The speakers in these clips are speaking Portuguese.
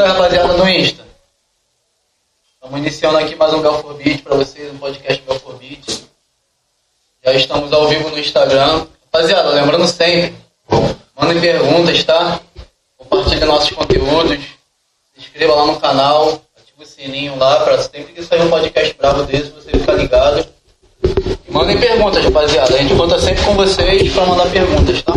isso aí, rapaziada, no Insta. Estamos iniciando aqui mais um Belfor Beat para vocês, um podcast Belfor Beat. Já estamos ao vivo no Instagram. Rapaziada, lembrando sempre, mandem perguntas, tá? Compartilhem nossos conteúdos. Se inscreva lá no canal, ative o sininho lá para sempre que sair um podcast bravo desse, você ficar ligado. E mandem perguntas, rapaziada. A gente conta sempre com vocês para mandar perguntas, tá?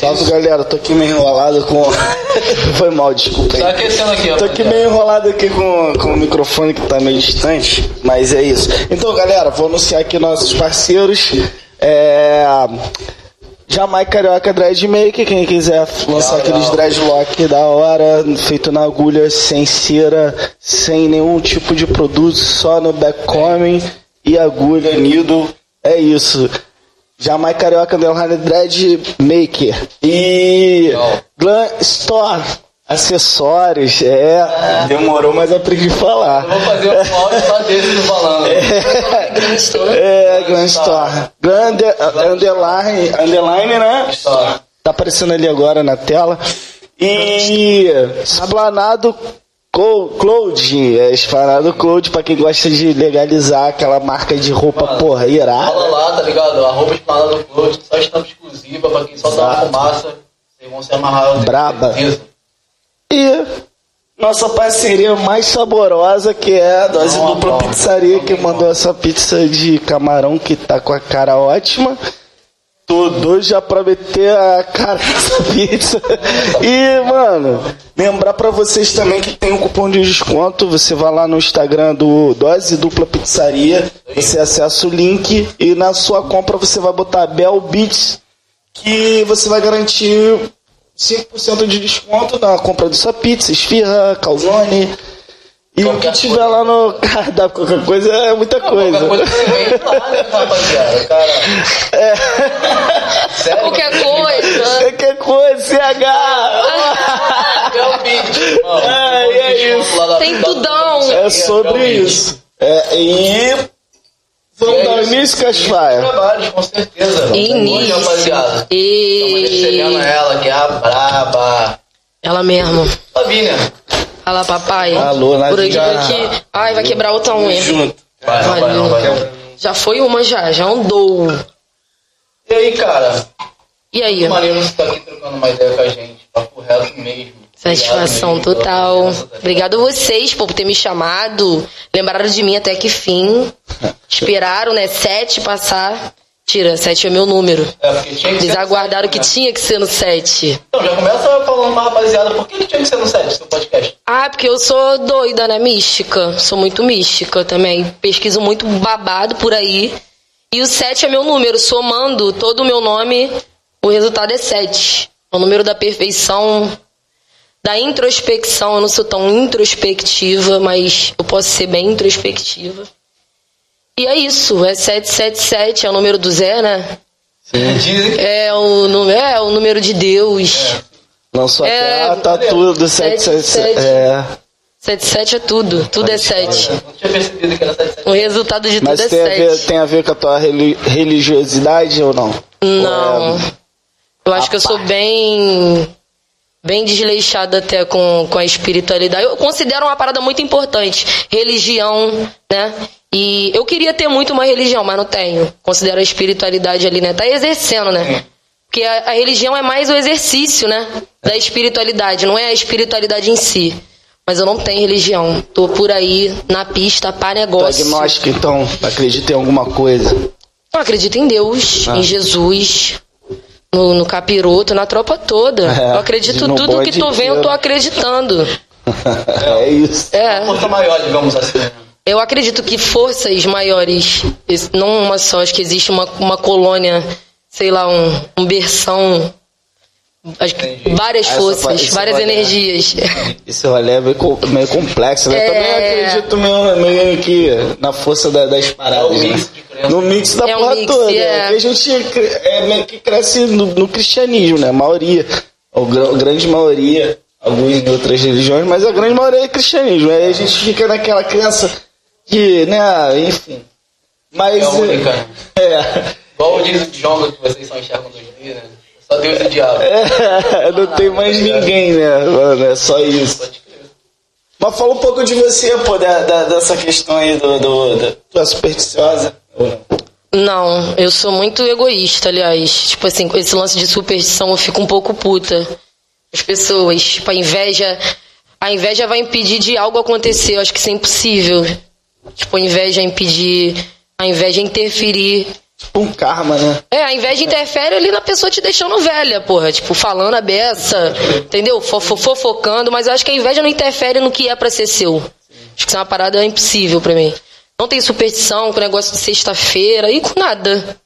Salve galera, tô aqui meio enrolado com. Foi mal, desculpa aí. Tá aquecendo aqui, Tô aqui rapaziada. meio enrolado aqui com, com o microfone que tá meio distante, mas é isso. Então, galera, vou anunciar aqui nossos parceiros. É. Jamaica Carioca Dread Make, quem quiser lançar Legal, aqueles dreadlock da hora, feito na agulha, sem cera, sem nenhum tipo de produto, só no backcoming e agulha, needle, é isso. Jamaica Carioca Underline Dread Maker. E Legal. Glam Store, acessórios, é. Demorou, mas aprendi a falar. Eu vou fazer um áudio só do falando. É, Glam Store. Glam under- Underline, underline, né? Só. Tá aparecendo ali agora na tela. E Esplanado Clothing, é Esplanado Clothing pra quem gosta de legalizar aquela marca de roupa, Mano, porra, irada. Fala lá, tá ligado? Arroba esplanada do Cloud, só estampa exclusiva pra quem só dá fumaça. Vocês vão se amarrar. Braba. E nossa parceria mais saborosa, que é a Dose Não, Dupla não. Pizzaria, que mandou essa pizza de camarão que tá com a cara ótima. Doido já pra meter a cara nessa pizza. E, mano, lembrar pra vocês também que tem um cupom de desconto. Você vai lá no Instagram do Dose Dupla Pizzaria, você acessa o link e na sua compra você vai botar Bell Beats, que você vai garantir 5% de desconto na compra da sua pizza, esfirra, calzone. E o que tiver coisa. lá no cardápio, qualquer coisa, é muita coisa. Qualquer coisa que você vende lá, né, rapaziada? Cara. Sério? Qualquer coisa. Qualquer coisa, CH! É o vídeo, mano. É, e é isso. Lá Tem tudão. É sobre isso. É, e vamos dar início, Casfaia. Trabalhos, com certeza. Início. Rapaziada. Estamos recebendo E... ela, que é a braba. Ela mesmo. Lavínia. Fala, papai. Alô, Por aqui, Nadia. por aqui. Ai, vai quebrar outra unha. Junto. Vai, vai, não, vai. não. Já foi uma já, já andou. E aí, cara? E aí? Você tá aqui trocando uma ideia com a gente. Papo reto mesmo. Satisfação mesmo total. Obrigado a vocês pô, por ter me chamado. Lembraram de mim até que fim. Esperaram, né? Sete passar. Tira, sete é meu número. É, porque tinha que Eles aguardaram set, que né? tinha que ser no sete. Então, já começa falando pra rapaziada, por que, que tinha que ser no set, seu podcast? Ah, porque eu sou doida, né? Mística. Sou muito mística também. Pesquiso muito babado por aí. E o 7 é meu número. Somando todo o meu nome, o resultado é 7. É o número da perfeição, da introspecção. Eu não sou tão introspectiva, mas eu posso ser bem introspectiva. E é isso. É 777, é o número do Zé, né? É o, nu- é o número de Deus. Lançou É, até, ah, tá tudo, 777. sete. É, 77 é tudo. Tudo é 7. não tinha percebido que era 77. O resultado de mas tudo é tem a, ver, 7. tem a ver com a tua reli- religiosidade ou não? Não. Ou é- Eu acho que eu sou bem. Bem desleixada até com, com a espiritualidade. Eu considero uma parada muito importante. Religião, né? E eu queria ter muito uma religião, mas não tenho. Considero a espiritualidade ali, né? Tá exercendo, né? Porque a, a religião é mais o exercício, né? Da espiritualidade, não é a espiritualidade em si. Mas eu não tenho religião. Tô por aí na pista para Tu negócio. agnóstico, então? Acredita em alguma coisa? Eu acredito em Deus, Ah. em Jesus, no, no capiroto, na tropa toda. É, eu acredito tudo que tô vendo, eu tô acreditando. é isso. É, Força maior, digamos assim. Eu acredito que forças maiores, es- não uma só, acho que existe uma, uma colônia, sei lá, um, um berção, acho que Entendi. várias Ah, essa forças, várias né? energias. Esse rolê é meio, meio complexo, né? Eu É. também acredito meio, meio que na força da- das paradas. É né? mix. No mix da É um porra mix, toda. é. Que a gente é, meio que cresce no, no cristianismo, né? A maioria. A gra- grande maioria. Alguns em outras religiões, mas a grande maioria é cristianismo. Aí a gente fica naquela crença que, né, enfim. Mas. É única, né? É. Igual diz o Djonga que vocês só enxergam 2D, né? Só Deus e o diabo. É, não tem mais ninguém, né, mano? É só isso. Pode crer. Mas fala um pouco de você, pô, da, da- dessa questão aí do. do, do tu é supersticiosa? Não, eu sou muito egoísta, aliás. Tipo assim, com esse lance de superstição eu fico um pouco puta. As pessoas, tipo, a inveja. A inveja vai impedir de algo acontecer. Eu acho que isso é impossível. Tipo, a inveja impedir. A inveja interferir. Tipo um karma, né? É, a inveja interfere ali na pessoa te deixando velha, porra. Tipo, falando a beça, entendeu? Fofo- Fofocando, mas eu acho que a inveja não interfere no que é pra ser seu. Acho que isso é uma parada impossível pra mim. Não tem superstição com negócio de sexta-feira e com nada.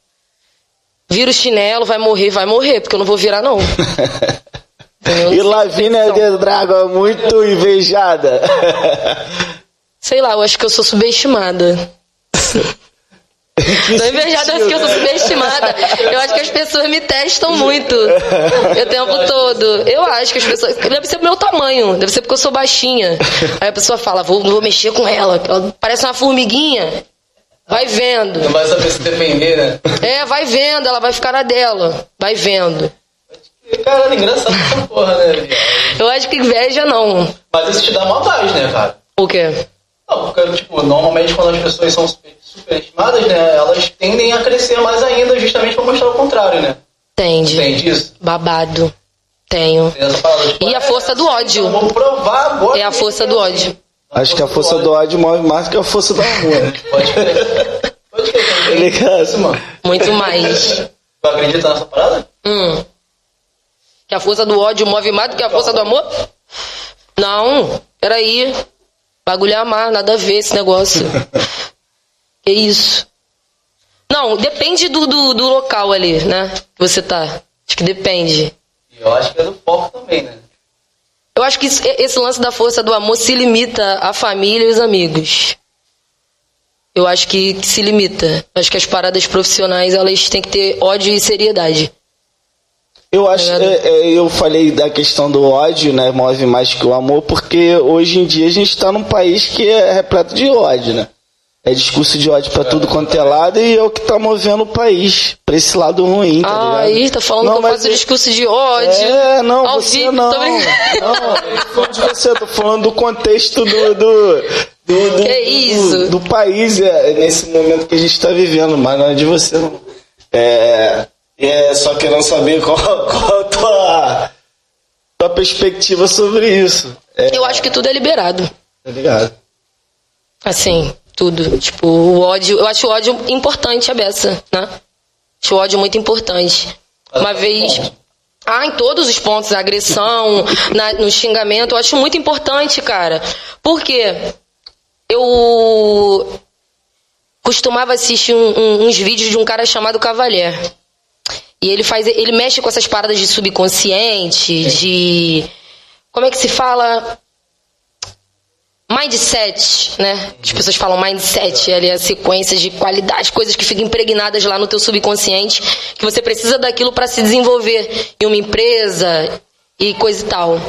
Vira o chinelo, vai morrer, vai morrer, porque eu não vou virar, não. E Lavínia de Drago é muito invejada. Sei lá, eu acho que eu sou subestimada. Tô invejada porque eu sou subestimada. Eu acho que as pessoas me testam muito o tempo todo. Eu acho que as pessoas. Deve ser pro meu tamanho, deve ser porque eu sou baixinha. Aí a pessoa fala, vou, vou mexer com ela. Ela parece uma formiguinha. Vai vendo. Não vai saber se defender, né? É, vai vendo, ela vai ficar na dela. Vai vendo. Caralho, engraçado essa porra, né? Eu acho que inveja não. Mas isso te dá paz, né, cara? O quê? Não, porque, tipo, normalmente quando as pessoas são super- superestimadas, né, elas tendem a crescer mais ainda justamente pra mostrar o contrário, né? Entende? Entende isso? Babado. Tenho. Parada, tipo, E a força do ódio. então vou provar agora. É a força do ódio. Acho que a força do ódio move mais que a força do amor. Pode crer. Pode crer. Tá ligado? Mano. Muito mais. Tu acredita nessa parada? Hum. Que a força do ódio move mais do que a força do amor? Não, peraí. Bagulho é amar, nada a ver esse negócio. que isso? Não, depende do, do, do local ali, né? Que você tá. Acho que depende. E eu acho que é do foco também, né? Eu acho que esse lance da força do amor se limita à família e aos amigos. Eu acho que, que se limita. Acho que as paradas profissionais elas têm que ter ódio e seriedade. Eu acho, é, é, eu falei da questão do ódio, né? Move mais que o amor, porque hoje em dia a gente tá num país que é repleto de ódio, né? É discurso de ódio pra tudo quanto é lado e é o que tá movendo o país pra esse lado ruim, tá ligado? Aí, tá falando Não, que eu faço é- discurso de ódio. É, não, Ao você vivo, não. tô brincando. Não, eu tô falando de você, eu tô falando do contexto do. do, do, do- Que do- isso? Do, país é, nesse momento que a gente tá vivendo, mas não é de você, não. É. É só querendo saber qual, qual a tua, tua perspectiva sobre isso. É, Eu acho que tudo é liberado. Tá ligado? Assim, tudo. Tipo, o ódio. Eu acho o ódio importante, a beça, né? Acho o ódio muito importante. Uma vez. Ah, em todos os pontos, a agressão, na- no xingamento, eu acho muito importante, cara. Por quê? Eu costumava assistir um- um- uns vídeos de um cara chamado Cavalier. E ele faz. Ele mexe com essas paradas de subconsciente, de. Como é que se fala? Mindset, né? As pessoas falam mindset, ali é a sequência de qualidade, coisas que ficam impregnadas lá no teu subconsciente, que você precisa daquilo para se desenvolver em uma empresa e coisa e tal.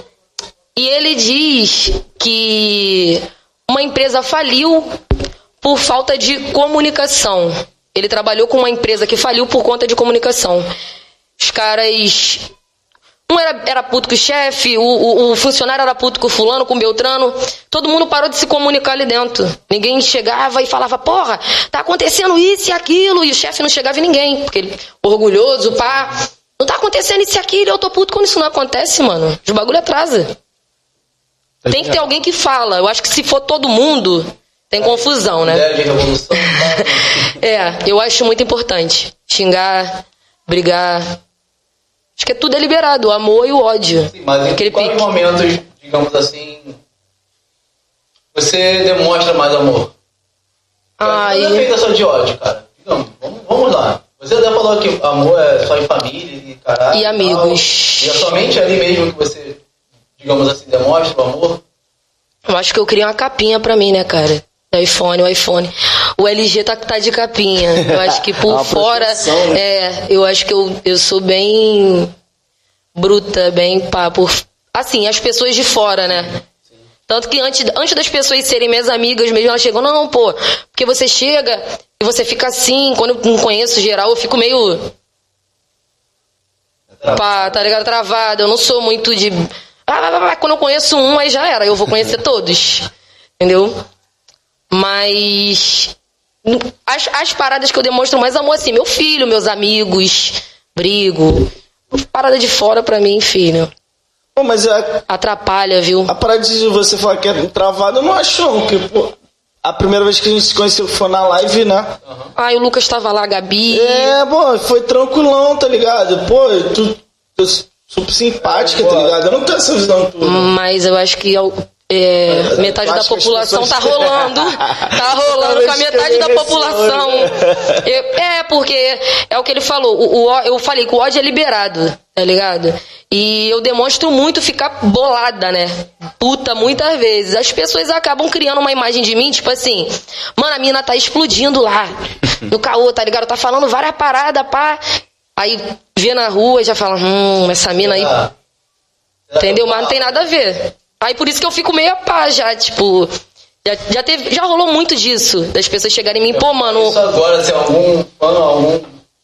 E ele diz que uma empresa faliu por falta de comunicação. Ele trabalhou com uma empresa que faliu por conta de comunicação. Os caras um era, era puto com o chefe, o, o, o funcionário era puto com o fulano, com o Beltrano. Todo mundo parou de se comunicar ali dentro. Ninguém chegava e falava, porra, tá acontecendo isso e aquilo. E o chefe não chegava em ninguém. Porque ele, orgulhoso, pá. Não tá acontecendo isso e aquilo. Eu tô puto quando isso não acontece, mano. Os bagulho atrasa. Tem que ter alguém que fala. Eu acho que se for todo mundo, tem confusão, né? É, eu acho muito importante. Xingar, brigar. Acho que é tudo é liberado, o amor e o ódio. Sim, mas em quais pique. momentos, digamos assim, você demonstra mais amor? Ai. Não é feita só de ódio, cara. Digamos, vamos, vamos lá. Você até falou que amor é só em família e caralho. E tal. amigos. E é somente ali mesmo que você, digamos assim, demonstra o amor? Eu acho que eu queria uma capinha pra mim, né, cara? IPhone, o iPhone. O LG tá, tá de capinha. Eu acho que É por uma fora. né? É, eu acho que eu, eu sou bem bruta, bem pá. Por, assim, as pessoas de fora, né? Tanto que antes, antes das pessoas serem minhas amigas mesmo, elas chegam, não, não, pô, porque você chega e você fica assim, quando eu não conheço geral, eu fico meio. Pá, tá ligado? Travada. Eu não sou muito de. Ah, quando eu conheço um, aí já era. Eu vou conhecer todos. Entendeu? Mas. As, as paradas que eu demonstro mais amor, assim, meu filho, meus amigos, brigo. Parada de fora pra mim, filho. Pô, mas a, Atrapalha, viu? a parada de você falar que é travado, eu não acho não, porque, pô, a primeira vez que a gente se conheceu foi na live, né? Ai, o Lucas tava lá, a Gabi. É, pô, foi tranquilão, tá ligado? Pô, tu, tu super simpática, tá ligado? Eu não tenho essa visão tua. Mas eu acho que ao- é, metade da população pessoas- tá rolando. Tá rolando Talvez com a metade da fique população. Eu- é, porque é o que ele falou. O, o eu falei que o ódio é liberado, tá ligado? E eu demonstro muito ficar bolada, né? Puta, muitas vezes. As pessoas acabam criando uma imagem de mim, tipo assim, mano, a mina tá explodindo lá. No caô, tá ligado? Tá falando várias paradas, pá. Aí vê na rua e já fala, hum, essa mina aí Entendeu? Mas não tem nada a ver. Aí por isso que eu fico meio a pá já, tipo. Já, já, teve, já rolou muito disso, das pessoas chegarem em mim, pô, mano. Isso agora, se algum fã, algum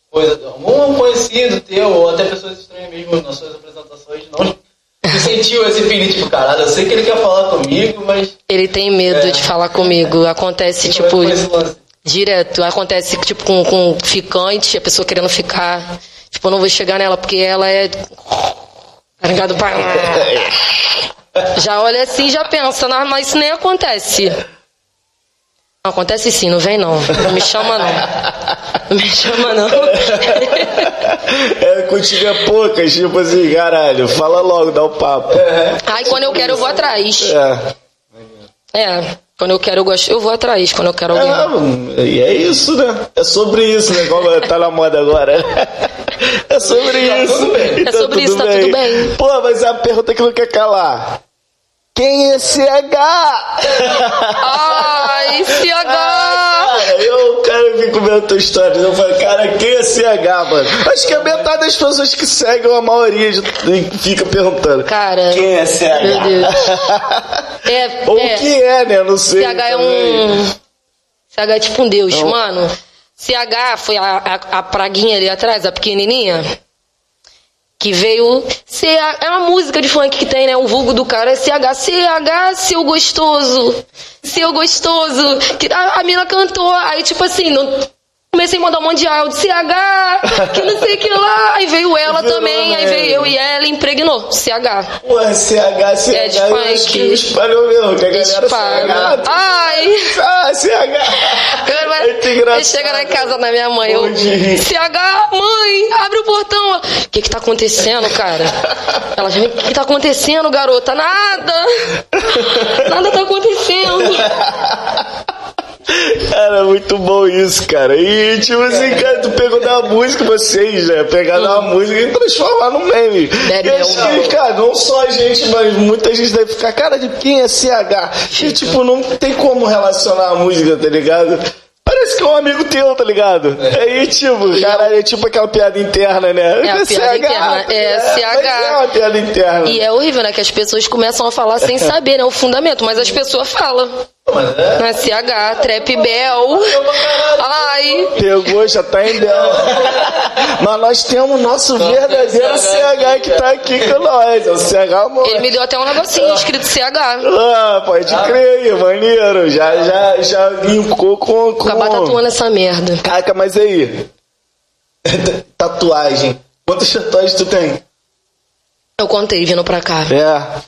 coisa, algum conhecido teu, ou até pessoas estranhas mesmo nas suas apresentações, não se sentiu esse feeling, tipo, caralho, eu sei que ele quer falar comigo, mas. Ele tem medo É. de falar comigo. Acontece, tipo, direto. Acontece, tipo, com, com ficante, a pessoa querendo ficar. Tipo, eu não vou chegar nela porque ela é. Tá ligado? Pá. Já olha assim já pensa, não, mas isso nem acontece. Não, acontece sim, não vem não. Não me chama não. Não me chama não. É, contigo é poucas, tipo assim, caralho, fala logo, dá o papo. Aí quando eu quero eu vou atrás. É. É, quando eu quero eu gosto, eu vou atrás. Quando eu quero alguém. É, e é isso, né? É sobre isso, né? Como tá na moda agora. É sobre Tá isso. tudo bem. E É sobre isso, tá tudo bem. Pô, mas é a pergunta que não quer calar. Quem é CH? Ai, CH! Cara, eu, cara, eu fico vendo a tua história. Eu falo, cara, quem é CH, mano? Acho que a metade das pessoas que seguem, a maioria de- fica perguntando. Cara, Quem é CH? meu Deus. É, Ou é, o que é, né? Não sei. CH é um. CH é tipo um deus, Não. mano. CH foi a, a, a praguinha ali atrás, a pequenininha. Que veio. É uma música de funk que tem, né? O vulgo do cara é CH. CH, seu gostoso. Seu gostoso. Que a, a mina cantou. Aí, tipo assim, não, comecei a mandar um monte de áudio. CH, que não sei o que lá. Aí veio ela Virou, também. Aí né? veio eu e ela impregnou. CH. Pô, CH, CH, É de funk. espalhou mesmo, que a galera. CH. Ai! Ah, CH. Eu, Muito engraçado. eu chego na casa da minha mãe, eu. CH, mãe, abre o portão. O que que tá acontecendo, cara? Ela já, o que que tá acontecendo, garota? Nada! Nada tá acontecendo. Cara, muito bom isso, cara. E tipo assim, cara, tu pegou da música, vocês, né? Pegar da música e transformar no meme. Deve E é acho um- que, cara, não só a gente, mas muita gente deve ficar, cara, de quem é CH? E tipo, não tem como relacionar a música, tá ligado? Parece que é um amigo teu, tá ligado? Aí, tipo, caralho, é tipo aquela piada interna, né? É a piada interna, é CH. Mas é uma piada interna. E é horrível, né? Que as pessoas começam a falar sem saber, né? O fundamento, mas as pessoas falam. Mas é. CH, Trap Bell. Ai. Pegou, já tá em dela. Mas nós temos nosso verdadeiro CH que tá aqui com nós. É o CH amor. Ele me deu até um negocinho escrito CH. Ah, pode crer maneiro. Já, já, já linkou com. com... Acabar tatuando essa merda. Caraca, mas aí. Tatuagem. Quantas tatuagens tu tem? Eu contei vindo pra cá. É.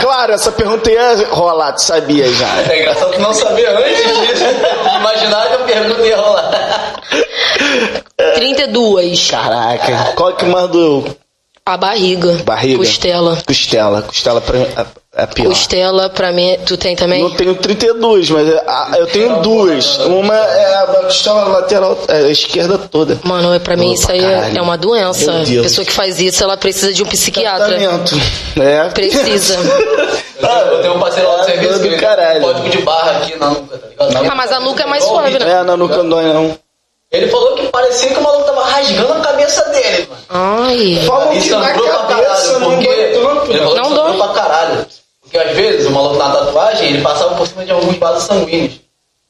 Claro, essa pergunta ia rolar, tu sabia já. É engraçado que não sabia antes disso. Imaginava que a pergunta ia rolar. 32. Caraca, qual que mais doeu? A barriga. Barriga? Costela. Costela. Costela pra mim é- é pior. Costela, pra mim, tu tem também? Não tenho 32, mas é- a- eu tenho duas. Uma é a costela lateral, é, a esquerda toda. Mano, é- pra mim isso aí é, caralho. é uma doença. A pessoa que faz isso, ela precisa de um psiquiatra. Tratamento. É. Precisa. Eu tenho, eu tenho um parceiro lá do Ah, serviço do que caralho. um código de barra aqui na nuca, tá ligado? Ah, mas a nuca é mais suave, né? É, não, nunca dói não. Ele falou que parecia que o maluco tava rasgando a cabeça dele, mano. Ai. Falam que Isso na cabeça caralho, não porque... dói tanto. Ele falou Não que dói. pra caralho. Porque às vezes o maluco na tatuagem, ele passava por cima de alguns vasos sanguíneos.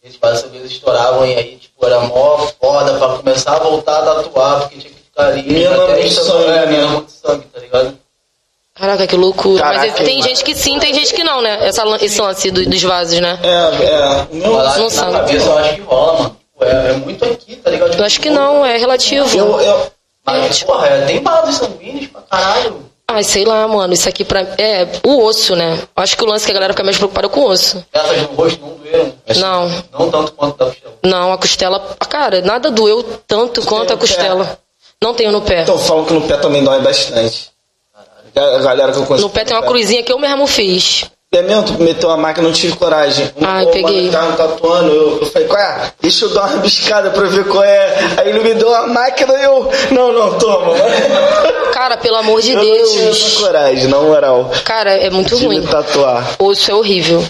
Esses vasos sanguíneos estouravam e aí, tipo, era mó foda pra começar a voltar a tatuar, porque tinha que ficar ali. Mina na muito testa, sangue, É, né? mina muito sangue, tá ligado? Caraca, que loucura. Caraca, Mas tem mano. gente que sim, tem gente que não, né? Essa, esse lance do- dos vasos, né? É, é. O meu. Mas lá não na sangue. cabeça eu acho que rola, mano. É, é muito aqui, tá ligado? Eu acho que não, é relativo. Eu, eu, Mas, porra, é, tem vasos sanguíneos pra caralho. Ai, sei lá, mano. Isso aqui pra. É, o osso, né? Acho que o lance que a galera fica mais preocupada é com o osso. Essas no rosto não doeram. Não, Não tanto quanto da costela. não, a costela. Cara, nada doeu tanto quanto tem a no pé? costela. Não tenho no pé. então falam que no pé também dói bastante. A galera que eu conheço. No pé tem uma cruzinha que eu mesmo fiz. É mesmo, tu meteu a máquina, não tive coragem. Um pô, peguei. mano, tava tatuando, eu, eu falei, qual é? Deixa eu dar uma biscada pra ver qual é. Aí ele me deu a máquina e eu, não, não, toma. Cara, pelo amor de Eu não tinha essa Deus. coragem, na moral. Cara, é muito De ruim. me tatuar. Osso é horrível.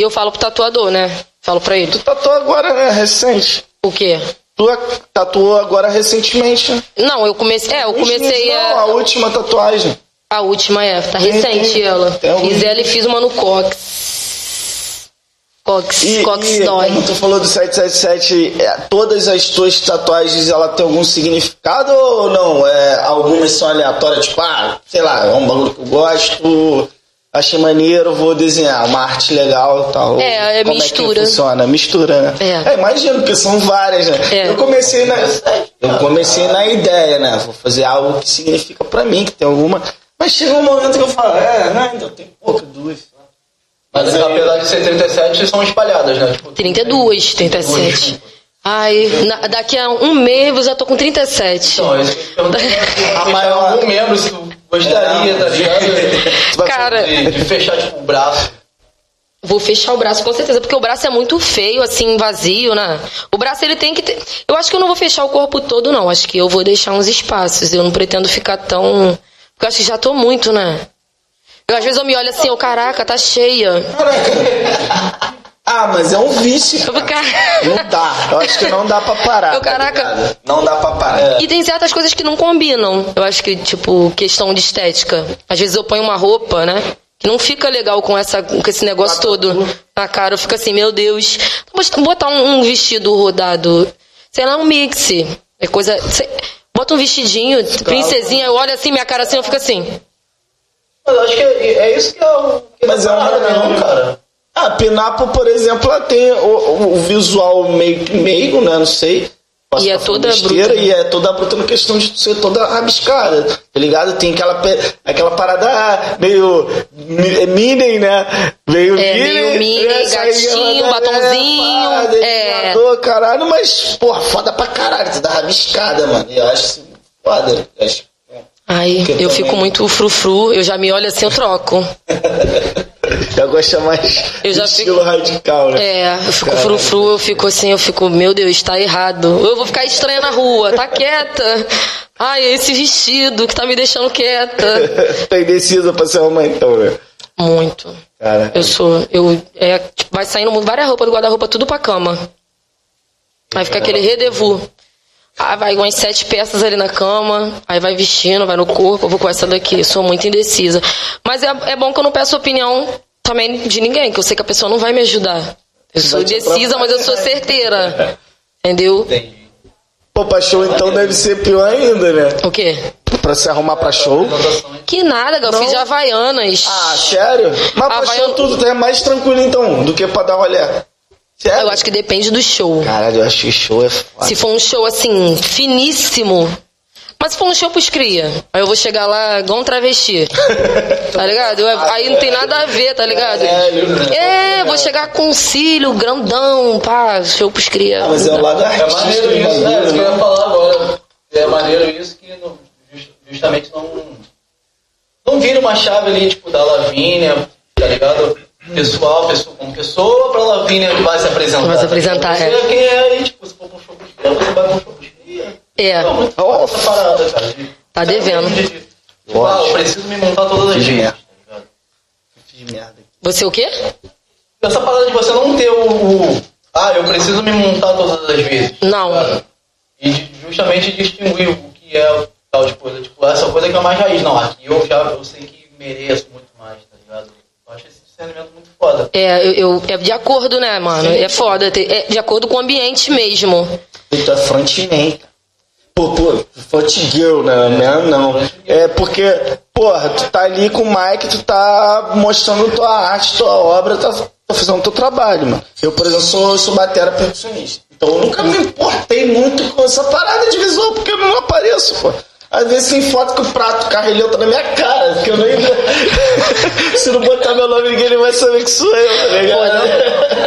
E eu falo pro tatuador, né? Falo pra ele. Tu tatuou agora, né, recente. O quê? Tu a- tatuou agora recentemente, né? Não, eu comecei. É, eu comecei Não, a a. última tatuagem. A última é, tá recente tem- ela. tem algum- Fiz ela e fiz uma no Cox. Cox, E, Cox e dói. como tu falou do 777, é, todas as tuas tatuagens, ela tem algum significado ou não? É, algumas são aleatórias, tipo, ah, sei lá, é um bagulho que eu gosto, achei maneiro, vou desenhar uma arte legal e tal. É, é Como mistura. É que funciona? Mistura, né? É. É, imagino, porque são várias, né? É. Eu comecei na... Eu comecei na ideia, né? Vou fazer algo que significa pra mim, que tem alguma... Mas chega um momento que eu falo, é, né, ainda tem pouca, duas. Mas apesar de ser 37, são espalhadas, né? Tipo, 32, 37. Ai, na- daqui a um mês eu já tô com 37. Então, é isso. A maior- algum membro, se tu gostaria, tá ligado? Cara, De, de fechar, tipo, o braço. Vou fechar o braço com certeza, porque o braço é muito feio, assim, vazio, né? O braço ele tem que ter. Eu acho que eu não vou fechar o corpo todo, não. Acho que eu vou deixar uns espaços. Eu não pretendo ficar tão. Porque eu acho que já tô muito, né? Eu, às vezes eu me olho assim, eu, caraca, tá cheia. Caraca. Ah, mas é um vício. Vou cara. ficar. Não dá. Eu acho que não dá pra parar. Eu, caraca. tá ligado? não dá pra parar. E tem certas coisas que não combinam. Eu acho que, tipo, questão de estética. Às vezes eu ponho uma roupa, né? Que não fica legal com, essa, com esse negócio todo na cara. Eu fico assim, meu Deus. Vamos botar um, um vestido rodado. Sei lá, um mix. É coisa. sei- bota um vestidinho, princesinha. Eu olho assim, minha cara assim, eu fico assim. Mas eu acho que é, é isso que é o. Que Mas é a uma não, cara. A Pinapo, por exemplo, ela tem o, o- o visual meio que meigo, né? Não sei. E é toda bruta, né? E é toda bruta na questão de ser toda rabiscada, tá ligado? Tem aquela, aquela parada ah, meio mi- Minnie, né? Meio É, meio né? Saía, gatinho, né? batonzinho, é. desenhador, caralho, mas, porra, foda pra caralho, tu dá rabiscada, mano. Eu acho foda. Eu acho Ai, Porque eu também- fico muito frufru. Eu já me olho assim, eu troco. Eu gosto mais Eu já do fico- estilo radical, né? É, eu fico frufru, eu fico assim, eu fico, meu Deus, tá errado. Eu vou ficar estranha na rua, tá quieta. Ai, esse vestido que tá me deixando quieta. tá indecisa pra ser uma então, né? Muito. Cara, Eu sou, eu, é, tipo, vai saindo várias roupas do guarda-roupa, tudo pra cama. Aí fica aquele rendezvous. Ah, vai umas sete peças ali na cama, aí vai vestindo, vai no corpo, eu vou com essa daqui. Eu sou muito indecisa. Mas é, é bom que eu não peço opinião também de ninguém, que eu sei que a pessoa não vai me ajudar. Eu sou indecisa, mas eu sou certeira. Entendeu? Entendi. Pô, pra show então deve ser pior ainda, né? O quê? Pra se arrumar pra show. Que nada, eu fiz de Havaianas. Ah, sério? Mas pra Havaiana- show tudo é mais tranquilo então, do que pra dar rolê. Sério? eu acho que depende do show. Caralho, eu acho que show é foda. Se for um show assim, finíssimo. Mas se for um show pros cria, aí eu vou chegar lá igual um travesti. Tá ligado? Eu- aí não tem nada a ver, tá ligado? É, vou chegar com um cílio grandão, pá, show pros cria. Ah, mas é o lado É artístico. maneiro isso, né? Isso que eu né? ia falar agora. É maneiro isso que não- justamente não. Não vira uma chave ali, tipo, da Lavínia, tá ligado? Pessoal, pessoa, como pessoa pra Lavínia que vai se apresentar. Vai se apresentar, Você é. é quem é aí, tipo, se for um show pros cria, você vai um show pros cria. É, Não, essa parada, cara. Tá devendo. de- de- ah, eu preciso me montar todas as Fiz vezes. merda. merda. você o quê? Essa parada de você não ter o, o- Ah, eu preciso me montar todas as vezes. Não. cara. E justamente distinguir o que é tal de coisa. Tipo, essa coisa que é mais raiz. Não, aqui eu já eu sei que mereço muito mais, tá ligado? Eu acho esse discernimento muito foda. É, eu, eu- é de acordo, né, mano? É foda. É de acordo com o ambiente mesmo. E tu é frontman, cara. Pô, pô, girl, né? Não, não. É porque, porra, tu tá ali com o Mike, tu tá mostrando tua arte, tua obra, tá, tá fazendo teu trabalho, mano. Eu, por exemplo, sou, sou batera percussionista. Então eu nunca me importei muito com essa parada de visual, porque eu não apareço, pô. Às vezes tem foto que o prato carrilhão tá na minha cara, que eu nem. Se não botar meu nome, ninguém vai saber que sou eu, tá ligado?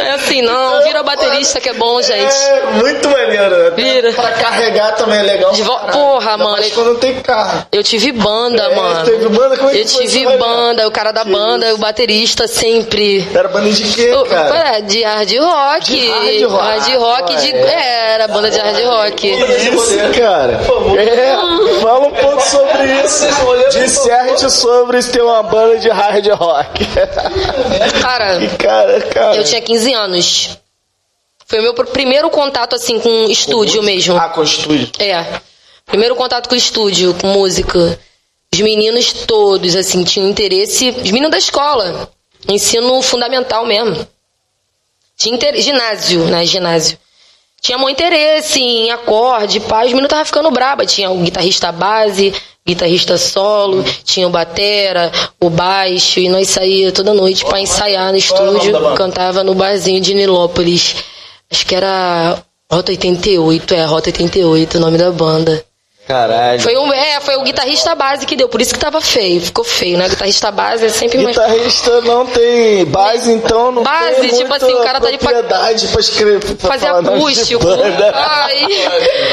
É assim, não, vira baterista que é bom, gente. É, muito maneiro. né? Vira. Pra carregar também é legal. De vo- Porra, mano, eu- quando tem carro. Eu tive banda, É, mano. teve banda? Como é que Eu tive banda, o cara da banda, o baterista sempre. Era banda de quê, Eu- cara? é, de hard rock. De hard rock. Hard rock de. Ah, É, era banda de hard rock. Isso, cara? É, fala um pouco sobre isso. Disserte sobre ter uma banda de hard rock. Cara, cara, cara. eu tinha 15 anos. Foi o meu pr- primeiro contato, assim, com estúdio mesmo. Ah, com estúdio. É. Primeiro contato com estúdio, com música. Os meninos todos, assim, tinham interesse. Os meninos da escola. Ensino fundamental mesmo. Tinha inter... ginásio, né? Ginásio. Tinha muito interesse em acorde, pá. Os meninos estavam ficando braba. Tinha o guitarrista base, guitarrista solo, tinha o batera, o baixo. E nós saía toda noite pra ensaiar no estúdio. Cantava no barzinho de Nilópolis. Acho que era Rota 88, é, Rota 88 o nome da banda. Caralho. Foi um, é, foi o guitarrista base que deu, por isso que tava feio, ficou feio, né? Guitarrista base é sempre mais. Guitarrista não tem base, então não Base, tem tipo muita assim, o cara tá ali pra- propriedade pra escrever, pra Fazer acústico. Ai,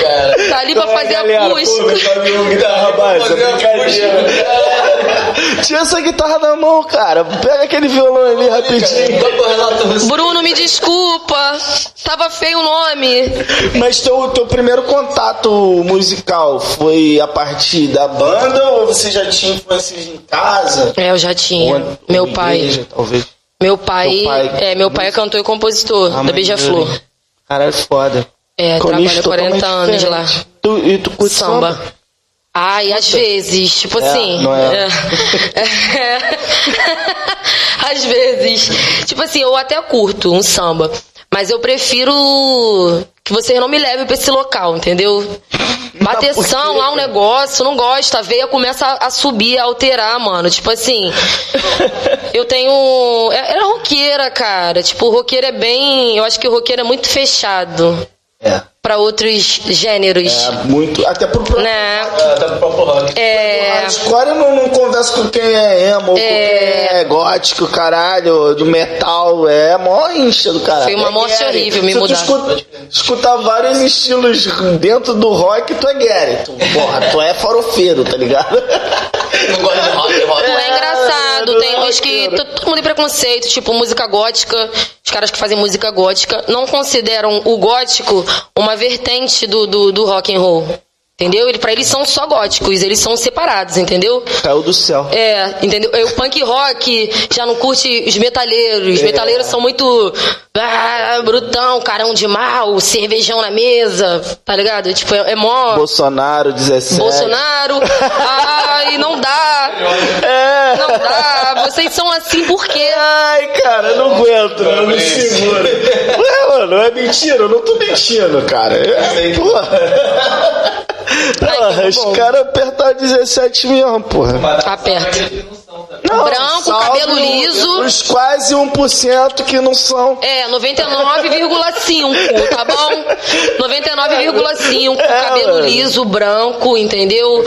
Cara, tá ali pra Então, fazer galera, acústico. pô, guitarra base, é. Tira essa guitarra da mão, cara. Pega aquele violão ali rapidinho. Bruno, me desculpa. Tava feio o nome. Mas teu, teu primeiro contato musical foi a partir da banda ou você já tinha influências em casa? É, eu já tinha. Ou- Meu ou pai. igreja, talvez. Meu pai. Teu pai- É, meu pai é cantor e compositor Ah, da. Beija-Flor. Caralho, foda. É, trabalha 40 totalmente anos lá. Tu, e tu curte Samba. samba? Ai, às vezes, tipo É, assim. não é? é. às vezes. Tipo assim, eu até curto um samba. Mas eu prefiro que vocês não me levem pra esse local, entendeu? Bateção lá um negócio, não gosto. A veia começa a subir, a alterar, mano. Tipo assim. Eu tenho. é- Era roqueira, cara. Tipo, o roqueiro é bem. Eu acho que o roqueiro é muito fechado É. pra outros gêneros. É muito. Até pro próprio. Né? Até pro próprio rock. É. Hardcore eu não, não conversa com quem é emo, com quem é gótico, caralho, do metal, é mó incha do caralho. Foi uma É morte Gary. horrível me mudar. escuta, escutar vários estilos dentro do rock, tu é Gary. Tu, porra, tu é farofeiro, tá ligado? Não gosta de rock, rock. Não é engraçado, É, tem não uns que. Todo mundo tem preconceito, tipo música gótica. Os caras que fazem música gótica não consideram o gótico uma vertente do, do, do rock and roll. Entendeu? Ele, pra eles são só góticos, eles são separados, entendeu? Caiu do céu. É, entendeu? E O punk rock já não curte os metaleiros. Os É. metaleiros são muito. Ah, brutão, carão de mal, cervejão na mesa, tá ligado? Tipo, é, é mó. Bolsonaro, 17. Bolsonaro. Ai, não dá. É. Não dá. Vocês são assim por quê? Ai, cara, eu não aguento, eu não me seguro. Ué, mano, é mentira, eu não tô mentindo, cara. É, porra. Porra, os caras apertaram 17 mesmo, porra. Aperta. Não, Branco, cabelo liso. Os quase 1% que não são. É, 99,5, tá bom? 99,5, É, cabelo mano. liso, branco, entendeu?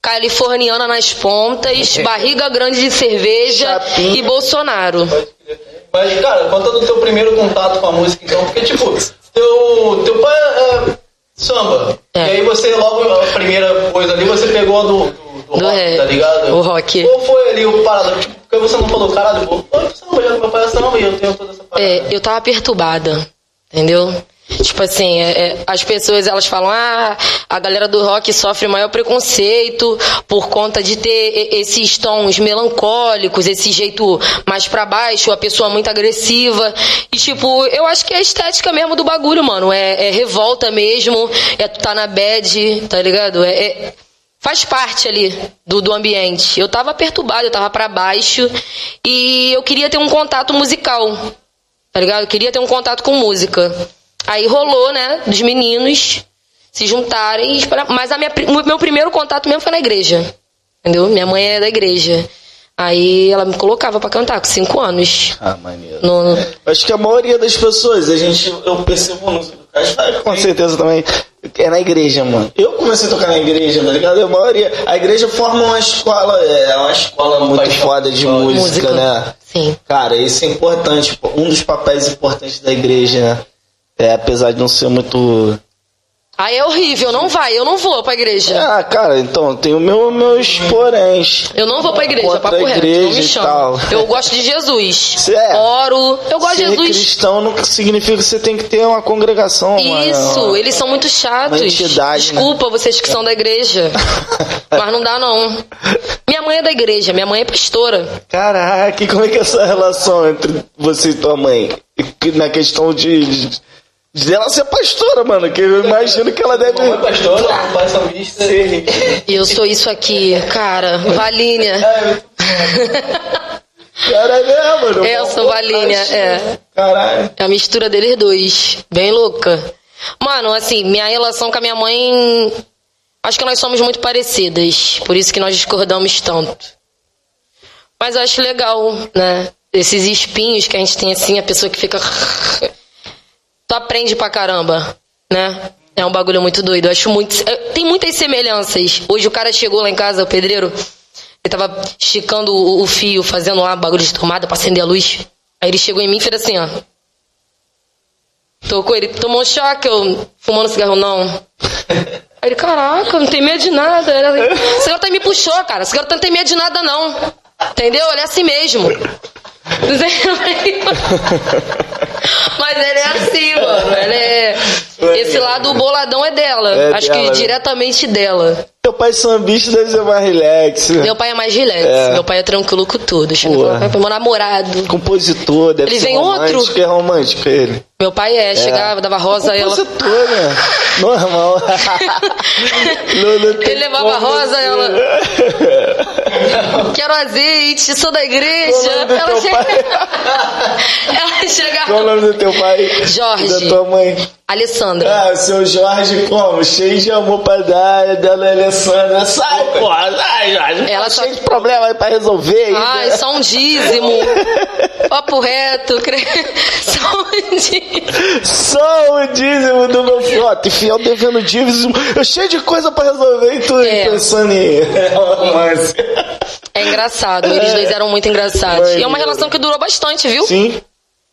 Californiana nas pontas, barriga grande de cerveja Chapinha. e Bolsonaro. Mas, cara, conta do teu primeiro contato com a música, então. Porque, tipo, teu, teu pai é samba. É. E aí você, logo, a primeira coisa ali, você pegou a do, do, do Do rock, rap. tá ligado? O rock. Qual foi ali o parado? Tipo, porque você não falou, caralho, pô, samba, já meu pai é samba e eu tenho toda essa parada. É, eu tava perturbada, entendeu? Tipo assim, é, é, as pessoas elas falam, ah, a galera do rock sofre maior preconceito por conta de ter esses tons melancólicos, esse jeito mais pra baixo, a pessoa muito agressiva. E tipo, eu acho que é a estética mesmo do bagulho, mano. É, é revolta mesmo, é tu tá na bad, tá ligado? É, é- faz parte ali do, do ambiente. Eu tava perturbada, eu tava pra baixo e eu queria ter um contato musical tá ligado? Eu queria ter um contato com música. Aí rolou, né, dos meninos. se juntarem. Mas a minha, o meu primeiro contato mesmo foi na igreja. Entendeu? Minha mãe é da igreja. Aí ela me colocava para cantar com cinco anos. Ah, maneiro. No... Acho que a maioria das pessoas, a gente, eu percebo no com certeza também. É na igreja, mano. Eu comecei a tocar na igreja, tá ligado? A maioria. A igreja forma uma escola, é uma escola muito foda de música, música, né? Sim. Cara, isso é importante. Um dos papéis importantes da igreja, né? É, apesar de não ser muito Aí é horrível, não vai, eu não vou pra igreja. Ah, cara, então, tem o meu, meus poréns. Eu não vou pra igreja, papo reto, igreja não me chama. Eu gosto de Jesus. É, Oro, eu gosto de Jesus. cristão não significa que você tem que ter uma congregação. Isso, uma, eles são muito chatos. Entidade, né? Desculpa vocês que são da igreja. mas não dá não. Minha mãe é da igreja, minha mãe é pastora. Caraca, como é que é essa relação entre você e tua mãe? Na questão de dela ser pastora, mano, que eu imagino que ela deve. Mamãe pastora, pai salmista. Eu sou isso aqui, cara, Valínia. Caralho, é, mano. É, eu sou Valínia, é. Caralho. É a mistura deles dois, bem louca. Mano, assim, minha relação com a minha mãe. Acho que nós somos muito parecidas, por isso que nós discordamos tanto. Mas eu acho legal, né? Esses espinhos que a gente tem assim, a pessoa que fica tu aprende pra caramba, né? É um bagulho muito doido. Eu acho muito. Tem muitas semelhanças. Hoje o cara chegou lá em casa, o pedreiro, ele tava esticando o, fio, fazendo lá bagulho de tomada pra acender a luz. Aí ele chegou em mim e fez assim, ó. Tocou, ele tomou um choque, eu fumando cigarro, não. Aí ele, caraca, não tem medo de nada. Senhor até me puxou, cara. O senhor não tem medo de nada, não. Entendeu? Ele é assim mesmo. Mas ele é assim, mano. Ele é. Esse lado boladão é dela. É Acho dela, que né? diretamente dela. Teu pai sambista deve ser mais relax. Meu pai é mais relax. É. Meu pai é tranquilo com tudo. Chega meu namorado. Compositor, deve ele ser vem romântico. outro. é romântico ele. Meu pai é, é. chegava, dava rosa e ela. Compositor, né? Normal. não, não ele levava rosa e ela. Quero azeite, sou da igreja. Ela, chega... ela chegava. Qual o nome do teu pai? Jorge. Da tua mãe? Alessandra. Ah, seu Jorge como? Cheio de amor pra dar, dela Alessandra. Sai, porra, sai, Jorge. Ela só... Cheio de problema aí pra resolver. Ai, né? só um dízimo. Papo reto. Cre... Só um dízimo. Só um dízimo do meu filho. Ó, tem fiel devendo dízimo. Eu cheio de coisa pra resolver e tu é. pensando em romance. É engraçado, eles dois eram muito engraçados. Mãe, e é uma relação que durou bastante, viu? Sim.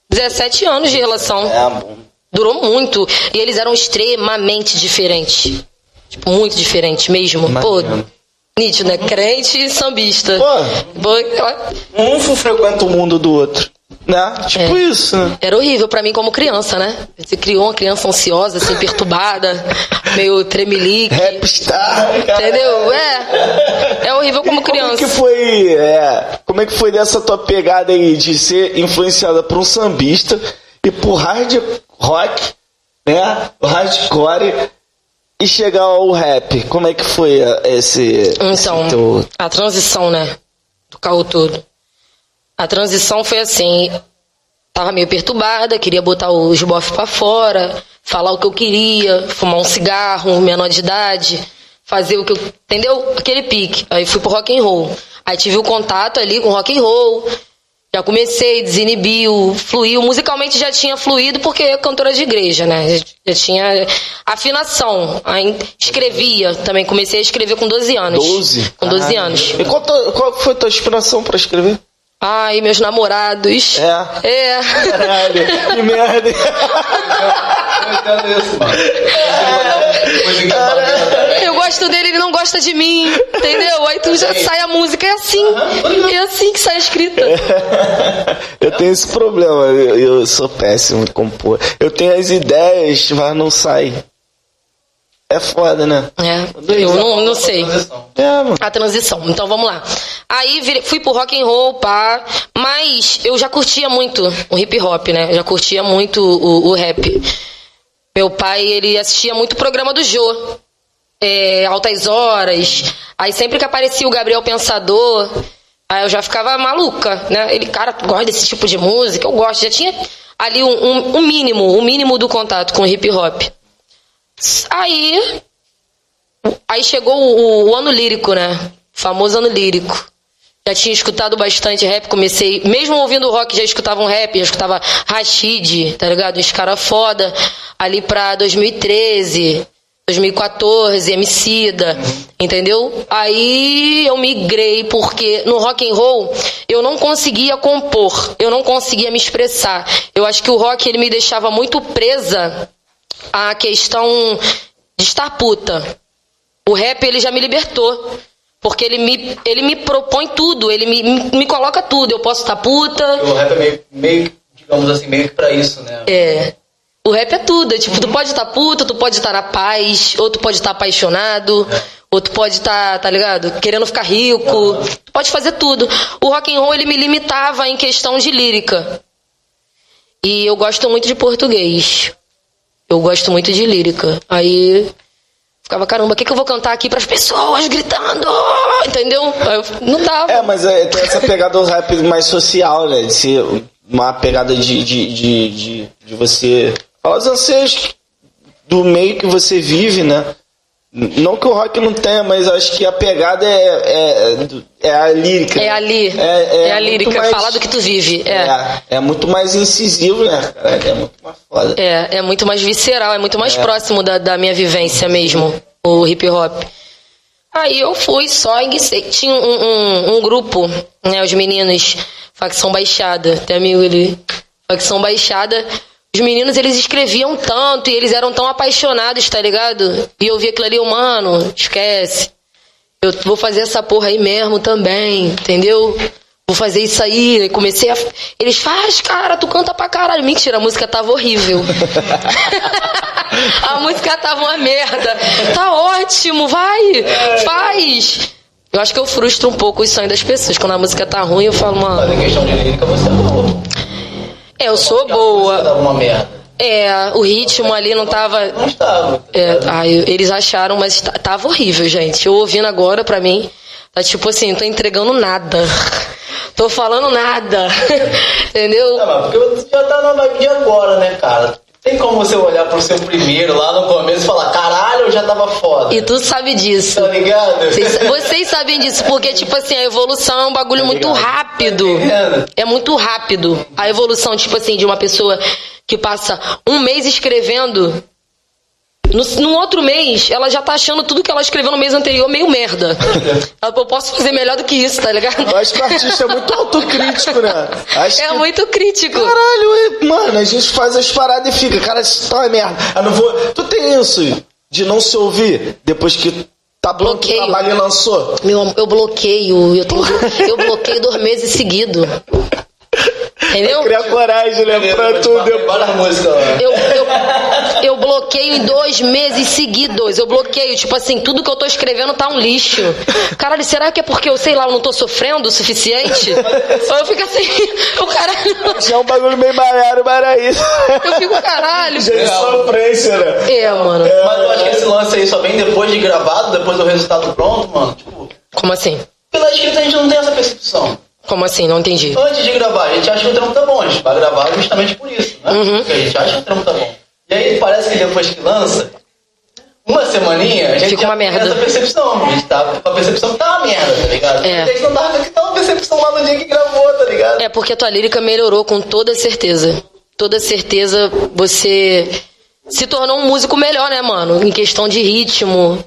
17 anos de relação. É, bom. Durou muito. E eles eram extremamente diferentes. Tipo, muito diferentes mesmo. Pô, nítido, né? Crente e sambista. Pô, um frequenta o mundo do outro. Né? Tipo é. isso, né? Era horrível para mim como criança, né? Você criou uma criança ansiosa, assim, perturbada, meio tremelique. Rapstar, Entendeu? É. É horrível como criança. Como é que foi, é, como é que foi dessa tua pegada aí de ser influenciada por um sambista e por hard rock, né? O hardcore e chegar ao rap. Como é que foi esse. Então, esse teu... a transição, né? Do carro todo. A transição foi assim. Tava meio perturbada, queria botar os bofs pra fora, falar o que eu queria, fumar um cigarro, menor de idade, fazer o que eu. Entendeu? Aquele pique. Aí fui pro rock and roll. Aí tive o contato ali com rock and roll já comecei, desinibiu, fluiu. Musicalmente já tinha fluído porque é cantora de igreja, né? Já tinha afinação. Aí escrevia também. Comecei a escrever com 12 anos. 12? Com 12 ah, anos. E qual, qual foi a tua inspiração para escrever? Ai, meus namorados. É. É. Caralho, que merda. Eu entendo isso, mano. Eu gosto dele, ele não gosta de mim. Entendeu? Aí tu já sai a música. É assim. É assim que sai a escrita. Eu tenho esse problema. Eu, eu sou péssimo em compor. Eu tenho as ideias, mas não sai. É foda, né? É, eu não, não sei. É, a transição. Então vamos lá. Aí virei, fui pro rock and roll, pá. Mas eu já curtia muito o hip hop, né? Eu já curtia muito o, o rap. Meu pai, ele assistia muito o programa do Jô. É, altas horas. Aí sempre que aparecia o Gabriel Pensador, aí eu já ficava maluca, né? Ele, cara, gosta desse tipo de música? Eu gosto. Já tinha ali um, um, um mínimo, um mínimo do contato com o hip hop. Aí. Aí chegou o, o ano lírico, né? O famoso ano lírico. Já tinha escutado bastante rap, comecei, mesmo ouvindo rock, já escutava um rap, já escutava Rashid, tá ligado? Uns cara foda. Ali pra 2013, 2014, Emicida, entendeu? Aí eu migrei porque no rock and roll eu não conseguia compor, eu não conseguia me expressar. Eu acho que o rock ele me deixava muito presa à questão de estar puta. O rap ele já me libertou. Porque ele me, ele me propõe tudo, ele me, me coloca tudo. Eu posso estar puta. O rap é meio, meio, digamos assim, meio que pra isso, né? É. O rap é tudo. É, tipo, tu pode estar puta, tu pode estar na paz, ou tu pode estar apaixonado, é. ou tu pode estar, tá ligado? Querendo ficar rico. Uhum. Tu pode fazer tudo. O rock and roll ele me limitava em questão de lírica. E eu gosto muito de português. Eu gosto muito de lírica. Aí Ficava, caramba, o que, que eu vou cantar aqui pras pessoas gritando? Entendeu? Eu, não dava. É, mas é, tem essa pegada do rap mais social, né? De ser uma pegada de, de, de, de, de você os anseios do meio que você vive, né? Não que o rock não tenha, mas acho que a pegada é, é, é a lírica. É ali. É, é, é a lírica, mais, falar do que tu vive. É. é. É, muito mais incisivo, né? É muito mais foda. É, é muito mais visceral, é muito mais é. próximo da, da minha vivência mesmo, o hip hop. Aí eu fui só e tinha um, um, um, grupo, né, os meninos, facção baixada, tem amigo ali, facção baixada, os meninos, eles escreviam tanto e eles eram tão apaixonados, tá ligado? E eu vi aquilo ali, mano, esquece. Eu vou fazer essa porra aí mesmo também, entendeu? Vou fazer isso aí. E comecei a. Eles faz, cara, tu canta pra caralho. Mentira, a música tava horrível. a música tava uma merda. Tá ótimo, vai, faz. Eu acho que eu frustro um pouco o sonho das pessoas. Quando a música tá ruim, eu falo, mano. Mas em questão de lírica, você é louco. É, eu sou boa. merda. É, o ritmo ali não tava. Não estava. É, ai, eles acharam, mas tava horrível, gente. Eu ouvindo agora, pra mim, tá tipo assim, tô entregando nada. tô falando nada. Entendeu? Não, mas porque você já tá na vibe de agora, né, cara? Tem como você olhar pro seu primeiro lá no começo e falar, caralho, eu já tava foda. E tu sabe disso. Tá ligado? Vocês, vocês sabem disso, porque, tipo assim, a evolução é um bagulho tá muito rápido. Tá é muito rápido. A evolução, tipo assim, de uma pessoa que passa um mês escrevendo no, no, outro mês, ela já tá achando tudo que ela escreveu no mês anterior meio merda. eu posso fazer melhor do que isso, tá ligado? Eu acho que o artista é muito autocrítico, né? Acho é que... muito crítico. Caralho, mano, a gente faz as paradas e fica, cara, isso tá uma merda. Eu não vou. Tu tem isso de não se ouvir depois que tá bloqueio. o trabalho lançou? Meu, eu bloqueio, eu, tenho, eu bloqueio dois meses seguidos. Entendeu? Cria coragem, né? Pra tudo. Várias músicas lá. Eu, eu, eu bloqueio em dois meses seguidos. Eu bloqueio, tipo assim, tudo que eu tô escrevendo tá um lixo. Caralho, será que é porque eu, sei lá, eu não tô sofrendo o suficiente? Ou eu fico assim, o caralho. Já é um bagulho meio baiano, isso. Eu fico, caralho. Já é sofrência, né? É, mano. É, mas eu acho que esse lance aí só vem depois de gravado, depois do resultado pronto, mano. Tipo. Como assim? Pela escrita a gente não tem essa percepção. Como assim? Não entendi. Antes de gravar, a gente acha que o trampo tá bom. A gente vai gravar justamente por isso, né? Uhum. Porque a gente acha que o trampo tá bom. E aí parece que depois que lança, uma semaninha, a gente Fica uma merda. essa percepção. A gente tá com a percepção que tá uma merda, tá ligado? É. A gente não tava com aquela percepção lá no dia que gravou, tá ligado? É porque a tua lírica melhorou com toda certeza. Toda certeza você se tornou um músico melhor, né, mano? Em questão de ritmo,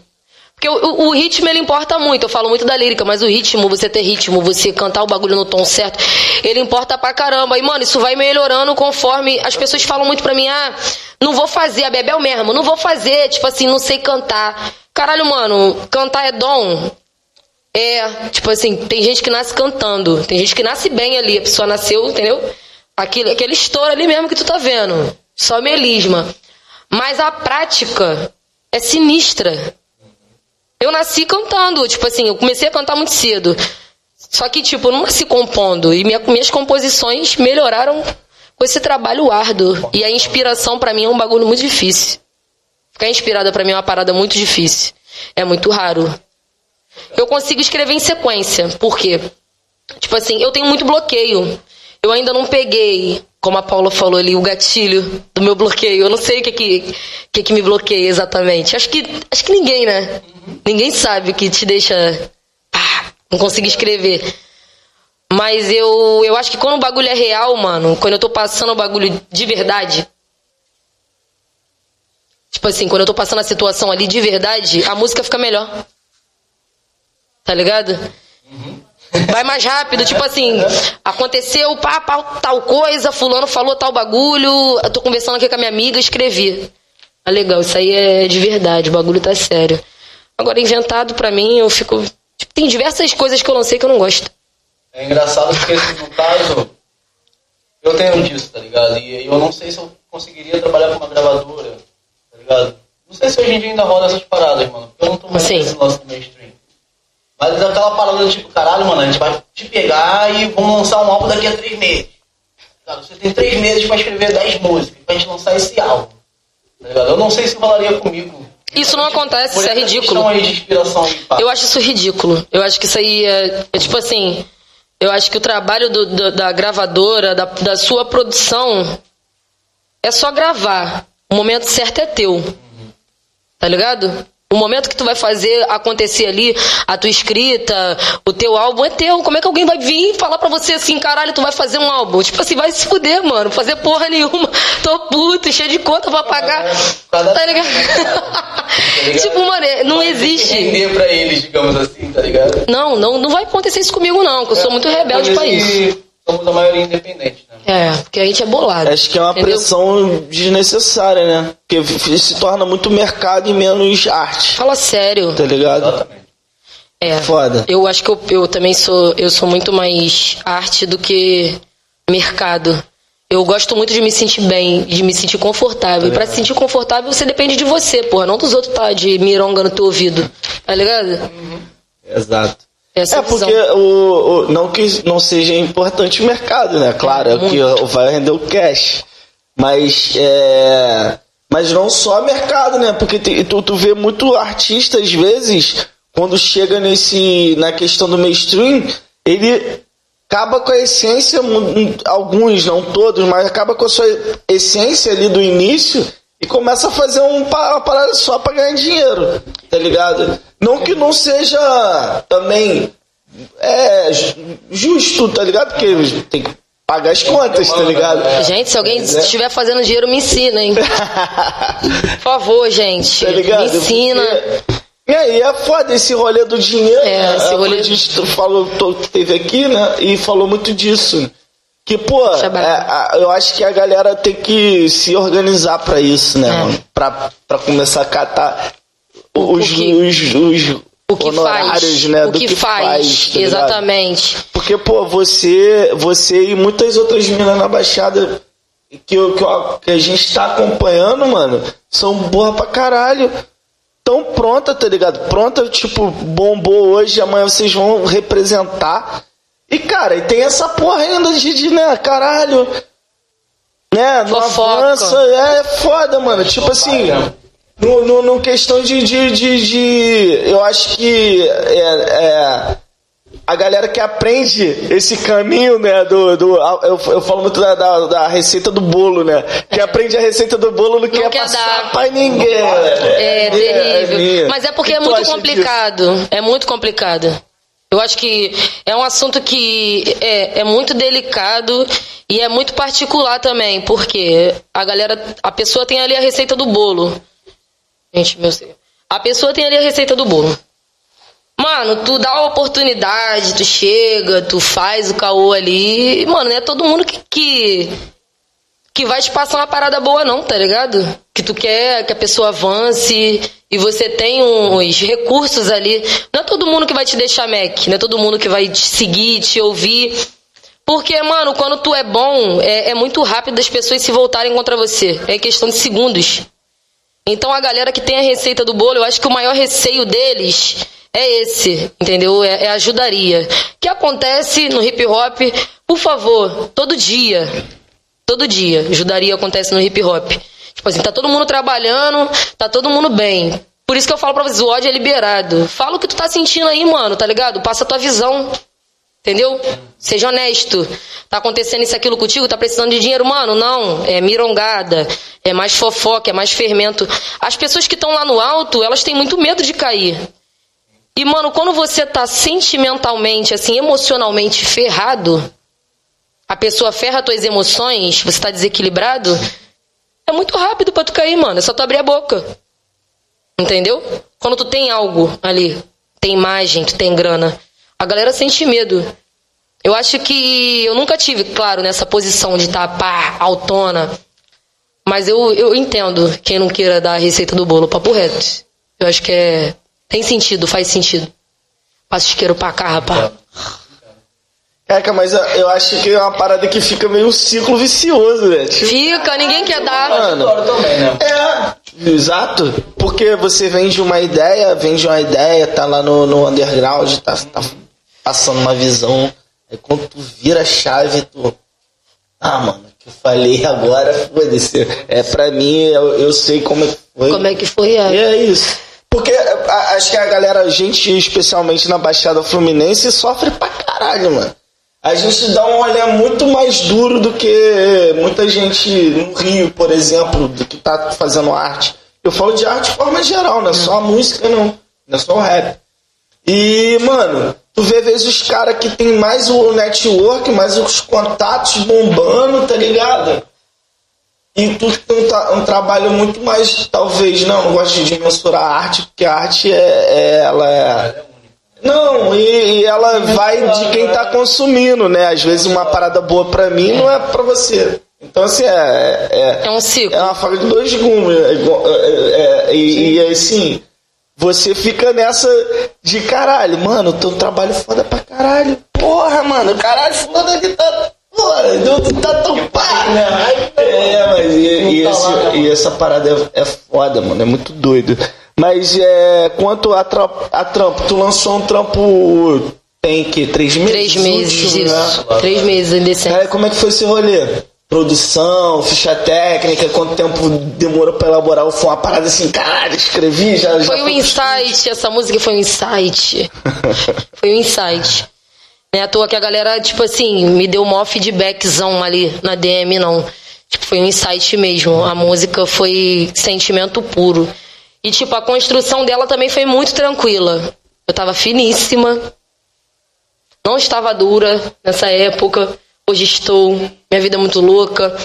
porque o, o, ritmo ele importa muito. Eu falo muito da lírica, mas o ritmo, você ter ritmo, você cantar o bagulho no tom certo, ele importa pra caramba. E, mano, isso vai melhorando conforme as pessoas falam muito pra mim: ah, não vou fazer, a Bebel mesmo, não vou fazer, tipo assim, não sei cantar. Caralho, mano, cantar é dom. É, tipo assim, tem gente que nasce cantando, tem gente que nasce bem ali, a pessoa nasceu, entendeu? Aquele, aquele estouro ali mesmo que tu tá vendo. Só melisma. Mas a prática é sinistra. Eu nasci cantando, tipo assim, eu comecei a cantar muito cedo. Só que, tipo, eu não nasci compondo. E minha, minhas composições melhoraram com esse trabalho árduo. E a inspiração para mim é um bagulho muito difícil. Ficar inspirada para mim é uma parada muito difícil. É muito raro. Eu consigo escrever em sequência. Por quê? Tipo assim, eu tenho muito bloqueio. eu ainda não peguei, como a Paula falou ali, o gatilho do meu bloqueio. Eu não sei o que que, que, que me bloqueia exatamente. Acho que, acho que ninguém, né? Ninguém sabe o que te deixa. Não conseguir escrever. Mas eu, eu acho que quando o bagulho é real, mano, quando eu tô passando o bagulho de verdade. Tipo assim, quando eu tô passando a situação ali de verdade, a música fica melhor. Tá ligado? Vai mais rápido, tipo assim, aconteceu, pá, pá, tal coisa, fulano falou tal bagulho, eu tô conversando aqui com a minha amiga, escrevi. Ah, legal, isso aí é de verdade, o bagulho tá sério. Agora, inventado pra mim, eu fico. Tipo, tem diversas coisas que eu lancei que eu não gosto. É engraçado porque, no caso, eu tenho disso, tá ligado? E eu não sei se eu conseguiria trabalhar com uma gravadora, tá ligado? Não sei se hoje em dia ainda rola essas paradas, mano. Porque eu não tô mais Sim. nesse lance do mainstream. Mas é aquela parada tipo, caralho, mano, a gente vai te pegar e vamos lançar um álbum daqui a três meses. Ligado? Você tem três meses pra escrever dez músicas, pra gente lançar esse álbum. Tá ligado? Eu não sei se rolaria comigo. Isso não acontece, isso é ridículo. Eu acho isso ridículo. Eu acho que isso aí é, é tipo assim. Eu acho que o trabalho do- do- da gravadora, da, da sua produção, é só gravar. O momento certo é teu. Tá ligado? O momento que tu vai fazer acontecer ali, a tua escrita, o teu álbum é teu. Como é que alguém vai vir e falar pra você assim, caralho, tu vai fazer um álbum? Tipo assim, vai se fuder, mano. Fazer porra nenhuma. Tô puto, cheio de conta pra pagar. Cada- Tá ligado? ligado? tipo, mano, é- não Vai existe. Render pra eles, digamos assim, tá ligado? Não, não, não vai acontecer isso comigo, não, que eu sou muito rebelde pra isso. Somos a maioria independente, né? É, porque a gente é bolado. Acho que é uma entendeu? pressão desnecessária, né? Porque se torna muito mercado e menos arte, Fala sério. tá ligado? Exatamente. É. Foda. Eu acho que eu, eu também sou, eu sou muito mais arte do que mercado. Eu gosto muito de me sentir bem, de me sentir confortável. E pra se sentir confortável, você depende de você, porra. Não dos outros tá de mironga no teu ouvido. Tá ligado? Exato. Essa É visão. porque o, o- não que não seja importante o mercado, né? Claro, é o que vai render o cash. Mas é. Mas não só mercado, né? Porque tem- tu, tu vê muito artista, às vezes, quando chega nesse. na questão do mainstream, ele acaba com a essência, alguns, não todos, mas acaba com a sua essência ali do início e começa a fazer um, uma parada só pra ganhar dinheiro, tá ligado? Não que não seja também é, ju- justo, tá ligado? Porque tem que pagar as contas, tá ligado? Gente, se alguém é. estiver fazendo dinheiro, me ensina, hein? Por favor, gente. Tá ligado? Me ensina. Porque- E aí é foda esse rolê do dinheiro. É, esse a rolê- Bridget falou, to- teve aqui, né? E falou muito disso. Que, pô, é eu acho que a galera tem que se organizar pra isso, né, É. mano? Pra, pra começar a catar O- os, o que- os, os O que honorários, faz. né? o do que, faz. tá ligado? Exatamente. Porque, pô, você, você e muitas outras minas na Baixada que, eu- que, eu- que a gente tá acompanhando, mano, são borra pra caralho. Tão pronta, tá ligado? Pronta, tipo, bombou hoje, amanhã vocês vão representar. E, cara, e tem essa porra ainda de, de né, caralho. Né, não avança. É, é foda, mano. Tipo assim, no, no, no questão de, de, de, de- Eu acho que é, é, a galera que aprende esse caminho, né? Do, do, eu, eu falo muito da, da, da receita do bolo, né? Que aprende a receita do bolo não, quer, quer passar dar. pra ninguém. É, terrível. minha. Mas é porque é tu muito complicado. É muito complicado. Eu acho que é um assunto que é, é muito delicado e é muito particular também, porque a galera, a pessoa tem ali a receita do bolo. Gente, meu Deus. A pessoa tem ali a receita do bolo. Mano, tu dá a oportunidade, tu chega, tu faz o caô ali. e, Mano, não é todo mundo que, que, que vai te passar uma parada boa, não, tá ligado? Que tu quer que a pessoa avance e você tem uns recursos ali. Não é todo mundo que vai te deixar Mac, não é todo mundo que vai te seguir, te ouvir. Porque, mano, quando tu é bom, é, é muito rápido as pessoas se voltarem contra você. É questão de segundos. Então a galera que tem a receita do bolo, eu acho que o maior receio deles é esse, entendeu? É, é ajudaria. Que acontece no hip hop, por favor, todo dia. Todo dia. Ajudaria acontece no hip hop. Tipo assim, tá todo mundo trabalhando, tá todo mundo bem. Por isso que eu falo pra vocês, o ódio é liberado. Fala o que tu tá sentindo aí, mano, tá ligado? Passa a tua visão. Entendeu? Seja honesto. Tá acontecendo isso aquilo contigo, tá precisando de dinheiro, mano? Não, é mirongada, é mais fofoca, é mais fermento. As pessoas que estão lá no alto, elas têm muito medo de cair. E, mano, quando você tá sentimentalmente, assim, emocionalmente ferrado, a pessoa ferra tuas emoções, você tá desequilibrado, é muito rápido para tu cair, mano. É só tu abrir a boca. Entendeu? Quando tu tem algo ali, tem imagem, tu tem grana, a galera sente medo. Eu acho que eu nunca tive, claro, nessa posição de estar tá, pá, autona. Mas eu, eu entendo quem não queira dar a receita do bolo, papo reto. Eu acho que é. Tem sentido, faz sentido. Passa isqueiro pra cá, rapaz. Caraca, mas eu acho que é uma parada que fica meio um ciclo vicioso, né? Tipo, fica, ninguém quer dar. Mano, também, né? É, exato. Porque você vende uma ideia, vende uma ideia, tá lá no, no underground, tá, tá passando uma visão. Aí quando tu vira a chave, tu. Ah, mano, que eu falei agora, foda-se. É pra mim, eu, eu sei como é que foi. Como é que foi, é. E é isso. Porque a, acho que a galera, a gente, especialmente na Baixada Fluminense, sofre pra caralho, mano. A gente dá um olhar muito mais duro do que muita gente no Rio, por exemplo, do que tá fazendo arte. Eu falo de arte de forma geral, não é só a música, não. Não é só o rap. E, mano, tu vê às vezes os caras que tem mais o network, mais os contatos bombando, tá ligado? E tu tem um, um, trabalho muito mais, talvez, não, não gosto de mensurar a arte, porque a arte é, é ela é. Não, e, e, ela vai de quem tá consumindo, né? Às vezes uma parada boa pra mim não é pra você. Então, assim, é. É, é um ciclo. É uma faca de dois gumes. É, é, é, e, e assim você fica nessa de caralho, mano, teu trabalho foda pra caralho. Porra, mano, caralho, foda que tá. Porra, não tá tão pá, né? É, mas e, e, esse, e essa parada é, é foda, mano, é muito doido. Mas é, quanto a, tra a trampo, tu lançou um trampo tem que três meses? Três meses, último, isso. Né? Três meses em dezembro. É, como é que foi esse rolê? produção, ficha técnica, quanto tempo demorou para elaborar? Foi uma parada assim, caralho, escrevi, já. Foi já um insight, essa música foi um insight. foi um insight. Não é à toa que a galera, tipo assim, me deu um feedbackzão ali na DM, não. Tipo, foi um insight mesmo. A música foi sentimento puro. E, tipo, a construção dela também foi muito tranquila. Eu tava finíssima. Não estava dura nessa época. Hoje estou. Minha vida é muito louca.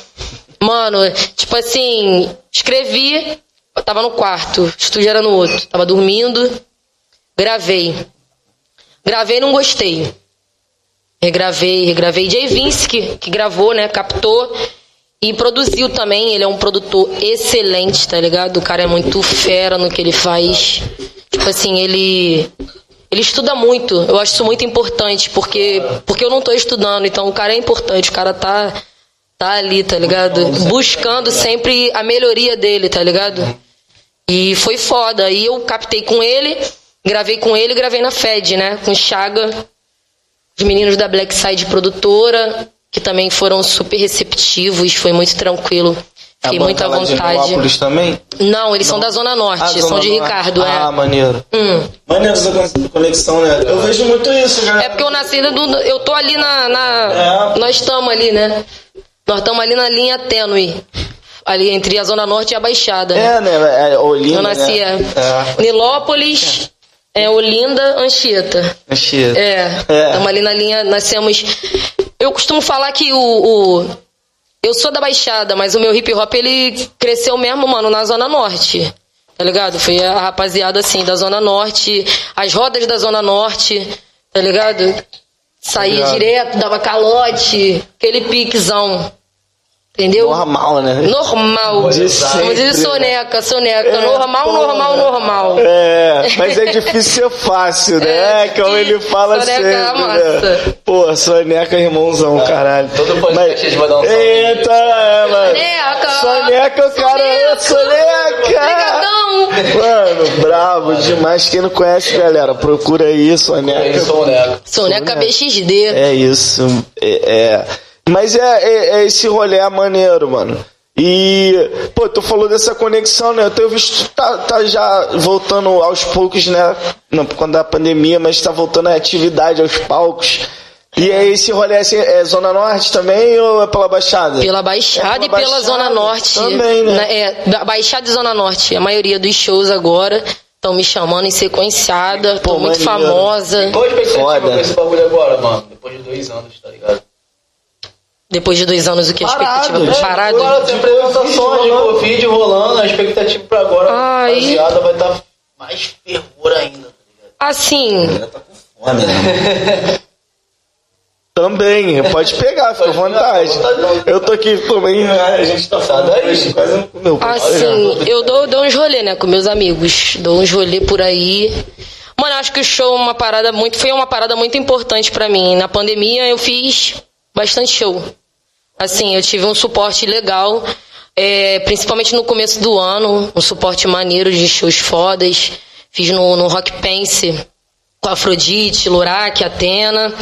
Mano, tipo assim, escrevi, eu tava no quarto, o estúdio era no outro. Tava dormindo, gravei. Gravei não gostei. Regravei, regravei. Jay que, que gravou, né? Captou e produziu também. Ele é um produtor excelente, tá ligado? O cara é muito fera no que ele faz. Tipo assim, ele ele estuda muito. Eu acho isso muito importante, porque, porque eu não estou estudando. Então o cara é importante, o cara tá, tá ali, tá ligado? Buscando sempre a melhoria dele, tá ligado? E foi foda. Aí eu captei com ele, gravei com ele gravei na Fed, né? Com Chaga, os meninos da Black Side produtora, que também foram super receptivos, foi muito tranquilo. Fiquei muito à vontade. De também? Não, eles não. são da Zona Norte, ah, são Zona de Norte. Ricardo, é. Ah, maneiro. Hum. Maneiro essa conexão, né? Eu vejo muito isso, galera. É porque eu nasci do. Eu tô ali na. na é. Nós estamos ali, né? Nós estamos ali na linha tênue. Ali entre a Zona Norte e a Baixada. Né? É, né? É, Olinda. Eu nasci, né? é. Nilópolis. É Olinda, Anchieta. Anchieta. É. Estamos é. ali na linha, nascemos. Eu costumo falar que o, o eu sou da Baixada, mas o meu hip hop ele cresceu mesmo, mano, na Zona Norte. Tá ligado? Foi a rapaziada assim, da Zona Norte, as rodas da Zona Norte, tá ligado? Saía tá direto, dava calote, aquele piquezão. Entendeu? Normal, né? Normal. De Como diz soneca, soneca. É, normal, pô, normal, normal. É, mas é difícil ser fácil, né? É, Como ele fala soneca sempre. É massa. Né? Pô, soneca, irmãozão, caralho. Todo podcast mas... vai dar um salve. Eita, é, mano. Soneca. Soneca, o cara. Soneca. Mano, bravo demais. Quem não conhece, galera, procura aí, Soneca. Soneca. Soneca BXD. É isso. é... é. Mas é, é, é esse rolê é maneiro, mano. E, pô, tu falou dessa conexão, né? Eu tenho visto, tá, tá já voltando aos poucos, né? Não por conta da pandemia, mas tá voltando a atividade aos palcos. E aí esse rolê assim, é Zona Norte também ou é pela Baixada? Pela Baixada É pela e pela Baixada Zona Norte. também, né? Na- É, da Baixada e Zona Norte. A maioria dos shows agora estão me chamando em sequenciada. Pô, Tô muito maneiro. famosa. Qual a expectativa Foda. com esse bagulho agora, mano? Depois de dois anos, tá ligado? Depois de dois anos, o que? A Parado, expectativa é, parado? Agora tem apresentações de Covid rolando, a expectativa pra agora, Ai. rapaziada, vai estar mais fervor ainda, tá? Assim, tá com fome, né? Também, pode pegar, fica à vontade. Eu tô aqui também, a gente tá falando aí, quase não comeu. assim, eu dou, dou uns rolê, né, com meus amigos. Dou uns rolê por aí. Mano, eu acho que o show é uma parada muito, foi uma parada muito importante pra mim. Na pandemia eu fiz bastante show. Assim, eu tive um suporte legal, é, principalmente no começo do ano, um suporte maneiro de shows fodas. Fiz no, no Rock Pense com Afrodite, Lurak, Atena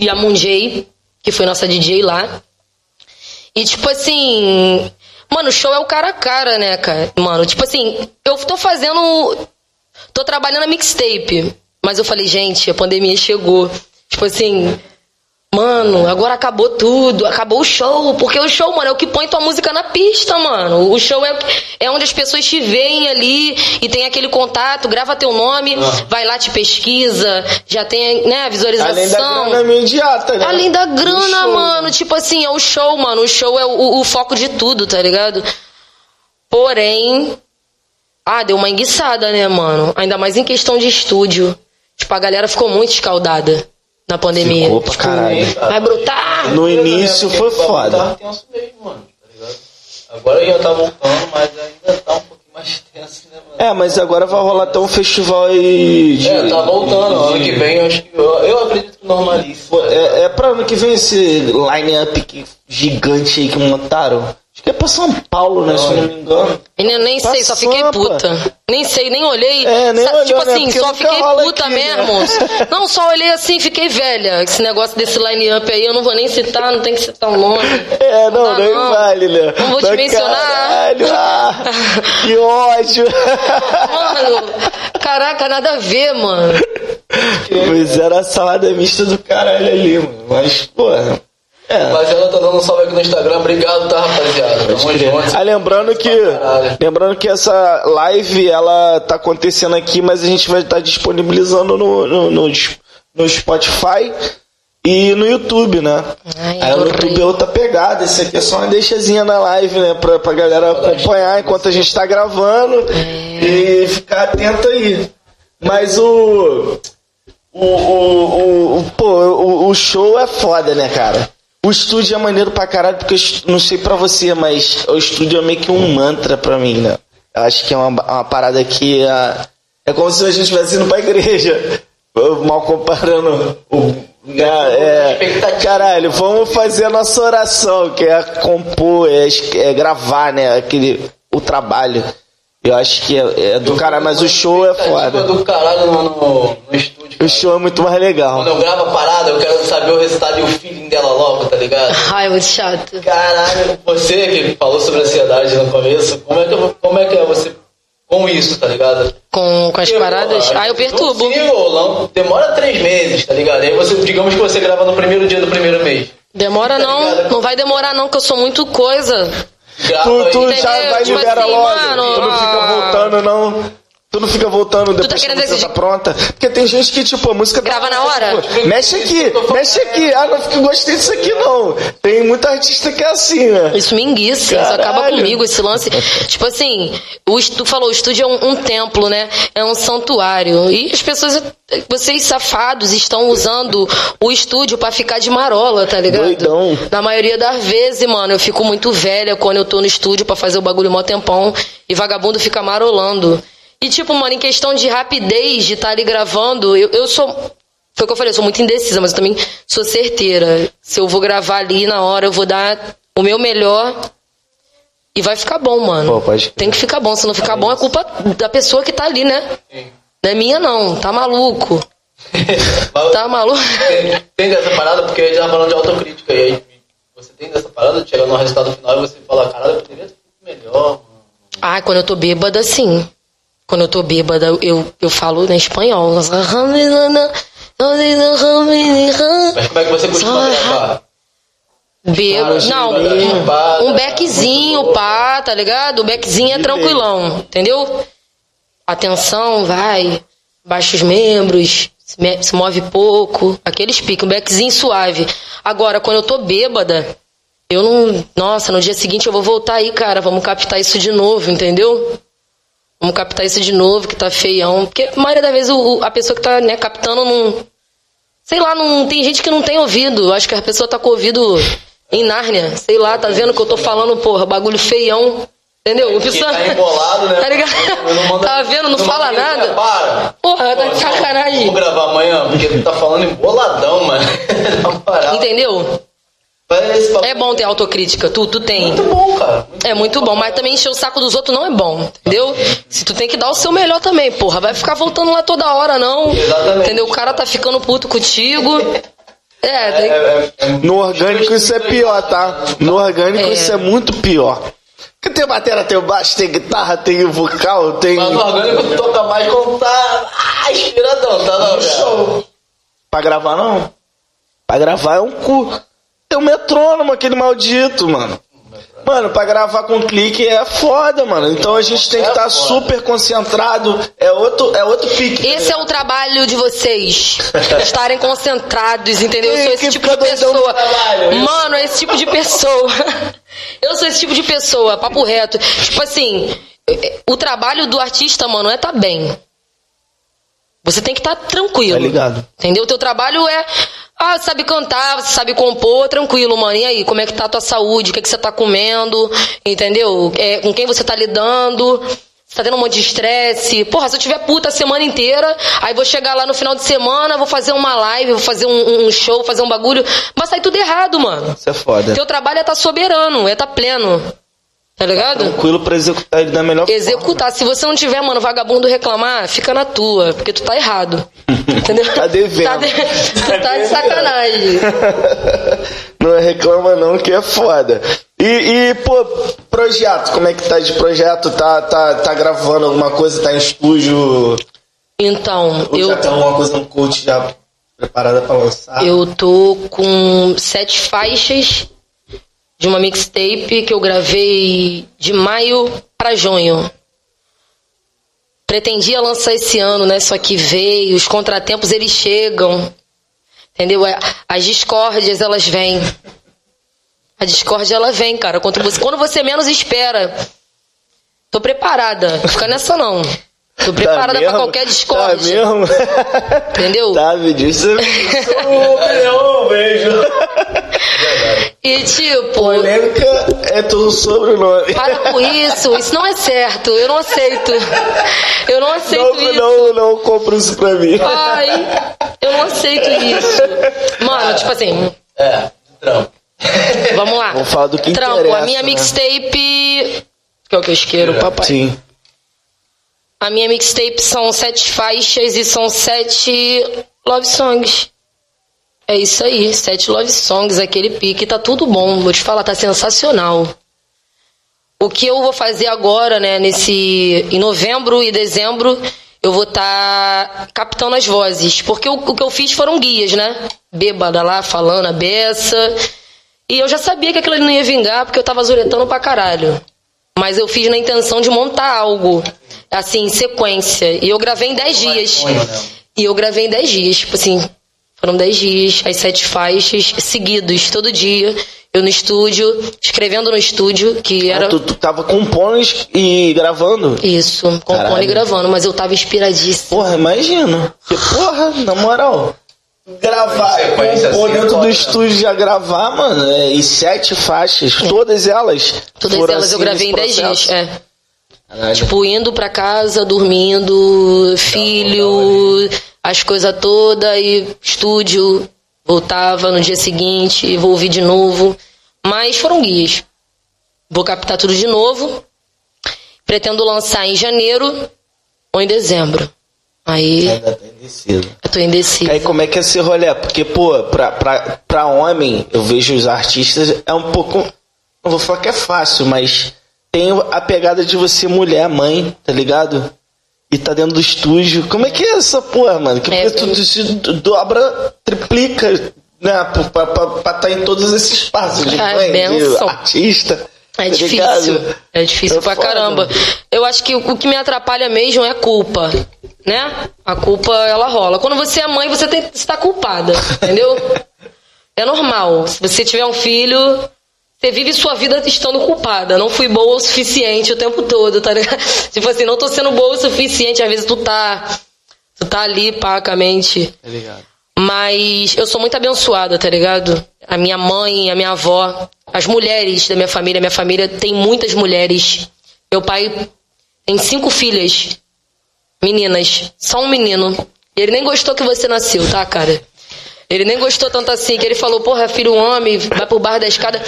e a Munjay, que foi nossa DJ lá. E tipo assim, mano, o show é o cara a cara, né, cara? Mano, tipo assim, eu tô fazendo. Tô trabalhando a mixtape. Mas eu falei, gente, a pandemia chegou. Tipo assim, mano, agora acabou tudo, acabou o show. Porque o show, mano, é o que põe tua música na pista, mano. O show é, é onde as pessoas te veem ali e tem aquele contato, grava teu nome, vai lá, te pesquisa, já tem, né, a visualização. Além da grana imediata, né? Além da grana, show, mano. Tipo assim, é o show, mano. O show é o, o foco de tudo, tá ligado? Porém. Ah, deu uma enguiçada, né, mano? Ainda mais em questão de estúdio. Tipo, a galera ficou muito escaldada na pandemia. Ficou pra Tipo, caralho. Vai brotar! No início foi foda. Mano, tá ligado? Agora já tá voltando, mas ainda tá um pouquinho mais tenso, né, mano? É, mas agora vai rolar até um festival aí de... É, tá voltando. Ano que vem, eu acho que. Eu, eu acredito que normalize. É, é pra ano que vem esse line-up que- gigante aí que montaram? É pra São Paulo, né? Se eu não me engano. Menina, nem Pra sei, só fiquei Sampa. puta. Nem sei, nem olhei. É, nem olhou, tipo né? assim, só fiquei puta aqui, né? mesmo. Não, só olhei assim fiquei velha. Esse negócio desse line-up aí, eu não vou nem citar, não tem que citar o nome. É, não, dá, nem vale, né? Não vou te Mas, mencionar. Caralho, ah, que ódio. Mano, caraca, nada a ver, mano. Pois era a salada mista do caralho ali, mano. Mas, porra. É. Mas ela tá dando um salve aqui no Instagram. Obrigado, tá, rapaziada? Tamo junto. Ah, lembrando que, Caralho. lembrando que essa live ela tá acontecendo aqui, mas a gente vai estar disponibilizando no, no, no, no Spotify e no YouTube, né? Ai, Aí no. YouTube é outra pegada. Esse aqui é só uma deixazinha na live, né? Pra, pra galera acompanhar enquanto a gente tá gravando e ficar atento aí. Mas o. O, o, o, o- pô, o, o show é foda, né, cara? O estúdio é maneiro pra caralho, porque eu não sei pra você, mas o estúdio é meio que um mantra pra mim, né? Eu acho que é uma, uma parada que ah, é como se a gente estivesse indo pra igreja. Mal comparando o. ah, é, caralho, vamos fazer a nossa oração, que é compor, é, é gravar, né? Aquele, o trabalho. Eu acho que é, é do caralho, mas o show é foda. do caralho no, no, no estúdio. O show é muito mais Quando legal. eu gravo a parada, eu quero saber o resultado e o feeling dela logo, tá ligado? Ai, muito chato. Caralho, você que falou sobre ansiedade no começo, como é que, eu- como é, que é você com isso, tá ligado? Com, com as paradas. Ah, eu perturbo. Não- demora três meses, tá ligado? Aí você, digamos que você grava no primeiro dia do primeiro mês. Demora não, não vai demorar não, que eu sou muito coisa. Grava Tu, tu já vai Tipo assim, logo. mano, tu não fica ah. voltando, não. Tu não fica voltando depois tá que querendo você dizer- tá pronta. Porque tem gente que, tipo, a música tá Grava na pronta, hora? tipo, mexe aqui, mexe aqui. Ah, não fico- gostei disso aqui, não. Tem muita artista que é assim, né? Isso me enguiça, isso Caralho. acaba comigo, esse lance. Tipo assim, o, est- tu falou, o estúdio é um, um templo, né? É um santuário. E as pessoas, vocês safados, estão usando o estúdio pra ficar de marola, tá ligado? Doidão. Na maioria das vezes, mano, eu fico muito velha quando eu tô no estúdio pra fazer o bagulho mó tempão e vagabundo fica marolando. E tipo, mano, em questão de rapidez de estar ali gravando, eu, eu sou. Foi o que eu falei, eu sou muito indecisa, mas eu também sou certeira. Se eu vou gravar ali na hora, eu vou dar o meu melhor e vai ficar bom, mano. Pô, pode. Tem que ficar bom. Se não ficar bom, é culpa da pessoa que tá ali, né? Não é minha, não. Tá maluco. Tá maluco? tem, tem dessa parada, porque a gente tava falando de autocrítica, e aí você tem dessa parada chegar no resultado final e você fala, caralho, eu poderia ter feito melhor, mano. Ah, quando eu tô bêbada, sim. Quando eu tô bêbada, eu, eu falo em espanhol. Mas como é que você costuma gravar? Bebo. Não, bêbada, chupada. um, beckzinho, pá, tá ligado? O beckzinho é tranquilão, entendeu? Atenção, vai, baixa os membros, se, me- se move pouco, aqueles piques, um beckzinho suave. Agora, quando eu tô bêbada, eu não. Nossa, no dia seguinte eu vou voltar aí, cara, vamos captar isso de novo, entendeu? Vamos captar isso de novo, que tá feião. Porque a maioria das vezes o- o- a pessoa que tá né, captando não. Sei lá, não tem gente que não tem ouvido. Acho que a pessoa tá com o ouvido em Nárnia. Sei lá, tá vendo que eu tô falando, porra, bagulho feião. Entendeu? A Porque pessoa... tá embolado, né? Tá ligado? Não manda- Tá vendo? Não fala manda ninguém, nada. Para! Porra, tá de sacanagem. Vamos gravar amanhã, porque tu tá falando emboladão, mano. Entendeu? É bom ter autocrítica, tu, tu tem. Muito bom, cara. Muito É muito bom, mas também encher o saco dos outros não é bom, entendeu? Se tu tem que dar o seu melhor também, porra. Vai ficar voltando lá toda hora, não. Exatamente. Entendeu? O cara tá ficando puto contigo. É, tem... É, é, é, No orgânico isso é pior, tá? No orgânico É. isso é muito pior. Porque tem bateria, tem baixo, tem guitarra, tem vocal, tem. Mas no orgânico tu toca mais quando tá ah, inspiradão, tá não, Show. Pra gravar não? Pra gravar é um cu. Tem um metrônomo, aquele maldito, mano. Mano, pra gravar com clique é foda, mano. Então a gente tem que É estar foda. super concentrado. É outro, é outro pique. Esse é o trabalho de vocês. Estarem concentrados, entendeu? Eu sou esse tipo de pessoa. Mano, é esse tipo de pessoa. Eu sou esse tipo de pessoa, papo reto. Tipo assim, o trabalho do artista, mano, é tá bem. Você tem que estar tranquilo. Tá ligado. Entendeu? O teu trabalho é. Ah, você sabe cantar, você sabe compor, tranquilo, mano. E aí, como é que tá a tua saúde? O que, é que você tá comendo? Entendeu? É, com quem você tá lidando? Você tá tendo um monte de estresse? Porra, se eu tiver puta a semana inteira, aí vou chegar lá no final de semana, vou fazer uma live, vou fazer um, um show, fazer um bagulho. Vai sair tudo errado, mano. Isso é foda. Teu trabalho é tá soberano, é tá pleno. Tá ligado? Tranquilo pra executar ele da melhor forma. Executar. Se você não tiver, mano, vagabundo reclamar, fica na tua, porque tu tá errado. Entendeu? Tá devendo. Tá, de... tu tá de sacanagem. não reclama não, que é foda. E, e, pô, projeto, como é que tá de projeto? Tá, tá, tá gravando alguma coisa? Tá em estúdio? Então, Ou eu, já tem alguma coisa no coach já preparada pra lançar? eu tô com sete faixas de uma mixtape que eu gravei de maio pra junho. Pretendia lançar esse ano, né? Só que veio, os contratempos eles chegam. Entendeu? É, As discórdias elas vêm. A discórdia ela vem, cara. Quando você, quando você menos espera. Tô preparada. Fica nessa não. Tô preparada pra mesmo? qualquer discórdia. Tá mesmo? Entendeu? Tá, me disse. Sua opinião, beijo. E tipo, Polêmica é teu sobrenome. para com isso. Isso não é certo. Eu não aceito. Eu não aceito Não, isso. não, não compra isso pra mim. Ai, eu não aceito isso. Mano, tipo assim, É, de trampo. vamos lá. Vamos falar do que Trampo, interessa, a minha né? mixtape. Que é o que eu isqueiro, papai. Sim. A minha mixtape são sete faixas e são sete love songs. É isso aí, sete love songs, aquele pique, tá tudo bom. Vou te falar, tá sensacional. O que eu vou fazer agora, né, nesse. Em novembro e dezembro, eu vou estar captando as vozes. Porque o, o que eu fiz foram guias, né? Bêbada lá, falando a beça. E eu já sabia que aquilo não ia vingar, porque eu tava zuretando pra caralho. Mas eu fiz na intenção de montar algo, assim, em sequência. E eu gravei em 10 dias. né? E eu gravei em 10 dias, tipo assim, foram 10 dias, as sete faixas seguidos, todo dia. Eu no estúdio, escrevendo no estúdio, que era. Ah, tu, tu tava compondo e gravando? Isso, compondo Caralho. e gravando, mas eu tava inspiradíssima. Porra, imagina. Que porra, na moral. Gravar, compor assim, dentro do estúdio já gravar, mano, é, e sete faixas, todas elas. Todas foram elas eu assim gravei em nesse 10 dias. É. Caralho. Tipo, indo pra casa, dormindo, filho, as coisas todas, e estúdio, voltava no dia seguinte, vou ouvir de novo. Mas foram guias. Vou captar tudo de novo. Pretendo lançar em janeiro ou em dezembro. Aí Ainda tá indeciso. eu tô indecisa. Aí como é que é esse rolê? Porque, pô, pra, pra, pra homem, eu vejo os artistas, é um pouco. Não vou falar que é fácil, mas tem a pegada de você mulher, mãe, tá ligado? e tá dentro do estúdio. Como é que é essa porra, mano? Que É, tu se dobra, triplica, né? Pra, pra, pra, pra tá em todos esses espaços de É, mãe, de artista. É tá difícil. É difícil É pra foda. caramba. Eu acho que o que me atrapalha mesmo é a culpa. Né? A culpa, ela rola. Quando você é mãe, você tem, está culpada. Entendeu? É normal. Se você tiver um filho, você vive sua vida estando culpada. Não fui boa o suficiente o tempo todo, tá ligado? Tipo assim, não tô sendo boa o suficiente. Às vezes tu tá. Tu tá ali pacamente. Tá ligado? Mas eu sou muito abençoada, tá ligado? A minha mãe, a minha avó, as mulheres da minha família, minha família tem muitas mulheres. Meu pai tem cinco filhas, meninas, só um menino. Ele nem gostou que você nasceu, tá, cara? Ele nem gostou tanto assim, que ele falou, porra, filho, um homem, vai pro bar da escada.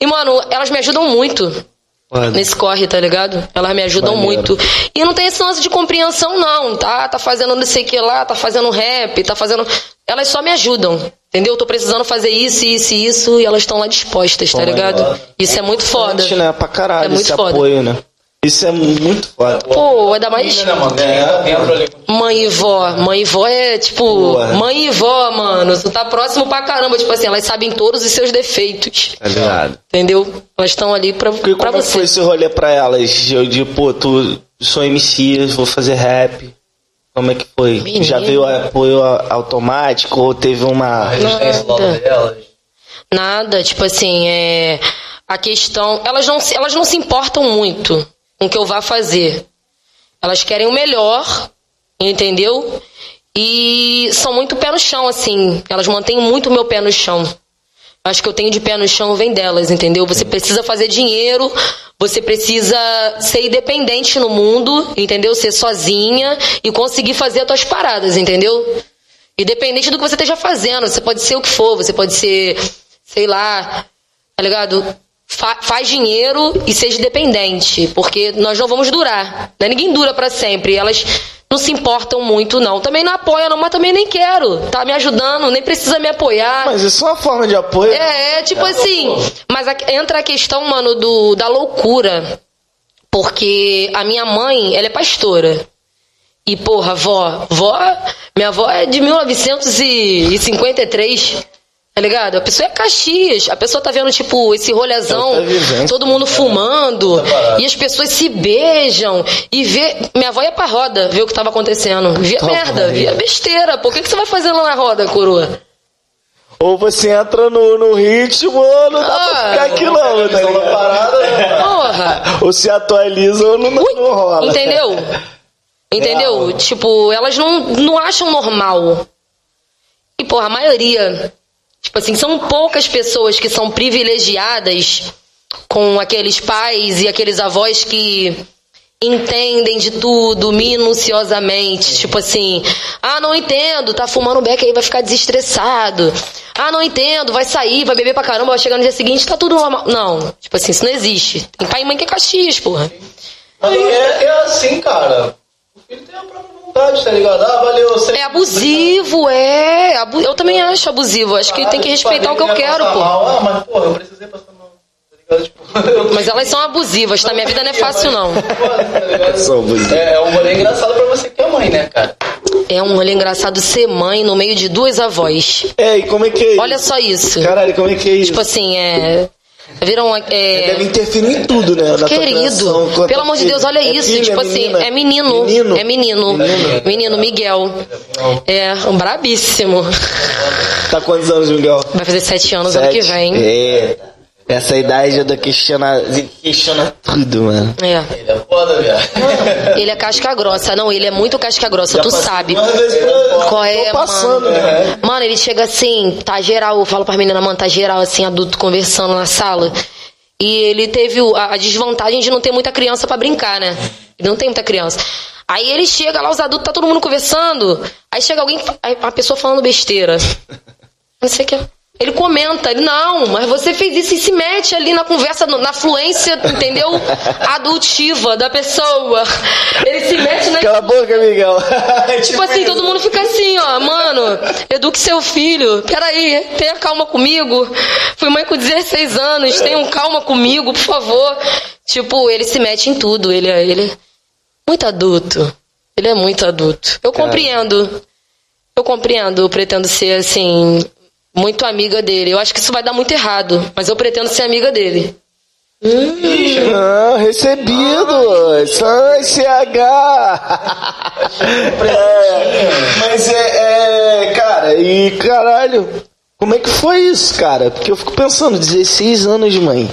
E, mano, elas me ajudam muito Foda. nesse corre, tá ligado? Elas me ajudam Maneiro. muito. E não tem esse lance de compreensão, não, tá? Tá fazendo não sei o que lá, tá fazendo rap, tá fazendo. Elas só me ajudam, entendeu? Tô precisando fazer isso, isso e isso, e elas estão lá dispostas, tá Pô, ligado? Isso é muito foda. Né? Pra caralho É muito esse foda. apoio, né? Isso é muito foda. Pô, ainda mais. Né, dentro ali com Mãe e vó. Mãe e vó é tipo. Boa. Mãe e vó, mano. Tu tá próximo pra caramba. Tipo assim, elas sabem todos os seus defeitos. Tá ligado? Entendeu? Elas estão ali pra, E pra como é você. foi esse rolê pra elas? De, de, pô, tu sou MC, vou fazer rap. Como é que foi? Já veio apoio automático ou teve uma. resistência logo Nada. delas. Nada, tipo assim, é. A questão. Elas não, se- elas não se importam muito com o que eu vá fazer. Elas querem o melhor, entendeu? E são muito pé no chão, assim. Elas mantêm muito o meu pé no chão. Acho que eu tenho de pé no chão vem delas, entendeu? Você precisa fazer dinheiro, você precisa ser independente no mundo, entendeu? Ser sozinha e conseguir fazer as tuas paradas, entendeu? Independente do que você esteja fazendo, você pode ser o que for, você pode ser, sei lá, tá ligado? Fa- faz dinheiro e seja independente, porque nós não vamos durar. Né? Ninguém dura pra sempre. Elas não se importam muito, não. Também não apoiam, não, mas também nem quero. Tá me ajudando, nem precisa me apoiar. Mas isso é uma forma de apoio. É, é tipo assim. Mas a- entra a questão, mano, do, da loucura. Porque a minha mãe, ela é pastora. E, porra, vó, vó, minha avó é de 1953. Tá ligado? A pessoa é Caxias. A pessoa tá vendo, tipo, esse rolezão, tá todo mundo fumando, e as pessoas se beijam, e vê. Minha avó ia pra roda ver o que tava acontecendo. Via Tá merda, via besteira. Por que, que você vai fazendo lá na roda, coroa? Ou você entra no, no ritmo ou não dá pra Ah, ficar aqui não, tá ligado? parada, né? Porra! Ou se atualiza ou não, não, Ui, não rola. Entendeu? Entendeu? Real. Tipo, elas não, não acham normal. E, porra, a maioria. Tipo assim, são poucas pessoas que são privilegiadas com aqueles pais e aqueles avós que entendem de tudo minuciosamente. Tipo assim, ah, não entendo, tá fumando beck aí, vai ficar desestressado. Ah, não entendo, vai sair, vai beber pra caramba, vai chegar no dia seguinte, tá tudo normal. Não, tipo assim, isso não existe. Tem pai e mãe que é Caxias, porra. Mas é, é assim, cara. O filho tem a própria vontade, tá ligado? Ah, valeu. Você... É abusivo, é. Abu- Eu também acho abusivo. Acho que tem que respeitar o que eu quero, pô. Ah, mas porra, eu precisei passar mal. Tá ligado? Tipo, eu Mas elas são abusivas, tá? Minha vida não é fácil, não. Tá? São abusivas. É, é um rolê engraçado pra você que é mãe, né, cara? É um rolê engraçado ser mãe no meio de duas avós. É, e como é que é isso? Olha só isso. Caralho, como é que é isso? Tipo assim, é. Viram. É, Deve interferir em tudo, né? na Querido, pelo amor de. Deus, olha É isso. tipo é assim, é menino. Menino? É menino. Menino? Menino Miguel. É, um brabíssimo. Tá quantos anos, Miguel? Vai fazer sete anos ano que Sete. vem. É. Essa idade é do questiona, questiona tudo, mano. É. Ele é foda, viado. Ele é casca grossa. Não, ele é muito casca grossa, tu passei sabe. pra- Qual é, Tô passando, mano? né? Mano, ele chega assim, tá geral, eu falo pra menina, mano, tá geral, assim, adulto conversando na sala. E ele teve a a desvantagem de não ter muita criança pra brincar, né? Ele não tem muita criança. Aí ele chega lá, os adultos, tá todo mundo conversando. Aí chega alguém, a pessoa falando besteira. Não sei o que. Ele comenta, ele, não, mas você fez isso e se mete ali na conversa, na fluência, entendeu? Adultiva da pessoa. Ele se mete na Cala a boca, Miguel. Tipo assim, todo mundo fica assim, ó, mano, eduque seu filho. Peraí, tenha calma comigo. Fui mãe com 16 anos, tenham calma comigo, por favor. Tipo, ele se mete em tudo, ele é, ele é muito adulto. Ele é muito adulto. Eu Cara. compreendo. Eu compreendo. Eu pretendo ser, assim, muito amiga dele. Eu acho que isso vai dar muito errado, mas eu pretendo ser amiga dele. Ah, recebido! Só CH! É, mas é, é, cara, e caralho, como é que foi isso, cara? Porque eu fico pensando, 16 anos, mãe.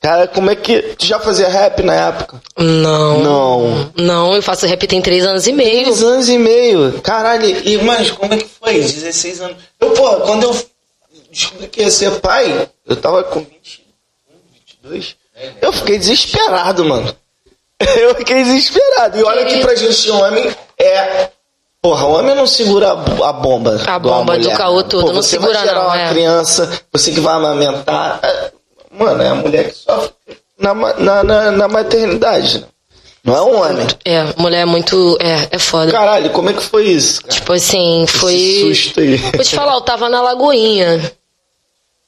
Cara, como é que. Tu já fazia rap na época? Não. Não. Não, eu faço rap tem três anos e meio. Três anos e meio. Caralho, e mas como é que foi? 16 anos. Eu, porra, quando eu descobri que ia ser pai, eu tava com 21, 22. Eu fiquei desesperado, mano. Eu fiquei desesperado. E olha que pra gente homem é. Porra, o homem não segura a bomba. A bomba do caô né? todo, Pô, não você segura vai gerar não, uma é. criança, você que vai amamentar. Mano, é a mulher que sofre na, na, na, na maternidade. né? Não é um homem. É, mulher é muito. É, é foda. Caralho, como é que foi isso? Cara? Tipo assim, Esse foi. susto aí. Vou te falar, eu tava na Lagoinha.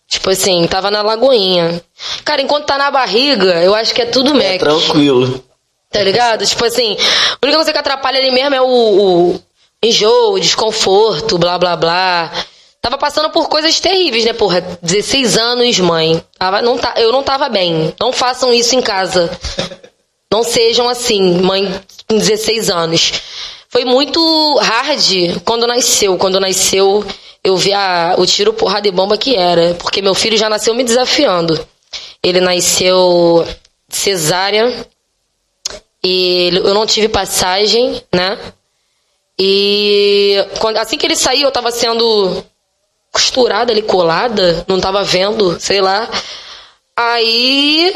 Tipo assim, tava na Lagoinha. Cara, enquanto tá na barriga, eu acho que é tudo É Mac. tranquilo. Tá ligado? Tipo assim, a única coisa que atrapalha ali mesmo é o, o enjoo, o desconforto, blá blá blá. Tava passando por coisas terríveis, né, porra? 16 anos, mãe. Tava, não tá, eu não tava bem. Não façam isso em casa. Não sejam assim, mãe com 16 anos. Foi muito hard quando nasceu. Quando nasceu, eu vi a, o tiro, porrada e bomba que era. Porque meu filho já nasceu me desafiando. Ele nasceu cesárea. E eu não tive passagem, né? E quando, assim que ele saiu, eu tava sendo costurada ali, colada, não tava vendo, sei lá. Aí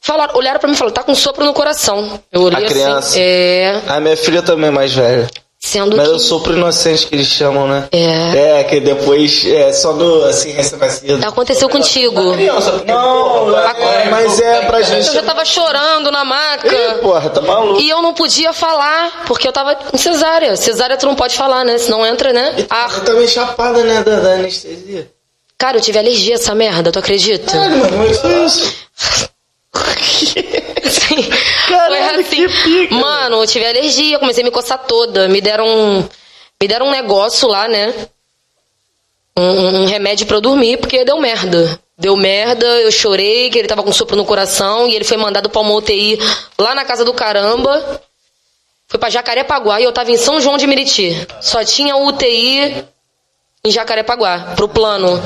falaram, olharam pra mim e falaram, tá com sopro no coração. Eu olhei A assim, criança. é, A minha filha também é mais velha. Sendo Mas que eu sou pro inocente que eles chamam, né? É. É, que depois é só no assim, recém-nascido. aconteceu contigo. Criança, Não, pô, é, mas é pra gente. Eu já tava chorando na maca. Ih, porra, tá maluco. E eu não podia falar, porque eu tava em cesárea. Cesárea tu não pode falar, né? Senão entra, né? Ah, Você tá meio chapada, né, da, da anestesia. cara, eu tive alergia a essa merda, tu acredita? Caralho, mas como é que foi isso? Assim, Caralho, foi assim. que pica. Mano, eu tive alergia, comecei a me coçar toda. Me deram um, me deram um negócio lá, né? Um, um- remédio pra eu dormir, porque deu merda. Deu merda, eu chorei, que ele tava com sopro no coração, e ele foi mandado pra uma UTI lá na casa do caramba. Foi pra Jacarepaguá e eu tava em São João de Meriti. Só tinha UTI em Jacarepaguá, pro plano.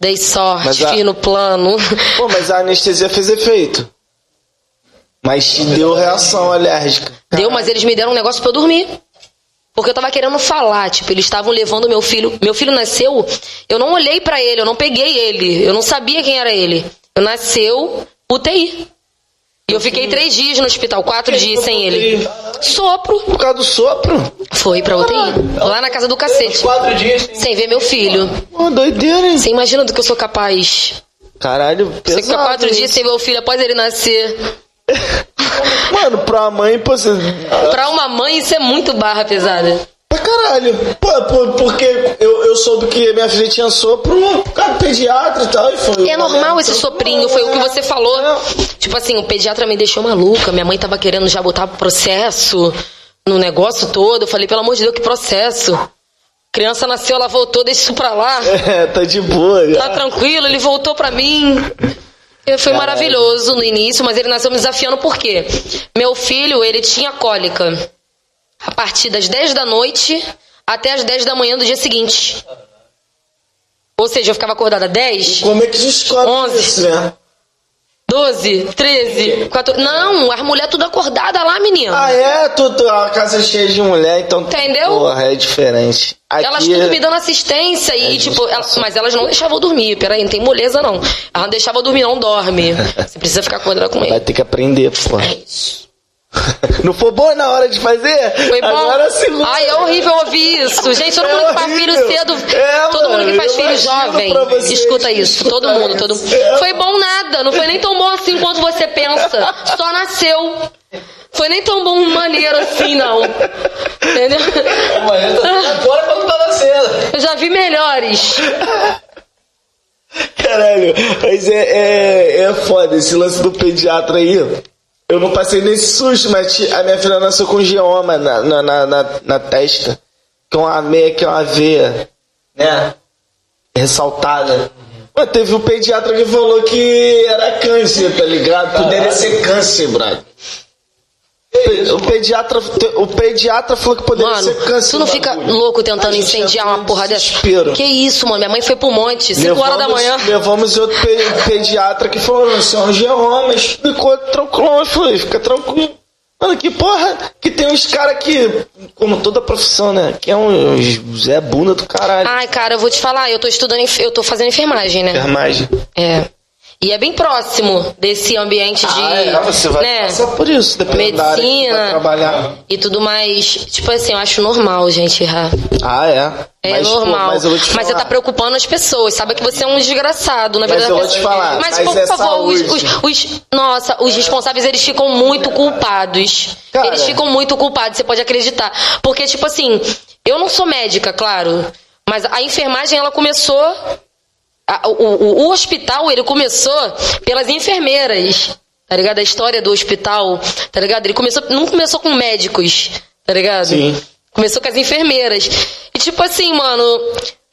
Dei sorte, a- fiz no plano. Pô, mas a anestesia fez efeito. Mas te deu reação alérgica. Deu, mas eles me deram um negócio pra eu dormir. Porque eu tava querendo falar, tipo, eles estavam levando meu filho. Meu filho nasceu, eu não olhei pra ele, eu não peguei ele, eu não sabia quem era ele. Eu nasceu UTI. E eu fiquei três dias no hospital, quatro dias sem ele. Sopro. Por causa do sopro? Foi pra UTI. Lá na casa do cacete. Quatro dias sem ver meu filho. Pô, doideira, hein? Você imagina do que eu sou capaz? Caralho, Você pesado. fica quatro dias sem ver o filho após ele nascer. Mano, pra mãe, pô, você... Pra uma mãe, isso é muito barra pesada. Pra caralho. Pô, pô, porque eu, eu soube que minha filha tinha sopro causa do pediatra e tal. E foi É normal esse soprinho, foi o que você falou. Tipo assim, o pediatra me deixou maluca. Minha mãe tava querendo já botar processo no negócio todo. Eu falei, pelo amor de Deus, que processo? Criança nasceu, ela voltou, deixa isso pra lá. É, tá de boa. Tá tranquilo, ele voltou pra mim. E Foi maravilhoso no início, mas ele nasceu me desafiando por quê? Meu filho, ele tinha cólica a partir das 10 da noite até as 10 da manhã do dia seguinte. Ou seja, eu ficava acordada 10, Como é que descobre Onze. isso, né? 12, 13, 14. Não, as mulheres tudo acordada lá, menino. Ah, é? Tu, tu, a casa é cheia de mulher, então... Entendeu? Porra, é diferente. Aqui, Elas tudo me dando assistência É e, tipo, elas- mas elas não deixavam eu dormir. Peraí, não tem moleza, não. Elas não deixavam eu dormir, não dorme. Você precisa ficar acordada com Vai ele. ter que aprender, pô. É isso. Não foi bom na hora de fazer? Foi bom? Agora se luta. Ai, é horrível ouvir isso. Gente, todo É mundo que faz horrível. filho cedo. É, todo mundo que mano, faz filho jovem. Escuta isso. Todo escutam mundo, todo mundo. É. Foi bom nada. Não foi nem tão bom assim quanto você pensa. Só nasceu. Foi nem tão bom maneiro assim, não. Entendeu? Mas agora quando tá nascendo. Eu já vi melhores. Caralho, mas é, é, é foda esse lance do pediatra aí. Eu não passei nesse susto, mas a minha filha nasceu com gioma na, na, na, na, na testa. Que é uma meia, que é uma veia, né? Ressaltada. Mas teve um pediatra que falou que era câncer, tá ligado? Poderia ser câncer, brother. O pediatra, o pediatra falou que poderia Mano, ser câncer. tu não fica bagulho. louco tentando A gente incendiar uma em porra dessa? desespero. Que isso, mano? Minha mãe foi pro monte, 5 horas da manhã. Levamos outro pe- pediatra que falou, é um geoma, explicou tranquilo, eu falei, fica tranquilo. Mano, que porra, que tem uns caras que, como toda profissão, né, que é um Zé Bunda do caralho. Ai, cara, eu vou te falar, eu tô estudando, eu tô fazendo enfermagem, né? Enfermagem. É. E é bem próximo desse ambiente de. Ah, é, você vai né? passar por isso, dependendo da área que você vai Medicina. trabalhar. E tudo mais. Tipo assim, eu acho normal, gente, errar. Ah, é. É Mas, pô, normal. mas eu vou te você falar. tá preocupando as pessoas. Sabe que você é um desgraçado, na Mas verdade. eu vou te falar, Mas, mas por é favor, os, os- os- Nossa, os responsáveis, eles ficam muito culpados. Cara. Eles ficam muito culpados, você pode acreditar. Porque, tipo assim, eu não sou médica, claro. Mas a enfermagem, ela começou. A- o, o- hospital, ele começou pelas enfermeiras. Tá ligado? A história do hospital, tá ligado? Ele começou. Não começou com médicos, tá ligado? Sim. Começou com as enfermeiras. E tipo assim, mano,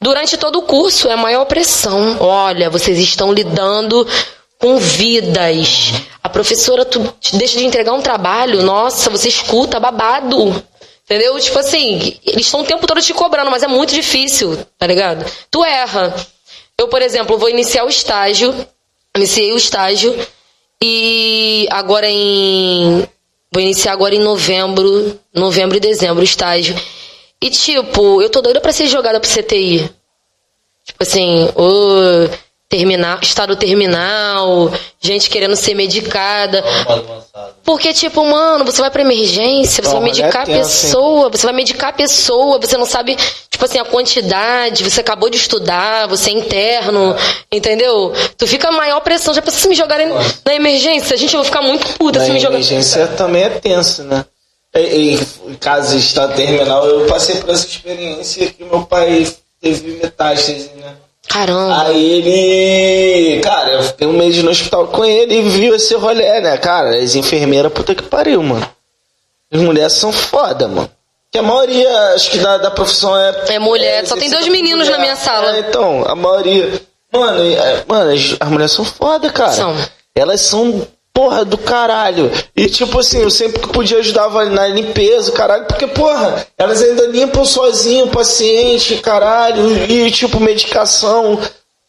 durante todo o curso é a maior pressão. Olha, vocês estão lidando com vidas. A professora tu deixa de entregar um trabalho, nossa, você escuta babado. Entendeu? Tipo assim, eles estão o tempo todo te cobrando, mas é muito difícil, tá ligado? Tu erra. Eu, por exemplo, vou iniciar o estágio. Iniciei o estágio. E agora em. Vou iniciar agora em novembro. Novembro e dezembro o estágio. E tipo, eu tô doida pra ser jogada pro CTI. Tipo assim, o terminal, estado terminal, gente querendo ser medicada. Porque, tipo, mano, você vai pra emergência, você vai é medicar a pessoa, você vai medicar a pessoa, você não sabe, tipo assim, a quantidade, você acabou de estudar, você é interno, entendeu? Tu fica a maior pressão. Já pensou se me jogarem na emergência? Gente, eu vou ficar muito puta Na se me jogar. emergência também é tenso, né? E, e, em caso de estado terminal, eu passei por essa experiência que meu pai teve metástase, né? Caramba. Aí ele. Cara, eu fiquei um mês no hospital com ele e viu esse rolê, né? Cara, as enfermeiras, puta que pariu, mano. As mulheres são foda, mano. Que a maioria, acho que da, da profissão é. É mulher, só tem dois meninos na minha sala. É, então, a maioria. Mano, é, mano as, as mulheres são foda, cara. São. Elas são porra do caralho. E tipo assim, eu sempre que podia ajudava na limpeza, caralho, porque porra, elas ainda limpam sozinho o paciente, caralho, e tipo, medicação,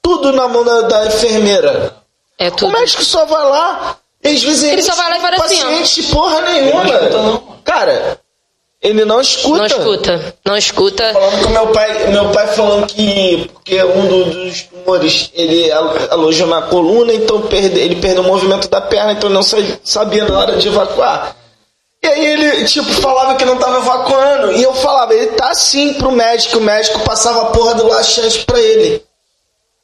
tudo na mão da, da enfermeira. É O tudo. médico só vai lá, e às vezes Ele só vai lá e fala assim, ó. paciente porra nenhuma. Cara, ele não escuta. Não escuta. Não escuta. Falando com meu pai, meu pai falando que porque um do- dos tumores ele al- alojou na coluna, então perde, ele perdeu o movimento da perna, então não sa- sabia na hora de evacuar. E aí ele, tipo, falava que não tava evacuando. E eu falava, ele tá sim pro médico, o médico passava a porra do laxante pra ele.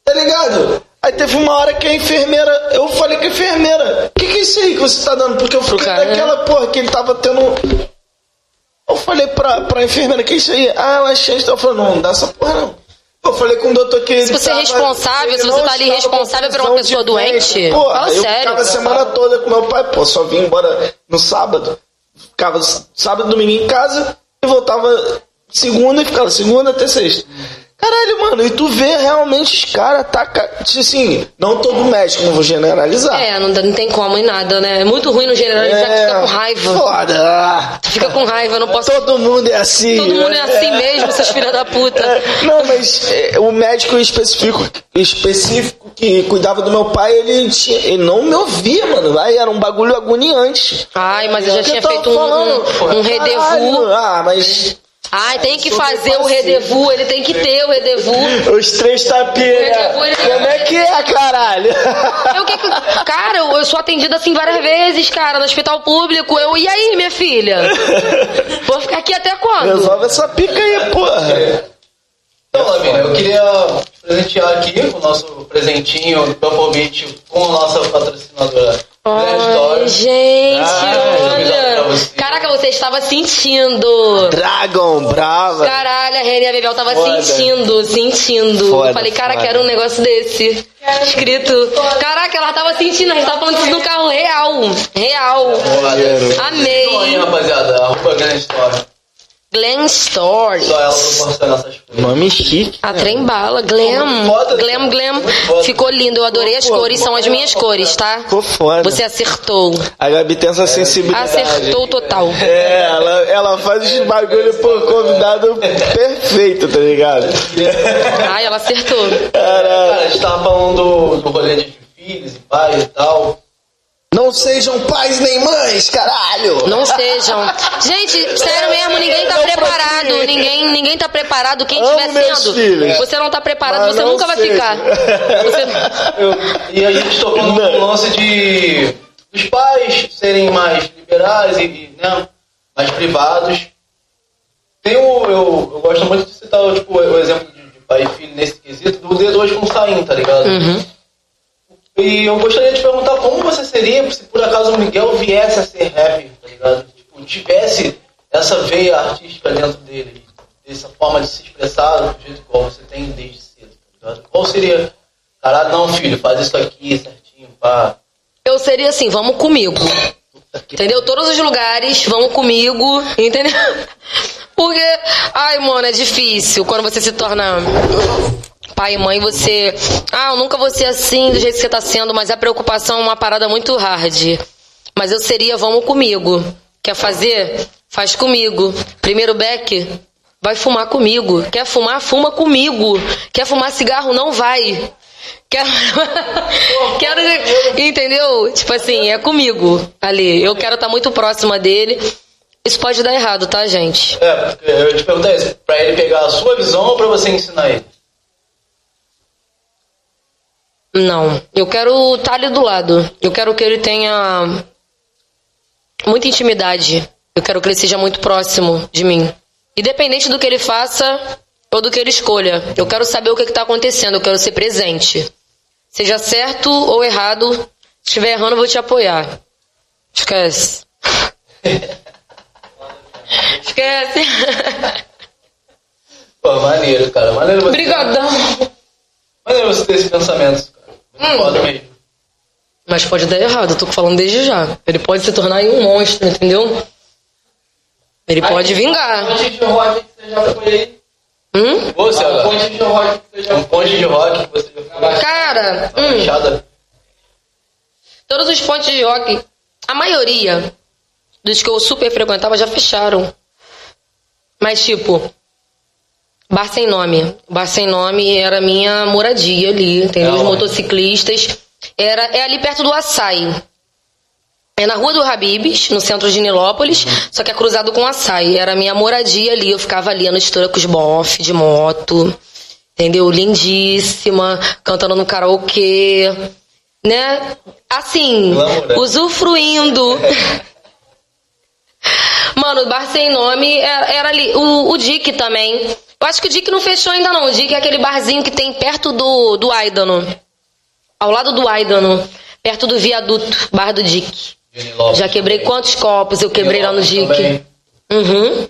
Tá ligado? Aí teve uma hora que a enfermeira, eu falei com a enfermeira, o que, que é isso aí que você tá dando? Porque eu fiquei cara, né? daquela porra que ele tava tendo eu falei pra, pra enfermeira, que isso aí? Ah, ela achei que falando, não, não dá essa porra não. Eu falei com o doutor que ele Se você é responsável, se você tá ali responsável por uma pessoa doente. Porra, fala eu sério. ficava a semana toda com meu pai, pô, só vim embora no sábado. Ficava sábado, domingo em casa e voltava segunda e ficava segunda até sexta. Caralho, mano, e tu vê realmente os caras tá. tipo Assim, não todo médico, não vou generalizar. É, não, não tem como em nada, né? É muito ruim no generalizar, que fica com raiva. Foda. Fica com raiva, não posso. Todo mundo é assim. Todo mundo é né? assim mesmo, seus filhos da puta. É, Não, mas é, o médico específico, específico que cuidava do meu pai, ele, tinha, ele não me ouvia, mano. Aí era um bagulho agoniante. Ai, mas eu já Que tinha feito um, um, um caralho, redevu. Ah, mas Ai, tem que fazer o redevu, ele tem que ter o redevu. os três tapinhas. Como é que é, caralho? Eu, que, cara, eu, sou atendida assim várias vezes, cara, no hospital público. Eu, e aí, minha filha? Vou ficar aqui até quando? Resolve essa pica aí, porra. Então, Lavínia, eu queria presentear aqui o nosso presentinho do Beach com a nossa patrocinadora Ai, gente, Ah, olha. você. Caraca, você estava sentindo. Dragon, brava. Caralho, a Reni e a Bebel tava Foda. sentindo, sentindo. Foda, eu falei, cara, foda. quero um negócio desse. Escrito. Caraca, ela tava sentindo, a gente tava falando isso no carro real. Real. Então Amei. aí, rapaziada, arroba grande história. Glam Story. Só ela proporciona essas coisas. Nome chique. A trem bala, glam. Foda, Glam, glam. Foda. Ficou lindo, eu adorei as Pô, cores, são as minhas cores, tá? Ficou foda. Você acertou. A Gabi tem essa sensibilidade. Acertou total. É, ela, ela faz os bagulho por convidado perfeito, tá ligado? Ai, ela acertou. Cara, a gente tava falando do, do rolê de filhos e pais e tal. Não sejam pais nem mães, caralho! Não sejam. Gente, sério mesmo, ninguém tá Não preparado. procure. Ninguém, ninguém tá preparado. Quem Amo estiver sendo, filhos. você não tá preparado, Mas você nunca vai seja. ficar. Você- Eu- e a gente tocou no lance de dos pais serem mais liberais e, e, né, mais privados. Tem o, eu, eu gosto muito de citar tipo, o exemplo de, de pai e filho nesse quesito do D2 com o Saim, tá ligado? Uhum. E eu gostaria de perguntar como você seria se por acaso o Miguel viesse a ser rapper, tá ligado? Tipo, tivesse essa veia artística dentro dele, essa forma de se expressar do jeito igual você tem desde cedo, tá ligado? Qual seria, caralho, não, filho, faz isso aqui certinho, pá. Eu seria assim, vamos comigo. Entendeu? Todos os lugares, vão comigo, entendeu? Porque, ai, mano, é difícil quando você se torna pai e mãe, você. Ah, eu nunca vou ser assim do jeito que você tá sendo, mas a preocupação é uma parada muito hard. Mas eu seria, vamos comigo. Quer fazer? Faz comigo. Primeiro beck, vai fumar comigo. Quer fumar? Fuma comigo. Quer fumar cigarro? Não vai. Quero. quero. Entendeu? Tipo assim, é comigo ali. Eu quero estar muito próxima dele. Isso pode dar errado, tá, gente? É, eu te perguntar isso, pra ele pegar a sua visão ou pra você ensinar ele? Não. Eu quero estar ali do lado. Eu quero que ele tenha muita intimidade. Eu quero que ele seja muito próximo de mim. Independente do que ele faça ou do que ele escolha. Eu quero saber o que está acontecendo. Eu quero ser presente. Seja certo ou errado. Se estiver errando, eu vou te apoiar. Esquece. Esquece. Pô, maneiro, cara. Maneiro você. Obrigadão. Maneiro você ter esse pensamento, Hum. foda mesmo. Mas pode dar errado, eu tô falando desde já. Ele pode se tornar aí um monstro, entendeu? Ele pode vingar. Ponte de rock que você já foi aí. Hum? Você, Uma agora. ponte de rock que você já Um ponte de rock que você já foi. Cara, hum, baixada. todos os pontos de rock, a maioria dos que eu super frequentava já fecharam. Mas, tipo, Bar Sem Nome. Bar Sem Nome era a minha moradia ali, entendeu? Os Aonde? motociclistas. Era, é ali perto do Açaí. É na rua do Habibs, no centro de Nilópolis, só que é cruzado com Açaí. Era a minha moradia ali, eu ficava ali a noite toda com os bof de moto, entendeu? Lindíssima, cantando no karaokê, né? Assim, Glamour, né? usufruindo. Mano, o bar sem nome era, era ali. O, o Dick também. Eu acho que o Dick não fechou ainda não. O Dick é aquele barzinho que tem perto do, do Aidano. Ao lado do Aidano. Perto do viaduto. Bar do Dick. Já quebrei também. quantos copos eu quebrei lá no Dick. Também. Uhum.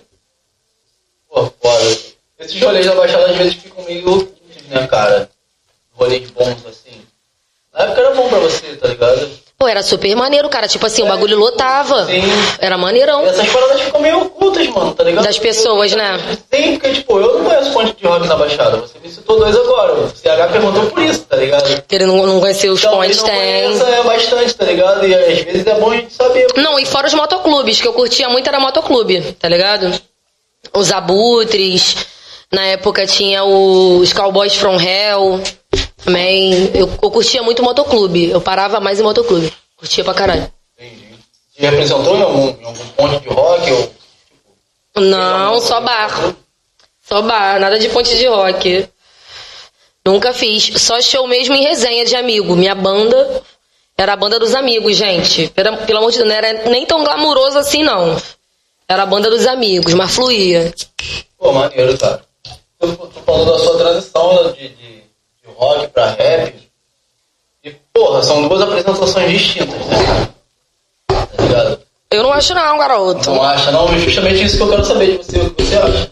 Pô, foda. Esses rolês da Baixada às vezes ficam meio né, cara? Rolês bons assim. Na época era bom pra você, tá ligado? Pô, era super maneiro, cara. Tipo assim, o bagulho lotava. Sim. Era maneirão. Essas paradas ficam meio ocultas, mano, tá ligado? Das pessoas, né? Sim, porque, tipo, eu não conheço ponte de rock na Baixada. Você me citou dois agora. O CH perguntou por isso, tá ligado? Que ele não, não conhecia os Então, pontes, tem. conhece é bastante, tá ligado? E às vezes é bom a gente saber. Não, e fora os motoclubes, que eu curtia muito era motoclube, tá ligado? Os abutres. Na época tinha os Cowboys from Hell. Também. Eu, eu curtia muito motoclube. Eu parava mais em motoclube. Curtia pra caralho. Entendi. Você representou em algum, em algum ponte de rock? Ou... Não, só bar. Só bar, nada de ponte de rock. Nunca fiz. Só show mesmo em resenha de amigo. Minha banda era a banda dos amigos, gente. Pelo, pelo amor de Deus, não era nem tão glamuroso assim, não. Era a banda dos amigos, mas fluía. Pô, maneiro, cara. Tu, tu falou da sua transição de, de, de rock pra rap. E, porra, são duas apresentações distintas, tá Tá ligado? Eu não acho não, garoto. Não acha, não? Justamente isso que eu quero saber de você, o que você acha.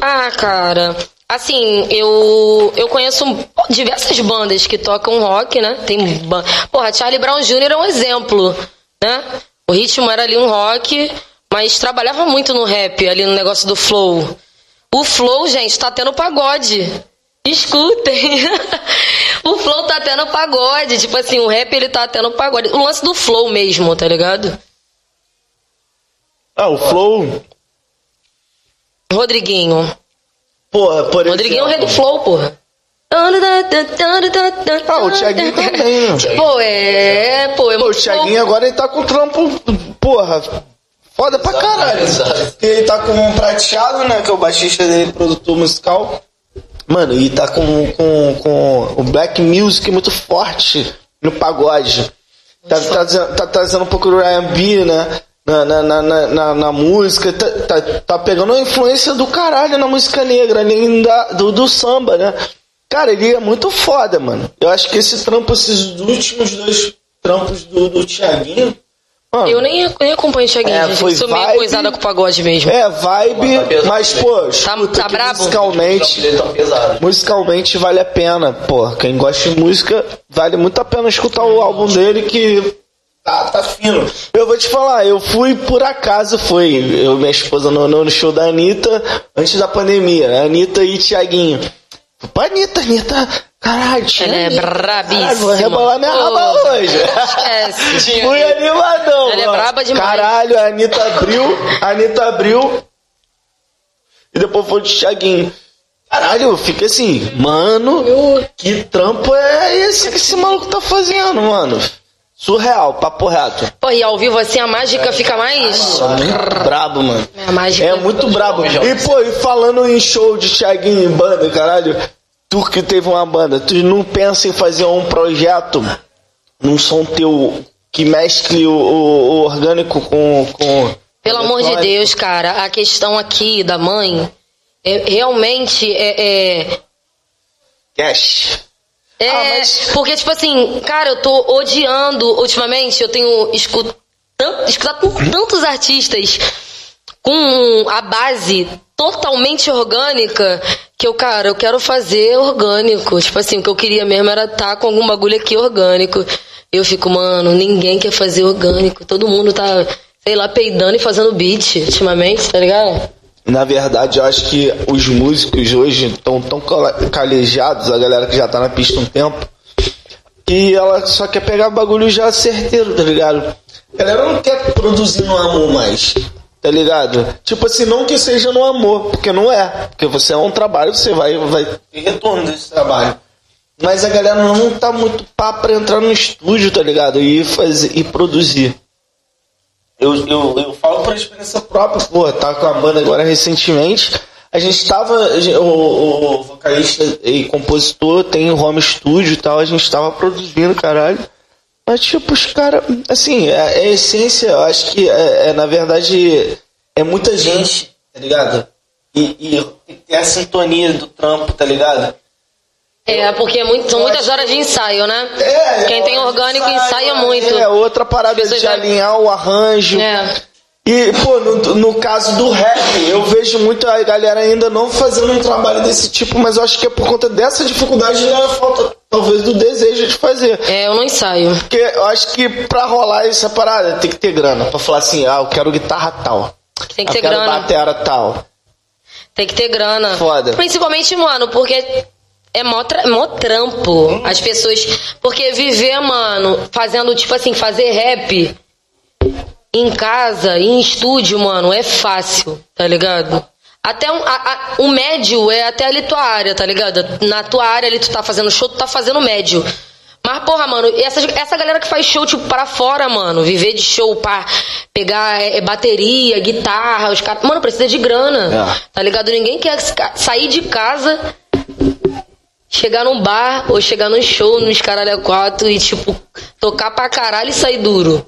Ah, cara. Assim, eu eu conheço diversas bandas que tocam rock, né? Tem ban... Porra, Charlie Brown Jr. é um exemplo, né? O ritmo era ali um rock, mas trabalhava muito no rap, ali no negócio do flow. O flow, gente, tá tendo pagode. Escutem. o flow tá tendo pagode. Tipo assim, o rap ele tá tendo pagode. O lance do flow mesmo, tá ligado? Ah, o Flow. Rodriguinho. Porra, por Rodriguinho é o rei do flow, porra. Ah, o Thiaguinho também, né? Pô, é, pô, é Pô, o Thiaguinho agora ele tá com trampo, porra, foda pra caralho. Exato. Porque ele tá com um prateado, né? Que é o baixista dele, produtor musical. Mano, e tá com, com, com o black music muito forte no pagode. Tá, tá, trazendo- tá trazendo um pouco do R&B, né? Na, na, na, na, música. Tá, tá, tá pegando a influência do caralho na música negra, além da, do, do samba, né? Cara, ele é muito foda, mano. Eu acho que esse trampo, esses últimos dois trampos do, do Thiaguinho... Mano, Eu nem, nem acompanho o Thiaguinho, É, gente. foi Eu sou meio coisada com o pagode mesmo. É, vibe, Mas tá pesado mas, também. pô, escuta tá que brabo? musicalmente, pesado. musicalmente vale a pena, pô. Quem gosta de música, vale muito a pena escutar o álbum dele que tá, tá fino. Eu vou te falar, eu fui por acaso, foi eu e minha esposa no, no show da Anitta, antes da pandemia, Anitta e Tiaguinho. Fui pra Anitta, Anitta, caralho, tinha Ela é. Caralho, vou rebolar minha Pô, raba hoje. Esquece. Fui animadão. Ela é braba demais. Caralho, a Anitta abriu, a Anitta abriu. E depois foi de Thiaguinho. Caralho, eu fiquei assim, mano, que trampo é esse que esse maluco tá fazendo, mano? Surreal, papo reto. Pô, e ao vivo assim a mágica fica mais. Muito brabo, mano. A mágica. É muito brabo. E, pô, e falando em show de Thiaguinho em banda, caralho, tu que teve uma banda, tu não pensa em fazer um projeto num som teu que mescle o, o- o orgânico com. com Pelo amor de? Deus, cara, a questão aqui da mãe é, realmente é, é, Cash. É, Ah, mas- porque, tipo assim, cara, eu tô odiando, ultimamente, eu tenho escu- tan- escutado tantos artistas com a base totalmente orgânica que eu, cara, eu quero fazer orgânico. Tipo assim, o que eu queria mesmo era estar com algum bagulho aqui orgânico. Eu fico, mano, ninguém quer fazer orgânico. Todo mundo tá, sei lá, peidando e fazendo beat ultimamente, tá ligado? Na verdade, eu acho que os músicos hoje estão tão calejados, a galera que já tá na pista um tempo, que ela só quer pegar bagulho já certeiro, tá ligado? A galera não quer produzir no amor mais, tá ligado? Tipo assim, não que seja no amor, porque não é. Porque você é um trabalho, você vai, vai ter retorno desse trabalho. Mas a galera não tá muito pá pra entrar no estúdio, tá ligado? E fazer e produzir. Eu, eu, eu falo por experiência própria, pô, tá com a banda agora recentemente. A gente tava, o, o vocalista e compositor tem home studio e tal, a gente tava produzindo, caralho. Mas, tipo, os caras, assim, é, é a essência, eu acho que, é, é, na verdade, é muita gente, tá ligado? E, e tem a sintonia do trampo, tá ligado? É, porque é muito, são muitas horas de ensaio, né? É, Quem tem é, orgânico ensaio, ensaia muito. É, outra parada de já- alinhar o arranjo. É. E, pô, no, no caso do rap, eu vejo muito a galera ainda não fazendo um trabalho desse tipo, mas eu acho que é por conta dessa dificuldade da falta, talvez, do desejo de fazer. É, eu não ensaio. Porque eu acho que pra rolar essa parada tem que ter grana. Pra falar assim, ah, eu quero guitarra tal. Tem que eu ter quero grana. batera tal. Tem que ter grana. Foda. Principalmente, mano, porque é mó, tra- mó trampo. As pessoas. Porque viver, mano, fazendo, tipo assim, fazer rap em casa, em estúdio, mano, é fácil, tá ligado? Até um, a- a- o médio é até ali tua área, tá ligado? Na tua área ali tu tá fazendo show, tu tá fazendo médio. Mas, porra, mano, essa, essa galera que faz show, tipo, para fora, mano, viver de show, pra pegar é, bateria, guitarra, os caras. Mano, precisa de grana. É. Tá ligado? Ninguém quer sa- sair de casa, chegar num bar ou chegar num show, nos caralho a quatro e, tipo, tocar pra caralho e sair duro.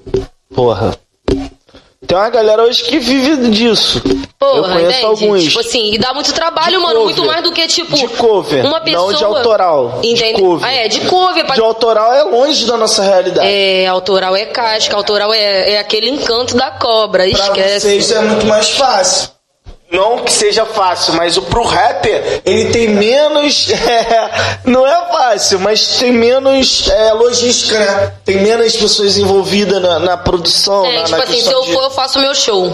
Porra. Tem uma galera hoje que vive disso. Porra, eu conheço entende? alguns. Tipo assim, e dá muito trabalho, De mano. cover. Muito mais do que, tipo. De cover, Uma pessoa. não de autoral. De Entende? cover. Ah, é, de cover. pra- De autoral é longe da nossa realidade. É, autoral é casca, autoral é, é aquele encanto da cobra. Pra Esquece. vocês é muito mais fácil. Não que seja fácil, mas o pro rapper, ele tem menos. é, não é fácil, mas tem menos é, logística, né? Tem menos pessoas envolvidas na, na produção. É, na, tipo na assim, se eu de- for, eu faço o meu show.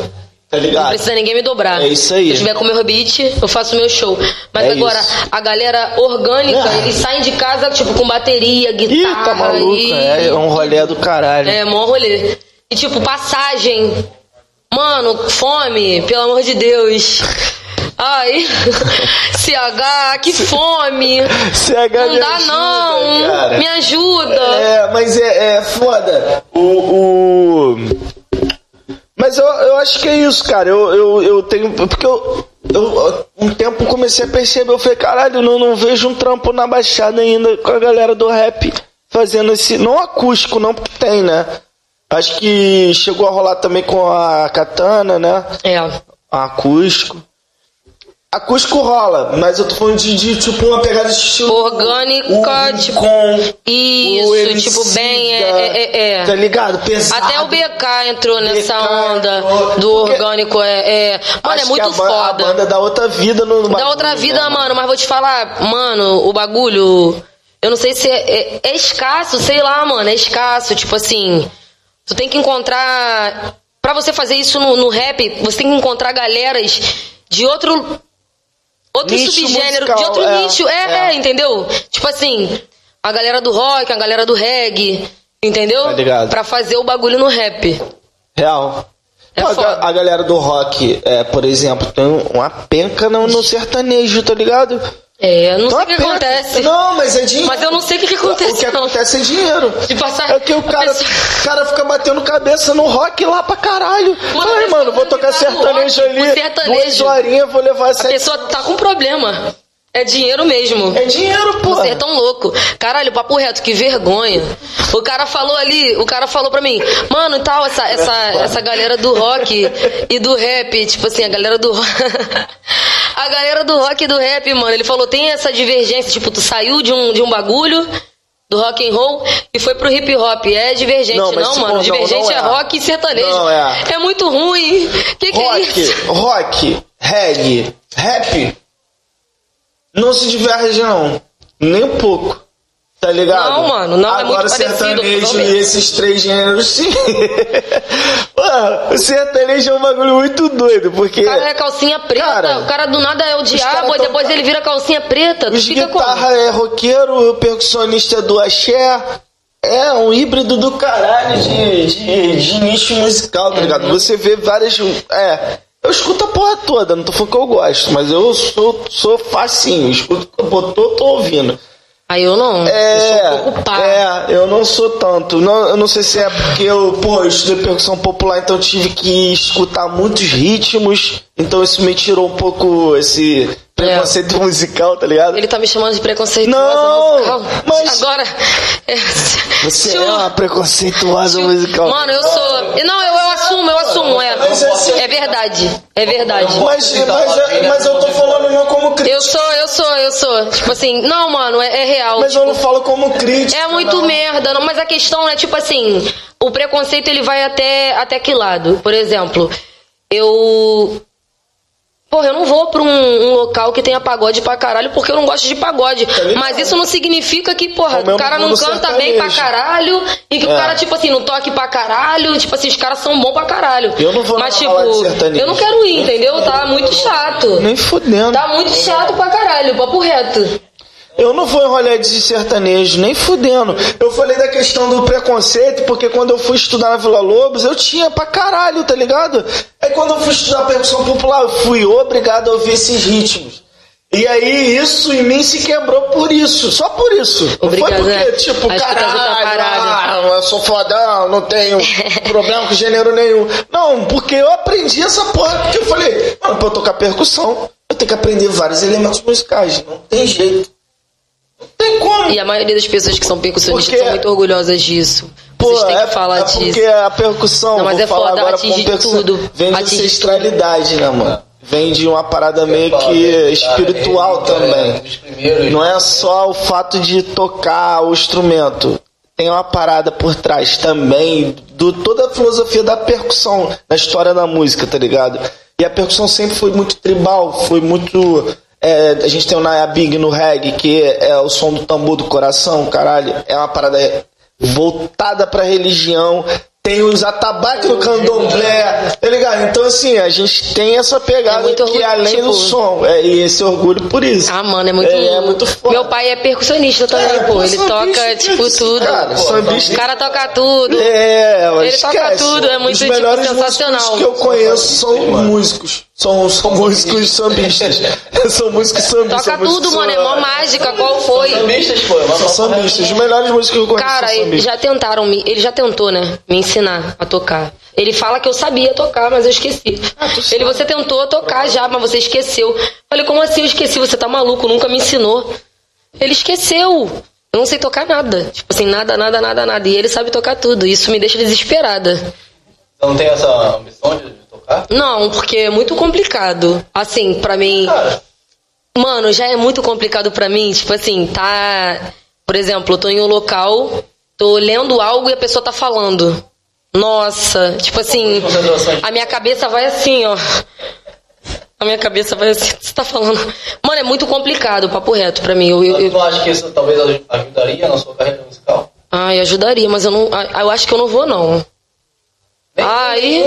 Tá Não ligado? precisa ninguém me dobrar. É isso aí. Se eu tiver com o meu beat, eu faço o meu show. Mas É agora, isso. a galera orgânica, Ah. eles saem de casa, tipo, com bateria, Ih, guitarra. tá maluco. e- É, é um rolê do caralho. É, mó rolê. E tipo, passagem. Mano, fome, pelo amor de Deus. Ai, CH, que fome. CH Não dá ajuda, não. cara. Me ajuda. É, mas é, é foda. O. o... Mas eu, eu acho que é isso, cara. Eu, eu, eu tenho. Porque eu, eu. Um tempo comecei a perceber, eu falei, caralho, eu não, não vejo um trampo na baixada ainda com a galera do rap fazendo esse. Não acústico, não, porque tem, né? Acho que chegou a rolar também com a Katana, né? É. Acústico. Acústico rola, mas eu tô falando de, de, tipo uma pegada de estilo. Orgânica, o tipo, com Isso, tipo, bem, é, da- é, é, Tá é. ligado? Pesado. Até o BK entrou nessa BK onda entrou. do orgânico. É, é. Mano, é muito a, foda. A banda dá outra vida no Da bagulho, outra vida, né, mano, mas vou te falar, mano, o bagulho. Eu não sei se é, é- é escasso, sei lá, mano, é escasso. Tipo assim, tu tem que encontrar. Pra você fazer isso no, no rap, você tem que encontrar galeras de outro. Outro Nicho subgênero, musical, de outro é, nicho. É, é. é, entendeu? Tipo assim, a galera do rock, a galera do reggae, entendeu? Tá ligado. Pra fazer o bagulho no rap. Real. É Pô, a, a galera do rock, é, por exemplo, tem uma penca no, no sertanejo, tá ligado? É, eu não Tem sei o que acontece. Não, mas é dinheiro. Mas eu não sei o que, que acontece. O que não. acontece é dinheiro. De passar. É que o a cara, pessoa- o cara fica batendo cabeça no rock lá pra caralho. Mano, Ai, a mano, vou tocar sertanejo rock, ali. sertanejo. Duas horinhas, vou levar A sete. pessoa tá com problema. É dinheiro mesmo. É dinheiro, pô. Você é tão louco. Caralho, papo reto, que vergonha. O cara falou ali, o cara falou pra mim, mano, e tal, essa, essa, essa galera do rock e do rap, tipo assim, a galera do A galera do rock e do rap, mano, ele falou, tem essa divergência, tipo, tu saiu de um, de um bagulho do rock and roll e foi pro hip hop. É divergente, Não, não, mas, mano. divergente não é. é. rock e sertanejo. Não é. É muito ruim. Que que é rock, isso? rock, reggae, rap, não se diverge não, nem um pouco, tá ligado? Não, mano, não, é Agora muito parecido, sertanejo e esses três gêneros sim. mano, o sertanejo é um bagulho muito doido, porque O cara é calcinha preta, Cara, o cara do nada é o diabo, e tão- depois ele vira calcinha preta. Os fica como? guitarra é roqueiro, o percussionista é do axé, é um híbrido do caralho de, de, de nicho musical, tá ligado? Você vê várias. É. Eu escuto a porra toda, não tô falando que eu gosto, mas eu sou, sou facinho, escuto o que botou, tô ouvindo. Aí eu não. É, eu sou um pouco pá. é, eu não sou tanto. Não, eu não sei se é porque eu, pô, eu estudei percussão popular, então eu tive que escutar muitos ritmos, então isso me tirou um pouco esse preconceito musical, tá ligado? Ele tá me chamando de preconceituosa Não, musical. mas- Agora. É, Você é uma preconceituosa musical. Mano, eu sou. Não, eu, eu assumo, eu assumo. É, Mas assim- é verdade. É verdade. Mas, mas, mas eu tô falando não como crítica. Eu sou, eu sou, eu sou. Tipo assim, não, mano, é, é real. Mas eu não falo como crítica. É muito não. merda, não, mas a questão é tipo assim, o preconceito ele vai até até que lado? Por exemplo, eu Porra, eu não vou pra um, um local que tenha pagode pra caralho porque eu não gosto de pagode. Mas isso não significa que, porra, eu o cara não canta bem pra caralho e que o É. cara, tipo assim, não toque pra caralho. Tipo assim, os caras são bons pra caralho. Eu não vou Mas, tipo, eu não quero ir, entendeu? Tá muito chato. Nem fudendo. Tá muito chato pra caralho, papo reto. Eu não vou em rolê de sertanejo, nem fudendo. Eu falei da questão do preconceito, porque quando eu fui estudar na Vila Lobos, eu tinha pra caralho, tá ligado? Aí quando eu fui estudar percussão popular, eu fui obrigado a ouvir esses ritmos. E aí isso em mim se quebrou por isso, só por isso. Não Obrigada. foi porque, tipo, Acho tá outra caralho, parada. ah, eu sou fodão, não tenho problema com gênero nenhum. Não, porque eu aprendi essa porra, porque eu falei, mano, pra eu tocar percussão, eu tenho que aprender vários elementos musicais, não tem jeito. Tem como. E a maioria das pessoas que são percussionistas Porque- são muito orgulhosas disso. Pô, Vocês têm é, que falar é disso. porque a percussão, Não, mas é falar foda, atinge com percussão, tudo. vem de Atinge ancestralidade, né, mano? Vem de uma parada meio que espiritual também. Não é só o fato de tocar o instrumento. Tem uma parada por trás também do toda a filosofia da percussão na história da música, tá ligado? E a percussão sempre foi muito tribal, foi muito. É, a gente tem o Naya Big no reggae, que é o som do tambor do coração, caralho. É uma parada voltada pra religião. Tem os atabaques no candomblé, tá ligado? Então, assim, a gente tem essa pegada É que orgulho, além tipo- do som, é, e esse orgulho por isso. Ah, mano, é muito. É, é muito foda. Meu pai é percussionista também, É, pô. Ele toca, tipo, isso, tudo. cara, O cara toca tudo. É, mas Ele toca esquece. tudo, é muito, Os tipo, melhores sensacional. músicos que eu conheço são músicos. São, são músicos sambistas. são músicos sambistas. Toca são músicos tudo, mano. É mó mágica. Qual foi? Sambistas, pô. é São sambistas. Os melhores músicos que eu conheço Cara, são ele sambistas. já tentaram me. Ele já tentou, né? Me ensinar a tocar. Ele fala que eu sabia tocar, mas eu esqueci. Ah, ele, você tentou tocar já, mas você esqueceu. Falei, como assim eu esqueci? Você tá maluco, nunca me ensinou. Ele esqueceu. Eu não sei tocar nada. Tipo assim, nada, nada, nada, nada. E ele sabe tocar tudo. Isso me deixa desesperada. Você não tem essa ambição de, tocar? Não, porque é muito complicado. Assim, pra mim. Cara, Mano, já é muito complicado pra mim. Tipo assim, tá. Por exemplo, eu tô em um local, tô lendo algo e a pessoa tá falando. Nossa, tipo assim, a minha cabeça vai assim, ó. A minha cabeça vai assim, você tá falando. Mano, é muito complicado, papo reto pra mim. Eu, eu, tu eu- não acha que isso talvez aj- ajudaria na sua carreira musical? Ai, ajudaria, mas eu não. ah, Eu acho que eu não vou, não. Aí-.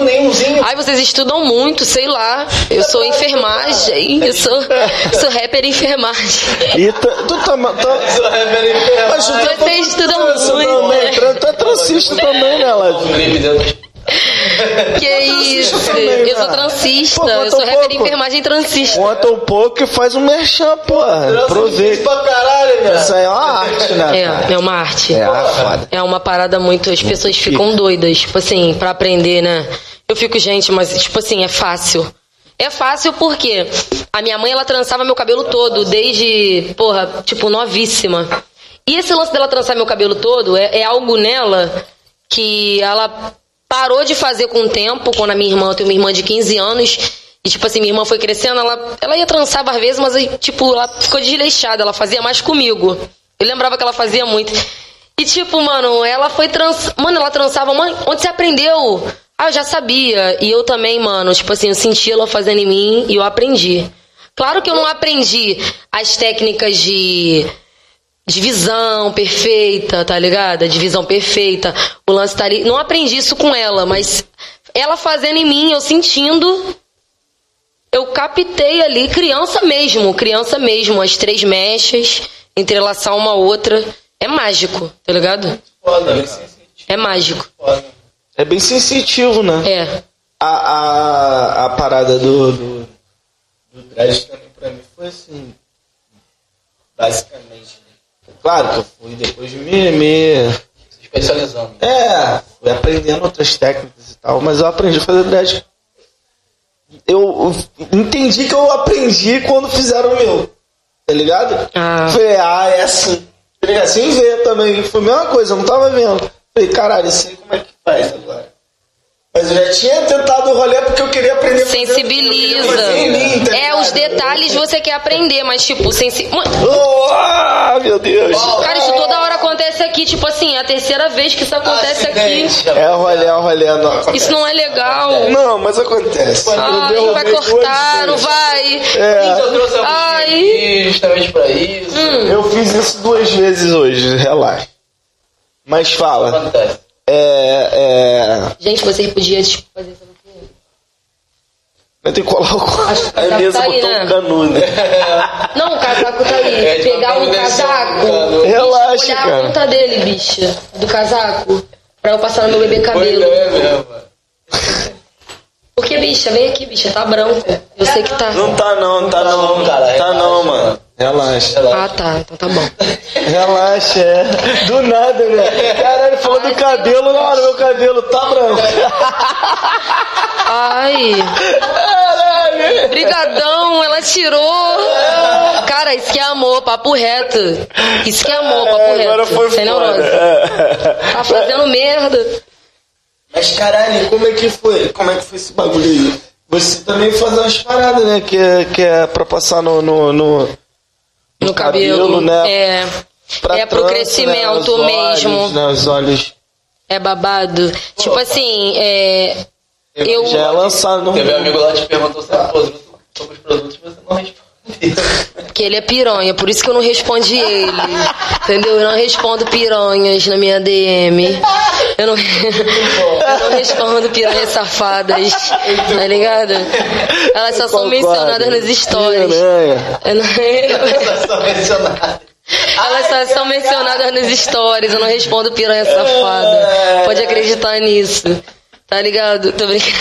Ai, vocês estudam muito, sei lá. Eu sou enfermagem, eu sou, sou rapper enfermagem. E tu, tu, tá, tá, tu tá- Vocês estudam tu muito, né? Tu é transista também, né, Lad? Que isso? também, eu sou né? transista, Pô, eu sou um rapper de enfermagem transista. Conta um pouco e faz um merchan, porra. Aproveita. pra caralho, velho. Isso aí é uma arte, né? cara? É, é uma arte. É, foda. É uma parada muito. As pessoas ficam doidas, tipo assim, pra aprender, né? Eu fico, gente, mas, tipo assim, é fácil. É fácil porque a minha mãe, ela trançava meu cabelo todo, desde, porra, tipo, novíssima. E esse lance dela trançar meu cabelo todo é, é algo nela que ela parou de fazer com o tempo, quando a minha irmã, eu tenho uma irmã de 15 anos, e tipo assim, minha irmã foi crescendo, ela, ela ia trançar várias vezes, mas tipo, ela ficou desleixada, ela fazia mais comigo. Eu lembrava que ela fazia muito. E tipo, mano, ela foi trans. Mano, ela trançava, mãe, onde você aprendeu? Ah, eu já sabia. E eu também, mano, tipo assim, eu senti ela fazendo em mim e eu aprendi. Claro que eu não aprendi as técnicas de divisão perfeita, tá ligado? A divisão perfeita. O lance tá ali. Não aprendi isso com ela, mas ela fazendo em mim, eu sentindo. Eu captei ali, criança mesmo, criança mesmo, as três mechas, entrelaçar uma outra. É mágico, tá ligado? Foda? É mágico. Foda. É bem sensitivo, né? É. A, a, a parada do, do, do dread também pra mim foi assim. Basicamente. Claro que eu fui depois de me, me Se especializando. É, fui aprendendo outras técnicas e tal, mas eu aprendi a fazer dread. Eu, eu entendi que eu aprendi quando fizeram o meu, tá ligado? Ah. Falei, ah, é assim. Tá ligado? Sem ver também, foi a mesma coisa, eu não tava vendo. Falei, caralho, sei como é que faz agora. Mas eu já tinha tentado o rolê porque eu queria aprender Sensibiliza. fazer em mim, tá É, os detalhes você quer aprender, mas tipo, sensi... Mano, Oh, ah, meu Deus. Cara, isso toda hora acontece aqui, tipo assim, é a terceira vez que isso acontece aqui. É o rolê, é o rolê. Não, acontece. Isso não é legal. Não, mas acontece. Ai, derrubei vai cortar, não vai. É. Eu trouxe a Ai. justamente pra isso. Eu fiz isso duas vezes hoje, relaxa. Mas fala, Acontece. É. é... Gente, você podia tipo, fazer isso aqui. Vai ter que colar o Acho que o A casaco mesa tá aí, botou né? um canudo. Não, o casaco tá aí. É, Pegar tá um casaco. bicha, Relaxa, olhar cara. a ponta dele, bicha. Do casaco. Pra eu passar no meu bebê Pois cabelo. é mesmo. Porque, bicha, vem aqui, bicha. Tá branco. Eu sei que tá. Não tá não, não tá não. Tá não, mano. Relaxa. Ah, tá. Então tá bom. Relaxa, é. Do nada, né? Caralho, falou do cabelo, hora meu cabelo tá branco. Ai. Caralho. Brigadão, ela tirou. Cara, isso que é amor, papo reto. Isso que é amor, papo É, reto. agora foi Sem neurose. É. Tá fazendo merda. Mas caralho, como é que foi? Como é que foi esse bagulho aí? Você também faz umas paradas, né? Que é, que é pra passar no. no, no, No cabelo. né? É. Pra é pro trança, crescimento né? Os mesmo. Olhos, né? Os olhos. É babado. Tipo assim, é. Eu. Já é lançado no. Teve um amigo lá que te perguntou sobre, sobre os produtos e você não respondeu. Que ele é piranha, por isso que eu não respondi ele. Entendeu? Eu não respondo piranhas na minha DM. Eu não, eu não respondo piranhas safadas. Tá ligado? Elas só são mencionadas nas. Eu não- Só mencionado. Elas só são mencionadas nas stories. Eu não respondo piranha safada. Pode acreditar nisso. Tá ligado? Tô brincando.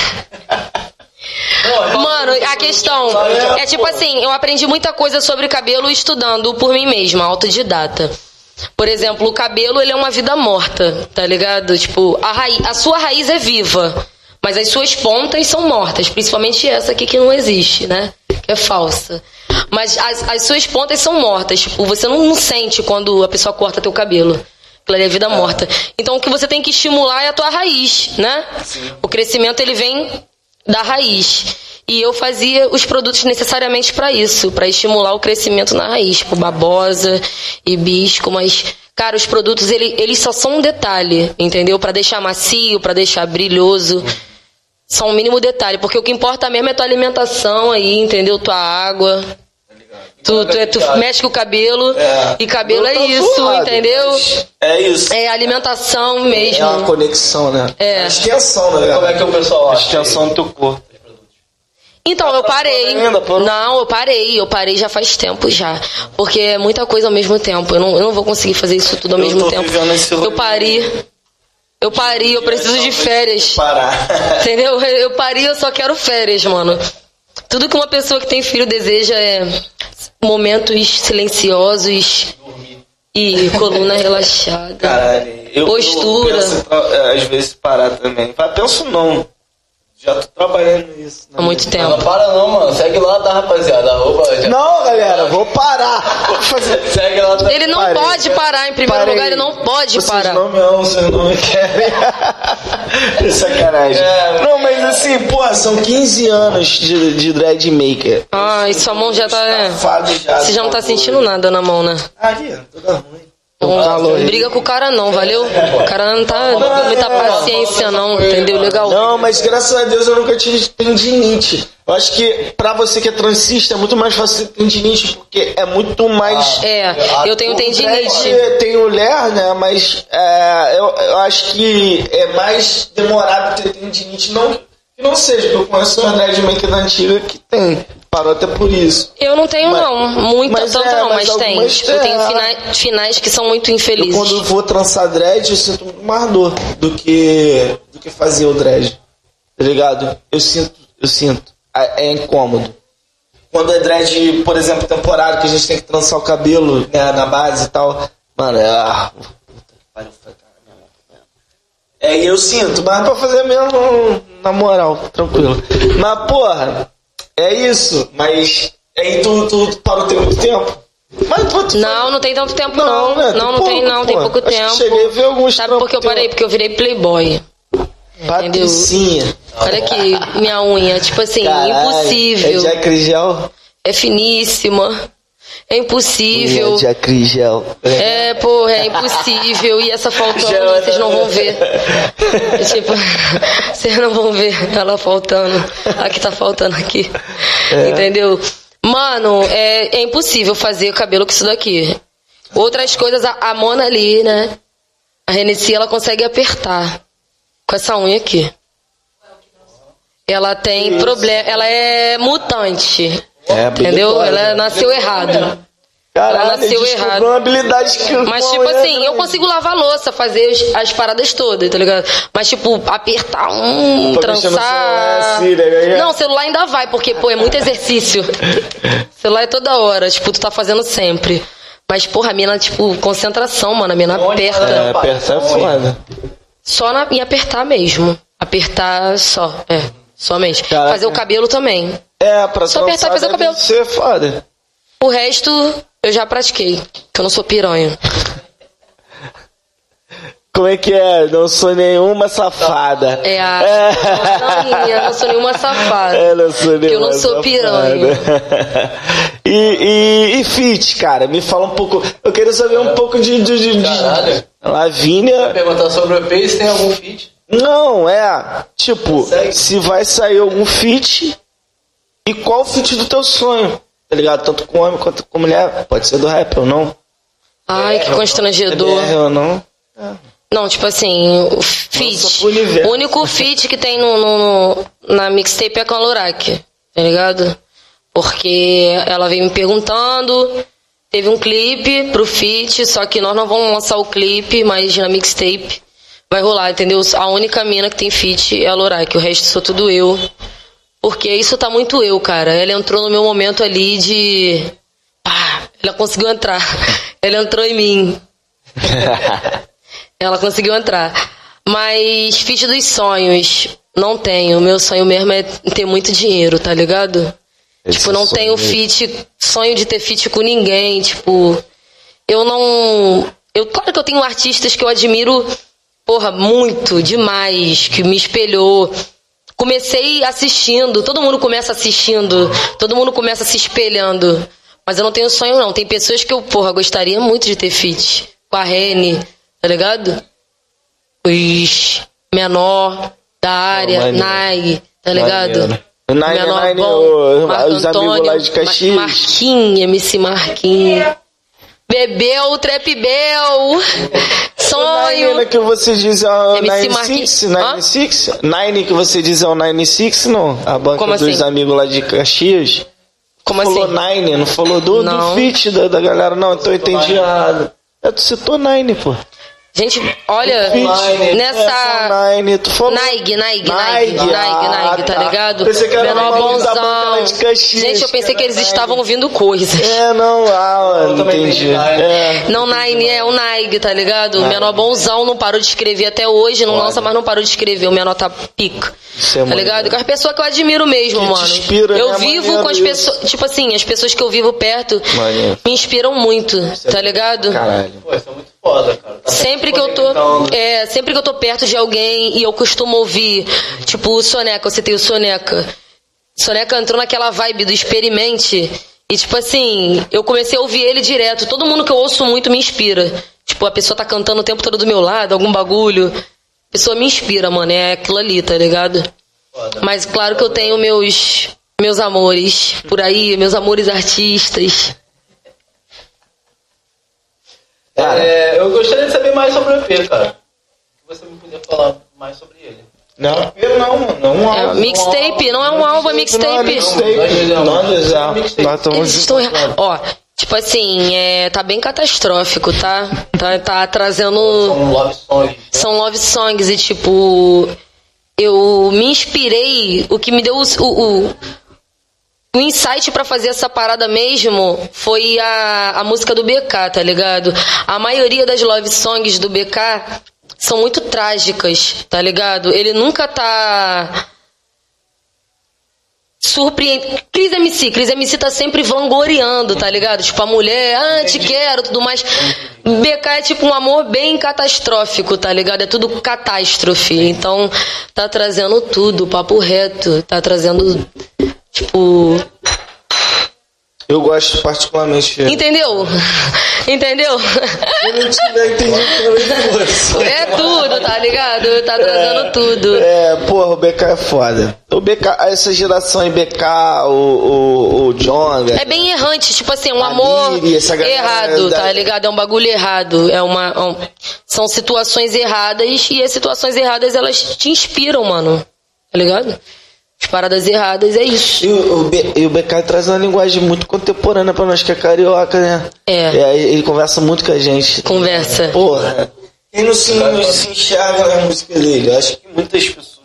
Mano, a questão é tipo assim, eu aprendi muita coisa sobre cabelo estudando por mim mesma, autodidata. Por exemplo, o cabelo, ele é uma vida morta, tá ligado? Tipo, a, raiz, a sua raiz é viva, mas as suas pontas são mortas, principalmente essa aqui que não existe, né? Que é falsa. Mas as, as suas pontas são mortas, tipo, você não, não sente quando a pessoa corta teu cabelo. Aquilo é vida morta. Então o que você tem que estimular é a tua raiz, né? O crescimento ele vem da raiz. E eu fazia os produtos necessariamente para isso, para estimular o crescimento na raiz, tipo babosa, hibisco, mas cara, os produtos ele, eles só são um detalhe, entendeu? Para deixar macio, para deixar brilhoso. São um mínimo detalhe, porque o que importa mesmo é tua alimentação aí, entendeu? Tua água. Tu, tu, tu mexe com o cabelo e cabelo é isso, zoado, entendeu? É isso. É alimentação É uma mesmo. conexão, né? É. A extensão, né? Como é que o pessoal A acha? extensão do teu corpo. Então, eu parei. ainda, parou? Não, eu parei. Eu parei já faz tempo já. Porque é muita coisa ao mesmo tempo. Eu não, eu não vou conseguir fazer isso tudo ao Eu mesmo tô tempo. Eu parei. Eu parei, eu preciso de férias. Parar. Entendeu? Eu parei, eu só quero férias, mano. Tudo que uma pessoa que tem filho deseja é momentos silenciosos e coluna relaxada. Caralho. Eu, Postura. Eu penso, às vezes parar também. Mas penso não. Já tô trabalhando nisso. né? Há muito Não, tempo. não para não, mano. Segue lá, tá, rapaziada? Arroba, já- Não, galera, vou parar. Vou fazer. Segue lá, tá? Ele não Parei. pode parar, em primeiro Parei. lugar, ele não pode vocês parar. não me vocês não me querem. Sacanagem. É. Não, mas assim, porra, são 15 anos de, de dread maker. Ai, sua mão já tá. é. Safado já. Você já não tá sentindo nada na mão, né? Aqui, toda ruim. Não, briga com o cara não, valeu? O cara não tá com muita paciência não, entendeu? Legal. Não, mas graças a Deus eu nunca tive tendinite. Eu acho que pra você que é transista é muito mais fácil ter tendinite, porque é muito mais. É, eu tenho O tendinite. dread tem mulher, né? Mas é, eu, eu acho que é mais demorado ter tendinite. Não que não seja, porque eu conheço uma dread maker da antiga que tem. Parou até por isso. Eu não tenho Mas- não, muito mas tanto é, não, mas mas, tem. Tipo, eu tenho é. finais, finais que são muito Eu infelizes. quando vou trançar dread, eu sinto muito mais dor do que, do que fazer o dread. Tá ligado? Eu sinto, eu sinto. É é incômodo. Quando é dread, por exemplo, temporário, que a gente tem que trançar o cabelo né, na base e tal. Mano, é. ah, puta que pariu. É, eu sinto, mas pra fazer mesmo, na moral, tranquilo. Mas, porra, é isso. Mas aí tu, tu, tu parou tem muito tempo. Mas tu Não, não tem tanto tempo não. né? Não, não, Pouco, tem não, tem pô. pouco Acho tempo. cheguei a ver alguns Sabe por que eu parei? Porque eu virei playboy. Patricinha. Olha aqui, minha unha, tipo assim, Caralho, impossível. É de acrigel? É finíssima. É impossível. Unha de acrigel. É, porra, é impossível. E essa faltando, Já- vocês não vão ver. É tipo, vocês não vão ver ela faltando. Aqui tá faltando aqui. É. Entendeu? Mano, é, é impossível fazer cabelo com isso daqui. Outras coisas, a, a Mona ali, né? A Renessi, ela consegue apertar. Com essa unha aqui. Ela tem problema. Ela é mutante. É, Entendeu? habilidosa. Ela nasceu errado. Caralho, ela nasceu errado. habilidade que Mas, tipo assim, eu não- consigo lavar louça, fazer as, as paradas todas, tá ligado? Mas, tipo, apertar um, no celular, trançar. assim, né? Não, celular ainda vai, porque, pô, é muito exercício. celular é toda hora, tipo, tu tá fazendo sempre. Mas, porra, a mina, tipo, concentração, mano, a mina aperta. É, apertar é foda. Só na, em apertar mesmo. Apertar só, é, somente. Caraca. Fazer o cabelo também. É, pra Só apertar e fazer o cabelo. ser foda. O resto eu já pratiquei, que eu não sou piranha. Como é que é? Não sou nenhuma safada. É a. Não, eu não sou nenhuma safada. É, não sou nenhuma Que eu não sou safada. piranha. e, e, e fit, cara, me fala um pouco. Eu queria saber um pouco de. de, de, de. Lavínia. Perguntar sobre o EP se tem algum feat. Não, é. Tipo, se vai sair algum fit e qual o fit do teu sonho? Tá ligado? Tanto com homem quanto com mulher. Pode ser do rap ou não. Ai, que constrangedor. É ou não. Não, tipo assim, o feat. O único feat que tem no, no- no- na mixtape é com a Lorac, tá ligado? Porque ela veio me perguntando, teve um clipe pro feat, só que nós não vamos lançar o clipe, mas na mixtape vai rolar, entendeu? A única mina que tem feat é a Lorac, o resto sou tudo eu. Porque isso tá muito eu, cara. Ela entrou no meu momento ali de. Pá, ela conseguiu entrar. Ela entrou em mim. Ela conseguiu entrar. Mas feat dos sonhos, não tenho. Meu sonho mesmo é ter muito dinheiro, tá ligado? Esse tipo, não tenho feat, sonho de ter feat com ninguém, tipo, eu não, eu claro que eu tenho artistas que eu admiro, porra, muito, demais, que me espelhou. Comecei assistindo, todo mundo começa assistindo, todo mundo começa se espelhando. Mas eu não tenho sonho não, tem pessoas que eu, porra, gostaria muito de ter feat com a Rene, tá ligado? Os menor da área, maneiro. Nike, tá ligado? Maneiro. O Nine, Menor Nine, bom, o- Marco os amigos Antônio, lá de Caxias. Ma- Marquinhos, MC Marquinhos. Bebeu, Trap Bel. O Nine Sonho. que você diz é o Nine. Six? Nine Hã? Six? Nine que você diz é o Nine Six, não? A banca Como dos assim? amigos lá de Caxias. Como falou assim? Nine, não falou do, do Não. feat da, da galera, não, então eu entendi errado. É, tu citou Nine, pô. Gente, olha, nessa. É, Nine, tu falou. Nike, Nike, Nike, Nike, Nike, ah, Nike, tá tá. ligado? Pensei que era Menor da banca bonzão. de Caxias, Gente, eu pensei que eles era estavam ouvindo coisas. É, não, ah, mano, entendi. entendi Nine. É. Não, Nine é o Nike, tá ligado? O menor bonzão não parou de escrever até hoje, não lança, mas não parou de escrever. O menor tá pica. Isso é Tá maneiro. ligado? Com as pessoas que eu admiro mesmo, Que te mano. inspira, eu né? vivo Maneiro com as isso. pessoas. Tipo assim, as pessoas que eu vivo perto Maneiro. me inspiram muito, tá ligado? Caralho. Pô, isso é muito foda, cara. Tá Sempre que eu tô. conectando. É, sempre que eu tô perto de alguém e eu costumo ouvir, tipo, o Soneca, eu citei o Soneca. Soneca entrou naquela vibe do experimente. E, tipo assim, eu comecei a ouvir ele direto. Todo mundo que eu ouço muito me inspira. Tipo, a pessoa tá cantando o tempo todo do meu lado, algum bagulho. A pessoa me inspira, mano. É aquilo ali, tá ligado? Foda. Mas claro que eu tenho meus meus amores por aí, meus amores artistas. É, eu gostaria de saber mais sobre o EP, cara. Se você me puder falar mais sobre ele. Não, eu não, mano. Não, É álbum. mixtape, não é um álbum, é Não é mixtape. mixtape. Nós dois, é. Estamos Eles estão juntos. errados. Ó, tipo assim, é, tá bem catastrófico, tá? Tá, tá trazendo. São love songs. São love songs e tipo. Eu me inspirei, o que me deu o, o, o insight pra fazer essa parada mesmo foi a, a música do BK, tá ligado? A maioria das love songs do BK são muito trágicas, tá ligado? Ele nunca tá surpreende. Cris MC, Cris MC tá sempre vangloriando, tá ligado? Tipo, a mulher, ah, te quero, tudo mais. BK é tipo um amor bem catastrófico, tá ligado? É tudo catástrofe. Então, tá trazendo tudo, papo reto. Tá trazendo, tipo. Eu gosto particularmente. Entendeu? Entendeu? Eu não tiver entendido. É tudo, tá ligado? Tá trazendo tudo. É, porra, o BK é foda. O BK, essa geração aí, BK, o, o, o Jonga. É bem errante, tipo assim, um amor Liri, errado, da- tá ligado? É um bagulho errado. É uma, é um- são situações erradas e as situações erradas elas te inspiram, mano. Tá ligado? As paradas erradas é isso. E o, o B- e o BK traz uma linguagem muito contemporânea pra nós que é carioca, né? É. E aí ele conversa muito com a gente. Conversa. Porra. Quem não se, não se enxerga na música dele? Eu acho que muitas pessoas.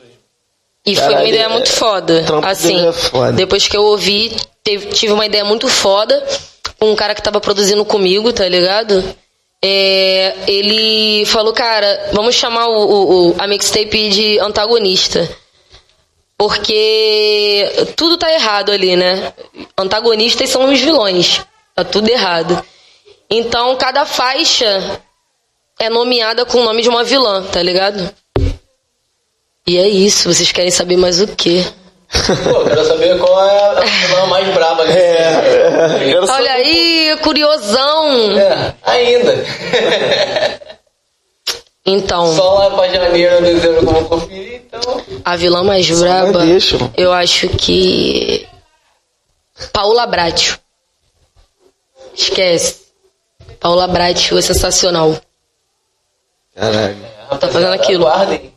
E foi uma Caralho, ideia é- muito foda. Assim, é foda. depois que eu ouvi, teve- tive uma ideia muito foda com um cara que tava produzindo comigo, tá ligado? É, ele falou, cara, vamos chamar o, o- o- a mixtape de antagonista. Porque tudo tá errado ali, né? Antagonistas são os vilões, Tá tudo errado. Então, cada faixa é nomeada com o nome de uma vilã, tá ligado? E é isso. Vocês querem saber mais o quê? Pô, quero saber qual é a vilã mais braba que É, saber- Olha aí, curiosão. É, ainda. Então, Só lá pra janeiro, dezembro que eu vou conferir, então. a vilã mais braba, deixa, eu acho que. Paula Bracho. Esquece. Paula Bracho é sensacional. Caralho. Rapaziada, fazendo aquilo. Aguardem.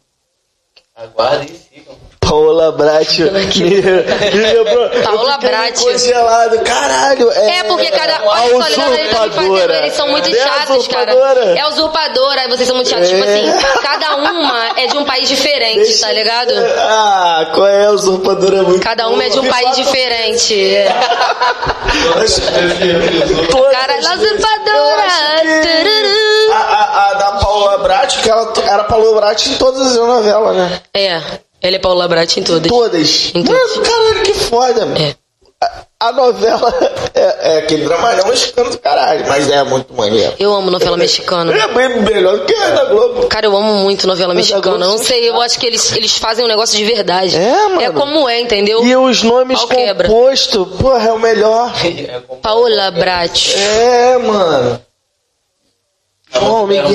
Aguardem e sigam. Paola Brat. Me, me lembrou. Paola Brat. Congelado, caralho. É, É, porque cada. a Olha fazem- usurpadora. eles são muito É a chatos, cara. usurpadora. É usurpadora, aí vocês são muito chatos. Tipo É. assim, cada uma é de um país diferente, Deixa- tá ligado? Ah, qual é a usurpadora? Muito Cada uma é de um boa. país diferente. É. A Eu usurpadora. A, a, a da Paula Brat, que ela era Paula Brat em todas as novelas, né? É, ela é Paula Brat em todas. Todas. Em todas. Mano, caralho, que foda, mano. É. A, a novela é, é aquele dramalhão mexicano do caralho, mas é muito maneiro. Eu amo novela mexicana. É bem melhor do que a da Globo. Cara, eu amo muito novela Mas mexicana. não sei, eu acho que eles, eles fazem um negócio de verdade. É, mano. É como é, entendeu? E os nomes Pau quebra. compostos, porra, é o melhor. É Paola Brat. É, mano. João Miguel.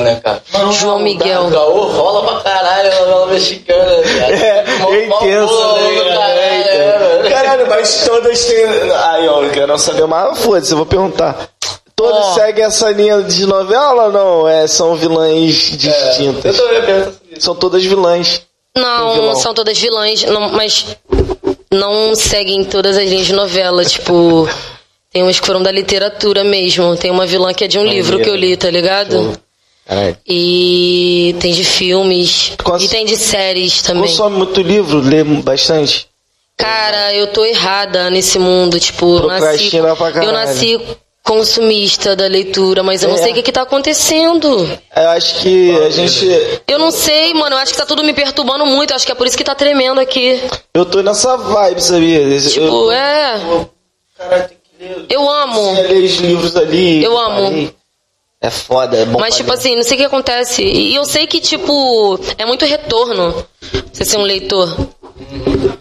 né? Mano, João Miguel. O Gaú rola pra caralho a novela mexicana, cara. É, Mó- é intenso, boa, né? caralho, É, é, mano. Caralho, mas todas têm. Aí, ó, eu quero saber mais. Foda-se, eu vou perguntar. Todas Ó. seguem essa linha de novela ou não? É, são vilãs Eu distintas. também penso sobre isso. São todas vilãs. Não, são todas vilãs, não, mas não seguem todas as linhas de novela. Tipo, tem umas que foram da literatura mesmo. Tem uma vilã que é de um livro que eu li, tá ligado? Caralho. E tem de filmes. Cons- E tem de séries também. Consome muito livro, lê bastante. Cara, eu tô errada nesse mundo. Tipo, eu nasci, eu nasci consumista da leitura, mas eu não É. sei o que, que tá acontecendo. Eu acho que a gente. Eu não sei, mano. Eu acho que tá tudo me perturbando muito. Eu acho que é por isso que tá tremendo aqui. Eu tô nessa vibe, sabia? Tipo, eu, é. Caralho, tem. Eu amo. Você ler os livros ali. Eu amo. É foda, é bom. Mas, tipo ler. assim, não sei o que acontece. E eu sei que, tipo, é muito retorno você ser um leitor.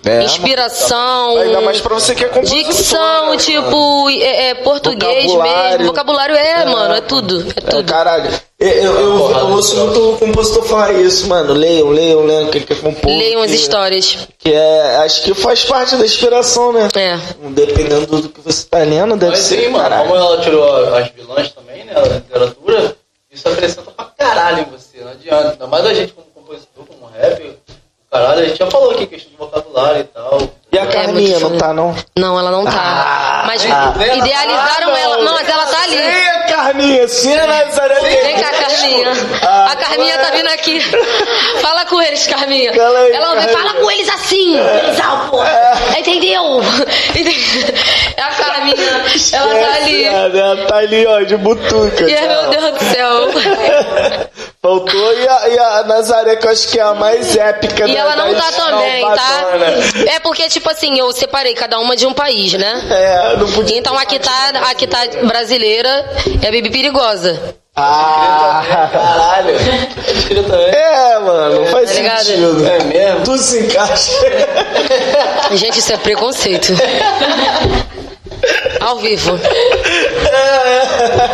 É, Inspiração. Ainda mais pra você que é Dicção, né, tipo, é, é português Vocabulário. mesmo. Vocabulário é, mano, é tudo. É É, tudo. caralho. Eu, eu, eu, eu ouço muito o compositor falar isso, mano. Leiam, leiam, leiam, que ele quer compor. Leiam as histórias. Que é, acho que faz parte da inspiração, né? É. Dependendo do que você tá lendo, deve Mas ser. sim, mano, como ela tirou as vilãs também, né, da literatura, isso acrescenta pra caralho em você, não adianta. Ainda mais a gente como compositor, como rapper, caralho, a gente já falou aqui questão de vocabulário e tal. E a É Carminha, não tá, não? Não, ela não tá. Ah, mas ah. idealizaram Ah, ela. Não, mas ela tá ali. Sim, a Carminha, sim. Vem cá, Carminha. Ah, A Carminha tá vindo aqui. Fala com eles, Carminha. Fala aí, Ela Carminha. fala com eles assim. Eles alvo. Entendeu? É a Carminha. Ela tá ali. Ela, tá ali, ó, de butuca. E meu Deus do céu. Faltou e a, e a Nazaré, que eu acho que é a mais épica E da- ela não tá também, tá? É porque, tipo assim, eu separei cada uma de um país, né? É, não podia. Então aqui tá, aqui tá brasileira, é Bibi Perigosa. Ah! Caralho. É, mano, faz Tá ligado? sentido. É mesmo? Tudo se encaixa. Gente, isso é preconceito. Ao vivo.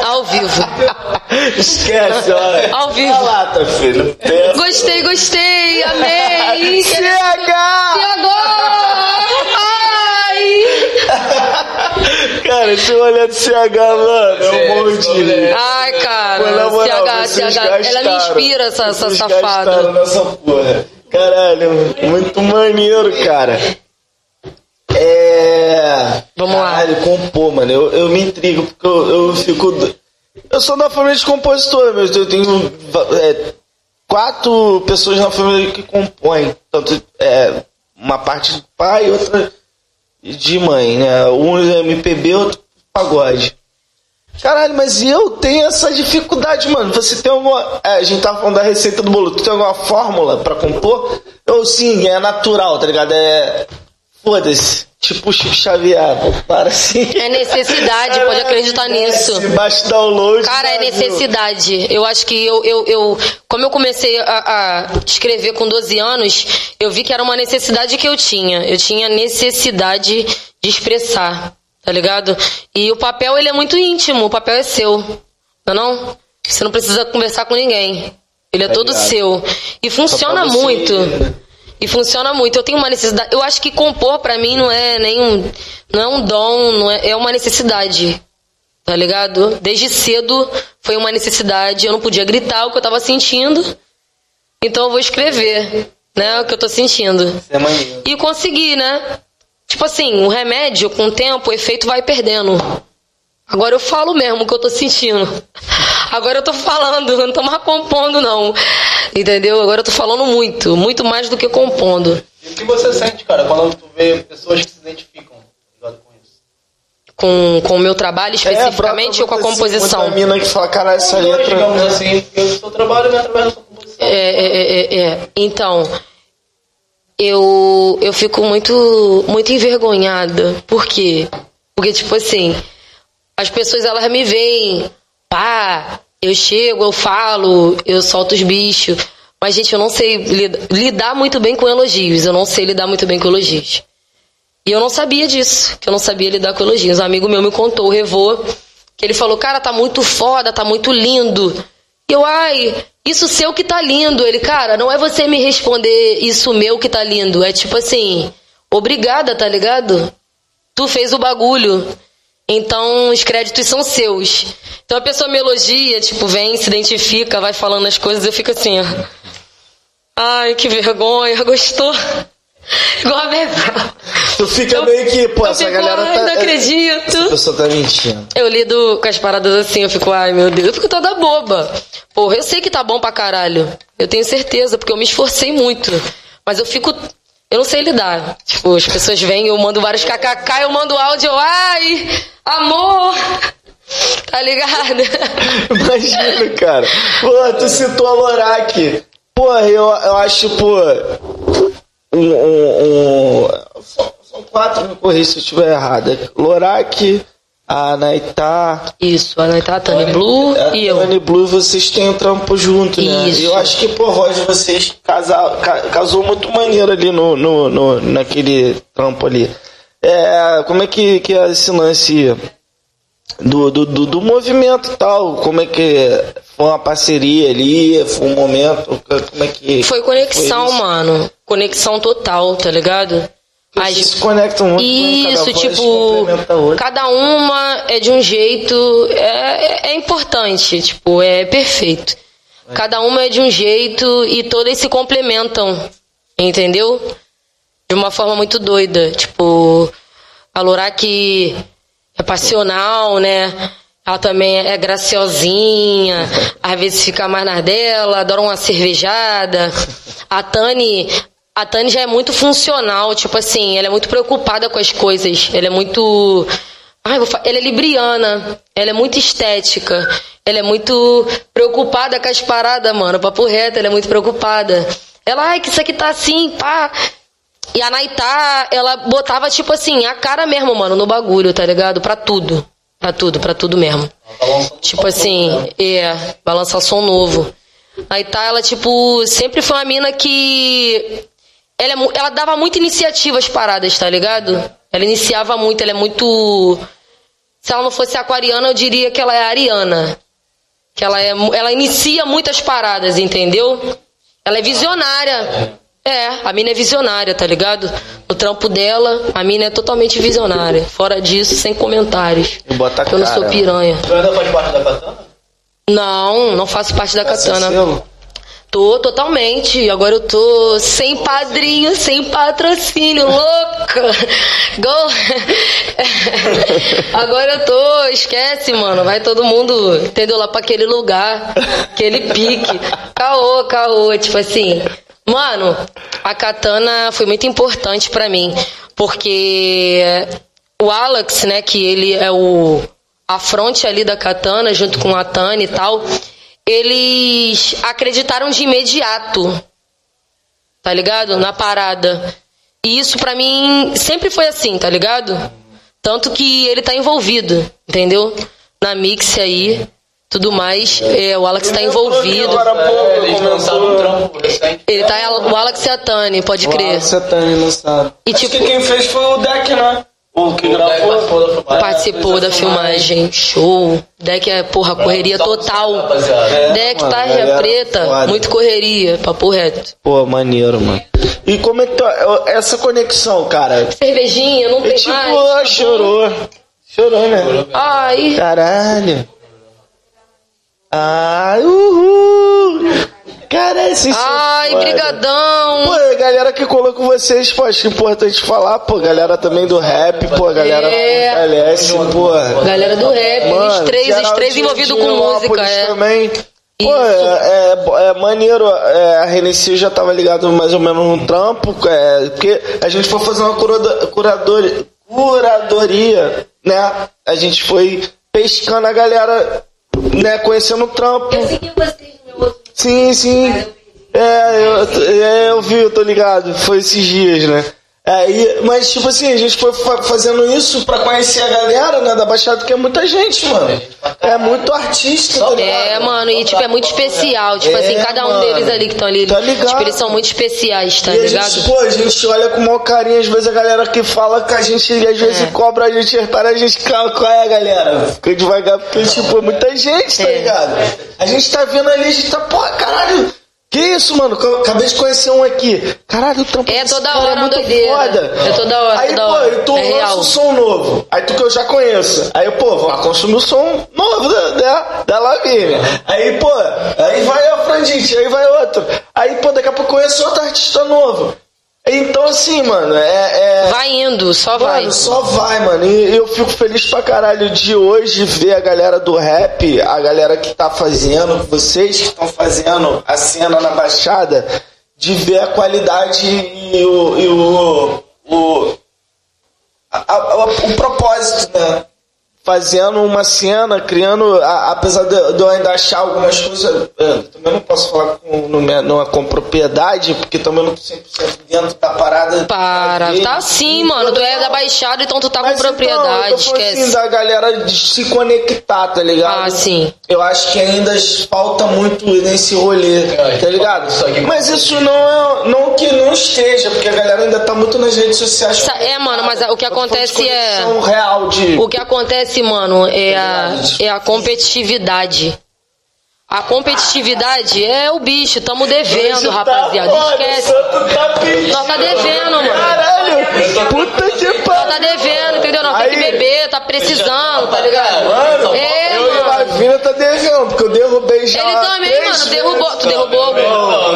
Ao vivo. Esquece, olha. Ao vivo. Olha lá, tá filho. Pensa. Gostei, gostei, amei. CH! E agora? Ai! Cara, esse olhar do CH, mano, é um monte. Ai, cara. Moral, CH, CH. Ela me inspira, essa, essa safada. nessa porra. Caralho, muito maneiro, cara. É. Vamos lá. Caralho, compor, mano. Eu, eu me intrigo porque eu, eu fico. Eu sou da família de compositor, mas eu tenho é, quatro pessoas na família que compõem. Tanto é, uma parte de pai e outra de mãe, né? Um é MPB, outro pagode. Caralho, mas eu tenho essa dificuldade, mano. Você tem alguma. é, a gente tava falando da receita do bolo. Tu tem alguma fórmula pra compor? Ou sim, é natural, tá ligado? É foda-se. Tipo o Chico Xavier, para assim. É necessidade, pode acreditar nisso. Baixa download. Cara, é necessidade. Eu acho que eu, eu, eu como eu comecei a, a escrever com 12 anos, eu vi que era uma necessidade que eu tinha. Eu tinha necessidade de expressar, tá ligado? E o papel, ele é muito íntimo, o papel é seu, não é não? Você não precisa conversar com ninguém. Ele é Tá todo ligado. seu. E funciona muito. né? E funciona muito. Eu tenho uma necessidade. Eu acho que compor pra mim não é nenhum. Não é um dom, não é, é uma necessidade. Tá ligado? Desde cedo foi uma necessidade. Eu não podia gritar o que eu tava sentindo. Então eu vou escrever, né? O que eu tô sentindo. Isso é maneiro. E consegui, né? Tipo assim, o remédio, com o tempo, o efeito vai perdendo. Agora eu falo mesmo o que eu tô sentindo. Agora eu tô falando, eu não tô mais compondo, não. Entendeu? Agora eu tô falando muito, muito mais do que compondo. E o que você sente, cara, quando tu vê pessoas que se identificam ligado, com isso? Com, com o meu trabalho especificamente É, ou com a composição? Assim, muita mina que fala, caralho, essa letra. digamos assim, porque o seu trabalho vem através da sua composição. É, é, é, é, é. Então, eu, eu fico muito, muito envergonhada. Por quê? Porque, tipo assim, as pessoas elas me veem, pá, eu chego, eu falo, eu solto os bichos. Mas, gente, eu não sei lida- lidar muito bem com elogios. Eu não sei lidar muito bem com elogios. E eu não sabia disso, que eu não sabia lidar com elogios. Um amigo meu me contou, o Revô, que ele falou, cara, tá muito foda, tá muito lindo. E eu, ai, isso seu que tá lindo. Ele, cara, não é você me responder isso meu que tá lindo. É tipo assim, obrigada, tá ligado? Tu fez o bagulho. Então os créditos são seus. Então a pessoa me elogia, tipo, vem, se identifica, vai falando as coisas, eu fico assim, ó. Ai, que vergonha, gostou? Igual a Bebel. Tu fica Eu- meio que, pô, eu essa fico, galera ai, tá. não acredito. Essa pessoa tá mentindo. Eu lido com as paradas assim, eu fico, ai meu Deus, eu fico toda boba. Porra, eu sei que tá bom pra caralho. Eu tenho certeza, porque eu me esforcei muito. Mas eu fico. Eu não sei lidar. Tipo, as pessoas vêm, eu mando vários kkk, eu mando áudio, ai, amor. Tá ligado? Imagina, cara. Pô, tu citou a Lorac. Pô, eu, eu acho, pô. Um. um, um são, são quatro, me corrija se eu estiver errado. Lorac, a Naitá. Isso, a Anaitá, a Tani Blue a e eu. Tony Blue, vocês têm um trampo junto, né? Isso. Eu acho que, pô, a voz de vocês casa, ca- casou muito maneiro ali no, no, no- naquele trampo ali. É, como é que, que é esse lance do, do, do, do movimento e tal? Como é que foi uma parceria ali? Foi um momento? Como é que. Foi conexão, foi mano. Conexão total, tá ligado? As- se conectam muito com cada Isso, voz, tipo, cada uma é de um jeito, é, é- é importante, tipo, é perfeito. Cada uma é de um jeito e todas se complementam, entendeu? De uma forma muito doida. Tipo, a Lorac é passional, né? Ela também é graciosinha, às vezes fica mais na dela, adora uma cervejada. A Tani, a Tani já é muito funcional, tipo assim, ela é muito preocupada com as coisas. Ela é muito. Ai, vou ela é libriana, ela é muito estética, ela é muito preocupada com as paradas, mano. Papo reto, ela é muito preocupada. Ela, ai, que isso aqui tá assim, pá. E a Naitá, ela botava, tipo assim, a cara mesmo, mano, no bagulho, tá ligado? Pra tudo. Pra tudo, pra tudo mesmo. Lançando Tipo assim, novo, né? é, vai lançar som novo. A Naitá, ela, tipo, sempre foi uma mina que. Ela, é ela dava muita iniciativa às paradas, tá ligado? Ela iniciava muito, ela é muito. Se ela não fosse aquariana, eu diria que ela é ariana. Que ela, é, ela inicia muitas paradas, entendeu? Ela é visionária. É, a mina é visionária, tá ligado? No trampo dela, a mina é totalmente visionária. Fora disso, sem comentários. E bota a Eu não sou piranha. Tu ainda faz parte da Katana? Não, não faço parte da Essa Katana. selo? Tô totalmente. Agora eu tô sem padrinho, sem patrocínio, louca. Go. Agora eu tô, esquece, mano. Vai todo mundo, entendeu? Lá pra aquele lugar, aquele pique. Caô, caô. Tipo assim. Mano, a katana foi muito importante pra mim. Porque o Alex, né, que ele é o a fronte ali da katana, junto com a Tani e tal, eles acreditaram de imediato, tá ligado? Na parada. E isso pra mim sempre foi assim, tá ligado? Tanto que ele tá envolvido, entendeu? Na mix aí, tudo mais. É, o Alex tá envolvido. É, lançaram. Ele tá. O Alex Satani, pode crer. Você tá aí, não sabe. E, Acho tipo- que quem fez foi o Deck, né? O que gravou. participou da filmagem. Participou da filmagem, show. Deck é, porra, correria total. É, Deck, mano, tarja preta, foda. muito correria, papo reto. Pô, maneiro, mano. E como é que tá essa conexão, cara? Cervejinha, não E tem tipo, mais. ah, tá chorou. Chorou, né? Ai, Caralho. Ai, uhul. Vocês são ai, foda. brigadão. Pô, a galera que colocou vocês, pô, acho importante falar, pô, galera também do rap, pô, a galera É. LS, pô. Galera do rap, Mano, os três, os três envolvidos com música, é. também. Pô, é, é- é maneiro, é, a Renessi já tava ligado mais ou menos no trampo, é, porque a gente foi fazer uma curador- curadoria, né? A gente foi pescando a galera, né, conhecendo o trampo. Sim, sim. É, eu, é, eu vi, eu tô ligado. Foi esses dias, né? Aí, mas, tipo assim, a gente foi fa- fazendo isso pra conhecer a galera, né, da Baixada, que é muita gente, mano. É muito artista, tá ligado? É, mano, e tipo, é muito especial. Tipo É, assim, cada um mano. deles ali que estão ali. Tá ligado? Tipo, eles são muito especiais, tá E a ligado? gente, pô, a gente olha com maior carinho, às vezes a galera que fala que a gente, às vezes É. cobra a gente hertária, a gente, qual qual é, galera? Fica devagar, porque, tipo, é muita gente, tá É. ligado? A gente tá vendo ali, a gente tá, porra, caralho, que isso, mano? Acabei de conhecer um aqui. Caralho, o trampo É toda cara hora é muito doideira. foda. É toda hora, Aí, toda pô, hora. tu É lança um som novo. Aí tu que eu já conheço. Aí, pô, vou lá consumir o som novo da, da, da Lavínia. Aí, pô, aí vai a Frandite, aí vai outro. Aí, pô, daqui a pouco conheço outro artista novo. Então, assim, mano, é. é... Vai indo, só vai. Mano, só vai, mano. E eu fico feliz pra caralho de hoje ver a galera do rap, a galera que tá fazendo, vocês que estão fazendo a cena na Baixada, de ver a qualidade e o. E o, o, a- a- o propósito, né? Fazendo uma cena, criando, a- apesar de, de eu ainda achar algumas coisas, é, também não posso falar com, numa, numa- com propriedade, porque também não tô 100% dentro da parada. Para. da Tá sim, mano. Tu é da Baixada, então tu tá com Mas propriedade, então, eu esquece. Assim, da galera de se conectar, tá ligado? Ah, sim. Eu acho que ainda falta muito nesse rolê, É, tá ligado? Mas isso não é. Não que não esteja, porque a galera ainda tá muito nas redes sociais. É, mano, mas o que Eu acontece é- real de. O que acontece, mano, é a, é a competitividade. A competitividade é o bicho, tamo devendo, tá rapaziada. foda, Esquece. tá. Nós tá devendo, mano. Caralho, puta que Nós pariu. tá devendo, entendeu? Nós tem que Aí- beber, tá precisando, tá ligado? Mano, É, eu e a mano. Lavina tá devendo, porque eu derrubei já. Ele também, mano, derrubou. Tu derrubou?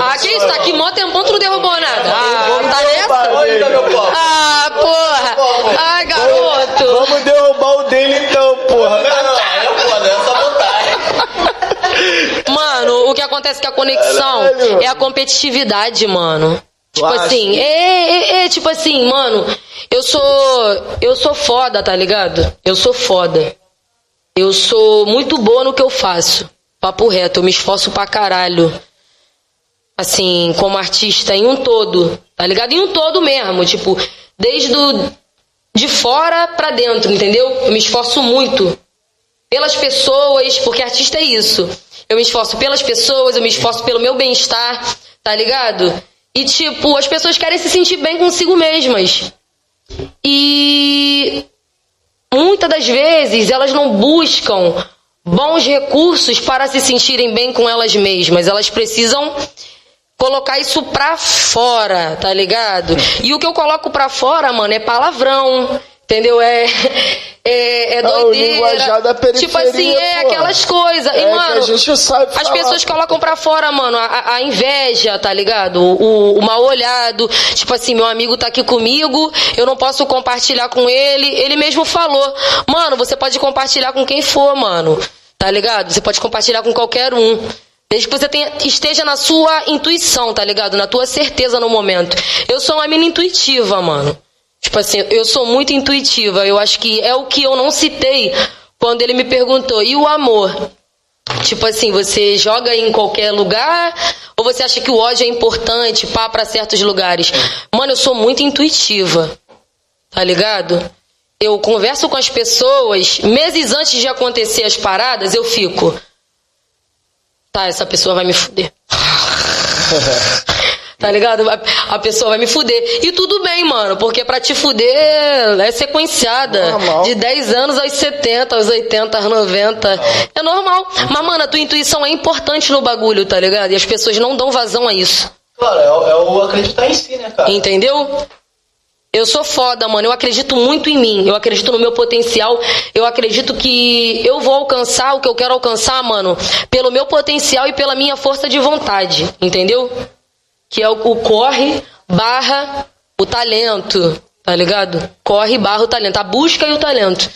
Ah, que isso? Tá aqui mó tempão, tu não derrubou nada. Ah, tá nessa? Tá? Ah, porra. Ai, garoto. Vamos derrubar o dele então, porra. Não, não, é foda, é sabotagem. Mano, o que acontece com a conexão Caralho. é a competitividade, mano. Tipo acha? assim, é, é, é, tipo assim, mano, eu sou. Eu sou foda, tá ligado? Eu sou foda. Eu sou muito boa no que eu faço. Papo reto, eu me esforço pra caralho. Assim, como artista, em um todo, tá ligado? Em um todo mesmo, tipo, desde de fora pra dentro, entendeu? Eu me esforço muito pelas pessoas, porque artista é isso. Eu me esforço pelas pessoas, eu me esforço pelo meu bem-estar, tá ligado? E tipo, as pessoas querem se sentir bem consigo mesmas. E muitas das vezes elas não buscam bons recursos para se sentirem bem com elas mesmas. Elas precisam colocar isso pra fora, tá ligado? E o que eu coloco pra fora, mano, é palavrão. Entendeu? É, é, é doideira. tipo assim, é pô. aquelas coisas. É e, que mano, a gente sabe as falar, pessoas colocam pra fora, mano, a, a inveja, tá ligado? O, o mal olhado. Tipo assim, meu amigo tá aqui comigo, eu não posso compartilhar com ele. Ele mesmo falou, mano, você pode compartilhar com quem for, mano. Tá ligado? Você pode compartilhar com qualquer um. Desde que você tenha, esteja na sua intuição, tá ligado? Na tua certeza no momento. Eu sou uma mina intuitiva, mano. Tipo assim, eu sou muito intuitiva. Eu acho que é o que eu não citei quando ele me perguntou, e o amor? Tipo assim, você joga em qualquer lugar ou você acha que o ódio é importante pá, pra certos lugares? Mano, eu sou muito intuitiva, tá ligado? Eu converso com as pessoas, meses antes de acontecer as paradas, eu fico. Tá, essa pessoa vai me fuder. Tá ligado? A- pessoa vai me fuder. E tudo bem, mano, porque pra te fuder é sequenciada. Normal. De 10 anos aos 70, aos 80, aos 90. É normal. Mas, mano, a tua intuição é importante no bagulho, tá ligado? E as pessoas não dão vazão a isso. Claro, é, é o acreditar em si, né, cara? Entendeu? Eu sou foda, mano. Eu acredito muito em mim. Eu acredito no meu potencial. Eu acredito que eu vou alcançar o que eu quero alcançar, mano, pelo meu potencial e pela minha força de vontade. Entendeu? Que é o, o corre barra o talento. Tá ligado? Corre barra o talento. A busca e o talento.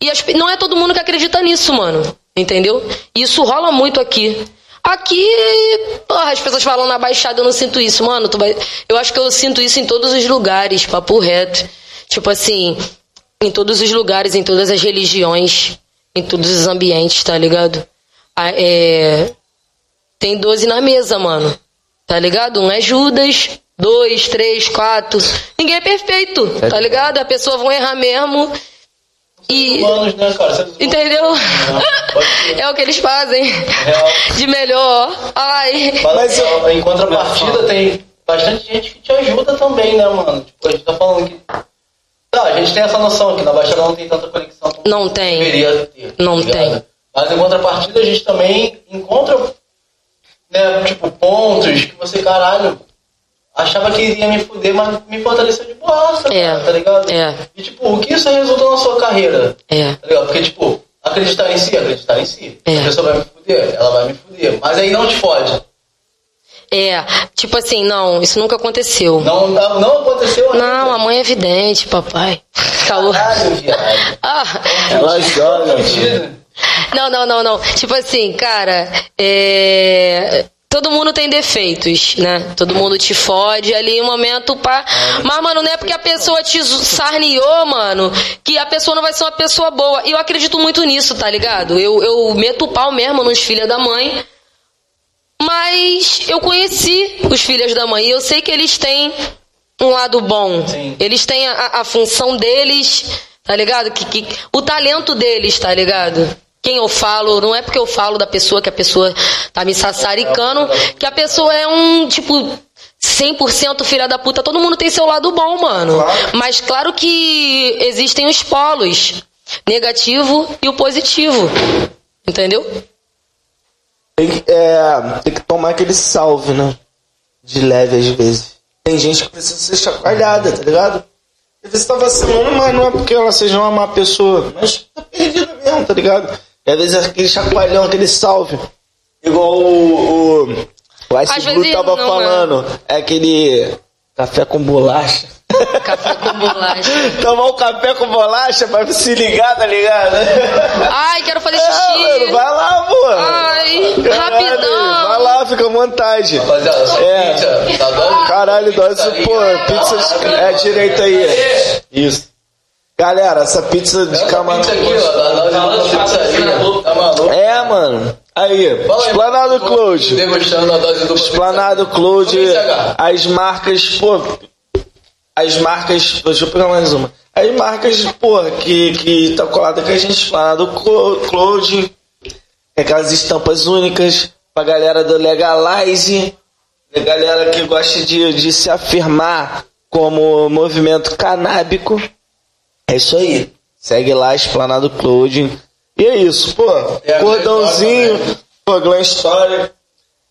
E as não é todo mundo que acredita nisso, mano. Entendeu? Isso rola muito aqui. Aqui, porra, as pessoas falam na Baixada, eu não sinto isso, mano. Vai... Eu acho que eu sinto isso em todos os lugares, papo reto. Tipo assim, em todos os lugares, em todas as religiões, em todos os ambientes, tá ligado? Ah, é... Tem 12 na mesa, mano. Tá ligado? Um é Judas, dois, três, quatro. Ninguém é perfeito, tá ligado? A pessoa vão errar mesmo. E. Humanos, né, cara? Entendeu? ser. É o que eles fazem. Real. De melhor. Ai. Mas, eu- em contrapartida, tem bastante gente que te ajuda também, né, mano? Tipo, a gente tá falando que. Tá, a gente tem essa noção que na Baixada não tem tanta conexão Não tem. deveria ter. Não tá tem. Mas em contrapartida, a gente também encontra, né, tipo, pontos que você, caralho, achava que iria me fuder, mas me fortaleceu de boaça, É. cara, tá ligado? É. E, tipo, o que isso resultou na sua carreira? É. Tá ligado? Porque, tipo, acreditar em si, acreditar em si. É. A pessoa vai me fuder, ela vai me fuder. Mas aí não te fode. É. Tipo assim, não, isso nunca aconteceu. Não, não, não aconteceu ainda. Não, a mãe é evidente, papai. Calor. Caralho, viado. Ah. Ela joga, mano. Mentira. Não, não, não, não. Tipo assim, cara, é. Todo mundo tem defeitos, né? Todo mundo te fode ali em um momento pá. Mas, mano, não é porque a pessoa te sarniou, mano, que a pessoa não vai ser uma pessoa boa. E eu acredito muito nisso, tá ligado? Eu, eu meto o pau mesmo nos filhos da mãe. Mas eu conheci os filhos da mãe e eu sei que eles têm um lado bom. Sim. Eles têm a, a função deles, tá ligado? Que, que, o talento deles, tá ligado? Quem eu falo, não é porque eu falo da pessoa que a pessoa tá me sassaricando, que a pessoa é um, tipo, 100% filha da puta. Todo mundo tem seu lado bom, mano. Mas claro que existem os polos, negativo e o positivo. Entendeu? Tem, que- é, tem que tomar aquele salve, né? De leve às vezes. Tem gente que precisa ser chacoalhada, tá ligado? Às vezes tá vacilando, mas não é porque ela seja uma má pessoa. Mas tá perdida mesmo, tá ligado? E às vezes é aquele chacoalhão, aquele salve. Igual o, o, o Ice Às Blue tava não, falando. É aquele café com bolacha. Café com bolacha. Tomar um café com bolacha pra se ligar, tá ligado? Ai, quero fazer É, mano, xixi. vai lá, pô. Ai, Caralho, rapidão. Vai lá, fica à vontade. Rapaziada, essa É. pizza tá dando. Caralho, dose, pô, pizza é direito aí. Isso. Galera, essa pizza de camarão. É, mano. Aí, Esplanado. Cloud. Esplanado Cloud. As marcas, pô. As marcas. Deixa eu pegar mais uma. As marcas, pô, que, que tá colada com a gente. Esplanado Clo- Cloud. Aquelas estampas únicas pra galera do Legalize. A galera que gosta de, de se afirmar como movimento canábico. É isso aí. Segue lá, Esplanado Cloud. E é isso, pô. A Cordãozinho. Story Pô, Glam Story.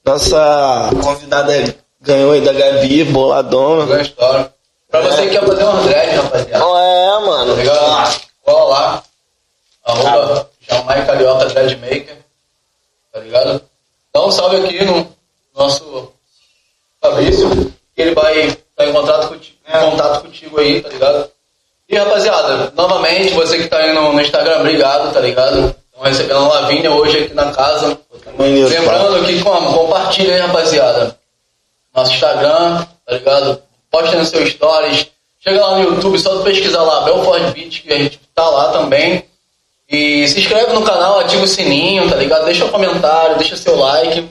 Nossa convidada ganhou aí da Gabi, boladona. Boa história. Pra você que quer fazer um dread, rapaziada. É, mano. Tá ligado? Cola lá. Arroba Jamai Carioca Dreadmaker. Tá ligado? Dá um salve aqui no nosso Fabrício. Que ele vai estar em contato contigo, em contato contigo aí, tá ligado? E rapaziada, novamente, você que tá aí no, no Instagram, obrigado, tá ligado? Estão recebendo a Lavínia hoje aqui na casa. Maneiro, Lembrando que como? Compartilha aí, rapaziada. Nosso Instagram, tá ligado? Posta no seu stories. Chega lá no YouTube, só pesquisar lá, Belfort Beach, que a gente tá lá também. E se inscreve no canal, ativa o sininho, tá ligado? Deixa um comentário, deixa seu like.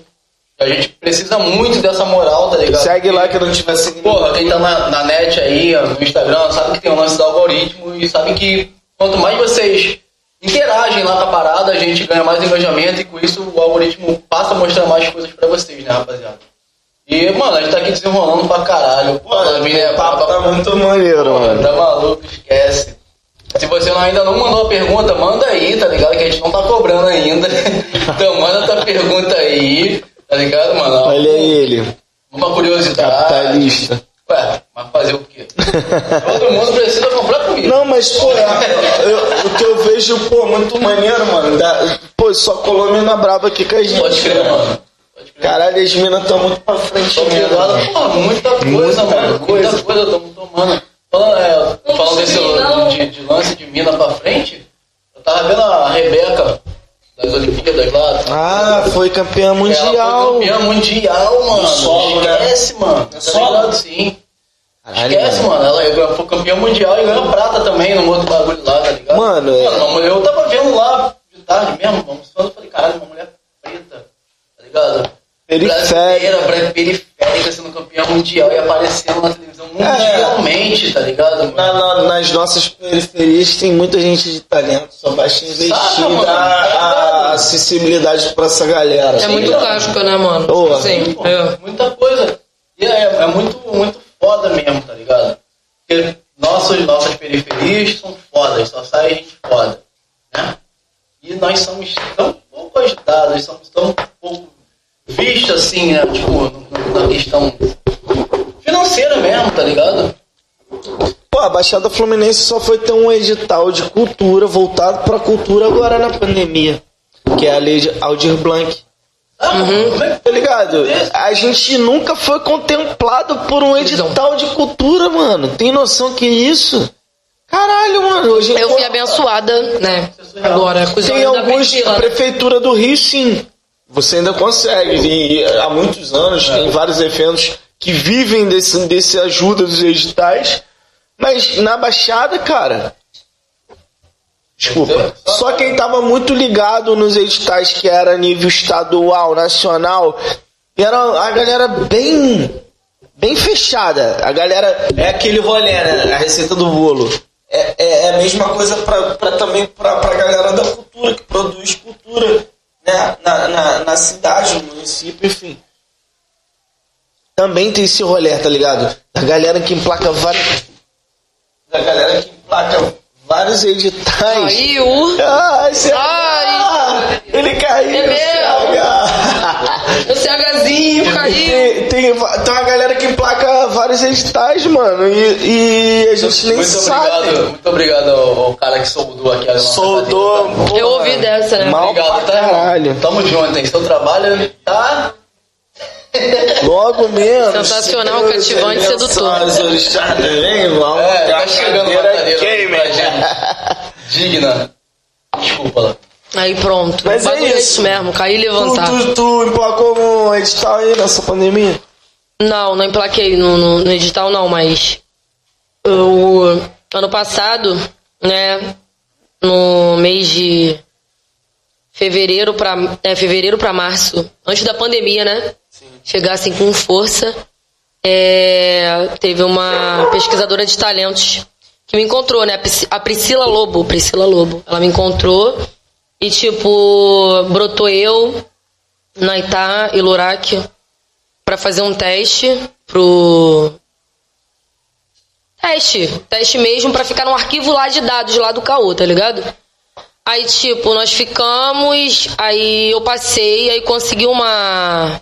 A gente precisa muito dessa moral, tá ligado? Segue lá que não tiver seguindo. Porra, quem tá na, na net aí, no Instagram, sabe que tem o lance do algoritmo e sabe que quanto mais vocês interagem lá com a parada, a gente ganha mais engajamento e com isso o algoritmo passa a mostrar mais coisas pra vocês, né, rapaziada? E, mano, a gente tá aqui desenrolando pra caralho. Pô, mina é o papo tá muito maneiro, Pô, mano. Tá maluco, esquece. Se você ainda não mandou a pergunta, manda aí, tá ligado? Que a gente não tá cobrando ainda. Então manda tua pergunta aí, tá ligado, mano? Olha ele, Uma curiosidade. capitalista. Ué, mas fazer o quê? Todo mundo precisa comprar comida. Não, mas, pô, eu- o que eu vejo, pô, muito maneiro, mano. Da, pô, só colou mina braba aqui com a gente. Pode crer, mano. Pode crer. Caralho, as minas tão muito pra frente Tô mesmo. ligado, pô, muita coisa, Muita mano. coisa. Muita coisa, tamo tomando. Falando, é, falando desse de, de lance de mina pra frente, eu tava vendo a Rebeca das Olimpíadas lá. Ah, foi campeã Ela mundial. foi campeã mundial, mano. solo, né? Esquece, mano. Tá Solo? Sim. Caralho, Esquece, mano. Ela ganhou- foi campeã mundial e ganhou prata também no outro bagulho lá, tá ligado? Mano, é- mano eu tava vendo lá de tarde mesmo, vamos falando, eu falei, caralho, uma mulher preta, tá ligado? Periférica. Brasileira, bra- periférica, sendo campeã mundial e aparecendo na televisão mundialmente, tá ligado? Na- na- nas nossas periferias tem muita gente de talento, só basta investir Saca, mano. dar a acessibilidade pra essa galera. É muito casca, né, mano? Boa. Sim, Pô, é. Muita coisa. E é, é muito, muito foda mesmo, tá ligado? Porque nossos, nossas periferias são fodas, só sai gente foda, né? E nós somos tão pouco ajudados, somos tão pouco vistos assim, né? Tipo, na questão financeira mesmo, tá ligado? Pô, a Baixada Fluminense só foi ter um edital de cultura voltado pra cultura agora na pandemia. Que é a lei de Aldir Blanc. Ah, como é Tá ligado? A gente nunca foi contemplado por um edital de cultura, mano. Tem noção que isso? Caralho, mano. Hoje Eu fui abençoada, né? Agora, com os Tem alguns, né? prefeitura do Rio, sim. Você ainda consegue. E há muitos anos tem vários eventos que vivem desse, desse ajuda dos editais. Mas na Baixada, cara. Desculpa. Só quem tava muito ligado nos editais que era nível estadual, nacional, era a galera bem bem fechada. A galera é aquele rolê, né? A receita do bolo. É, é, é a mesma coisa pra também pra, pra galera da cultura, que produz cultura né? na, na, na cidade, no município, enfim. Também tem esse rolê, tá ligado? A galera que emplaca vários. A galera que emplaca vários editais. Caiu. Ah, esse Ai. Ele caiu. É. O CHzinho caiu. Tem, tem, tem uma galera que emplaca vários editais, mano, e, e a gente nem muito sabe. obrigado, muito obrigado ao, ao cara que soldou aqui a nossa Soldou. tá? Eu ouvi dessa, né? Mal Obrigado, pra tá, caralho. Tamo junto, hein? Seu trabalho tá. Logo menos. Sensacional, Deus cativante, abençoe sedutor. É, tá chegando uma cadeira gente. Digna. Desculpa lá. Aí pronto. Mas é é isso. isso mesmo, cair e Tu, levantar. tu, tu emplacou um edital aí nessa pandemia? Não, não emplaquei no, no, no edital não, mas o ano passado, né, no mês de fevereiro para é, fevereiro para março, antes da pandemia, né, chegar assim com força, é, teve uma pesquisadora de talentos que me encontrou, né, a Priscila Lobo, Priscila Lobo, ela me encontrou e tipo brotou eu, Naitá e Lurak para fazer um teste pro teste, teste mesmo para ficar no arquivo lá de dados lá do caô, tá ligado? Aí tipo, nós ficamos, aí eu passei, aí consegui uma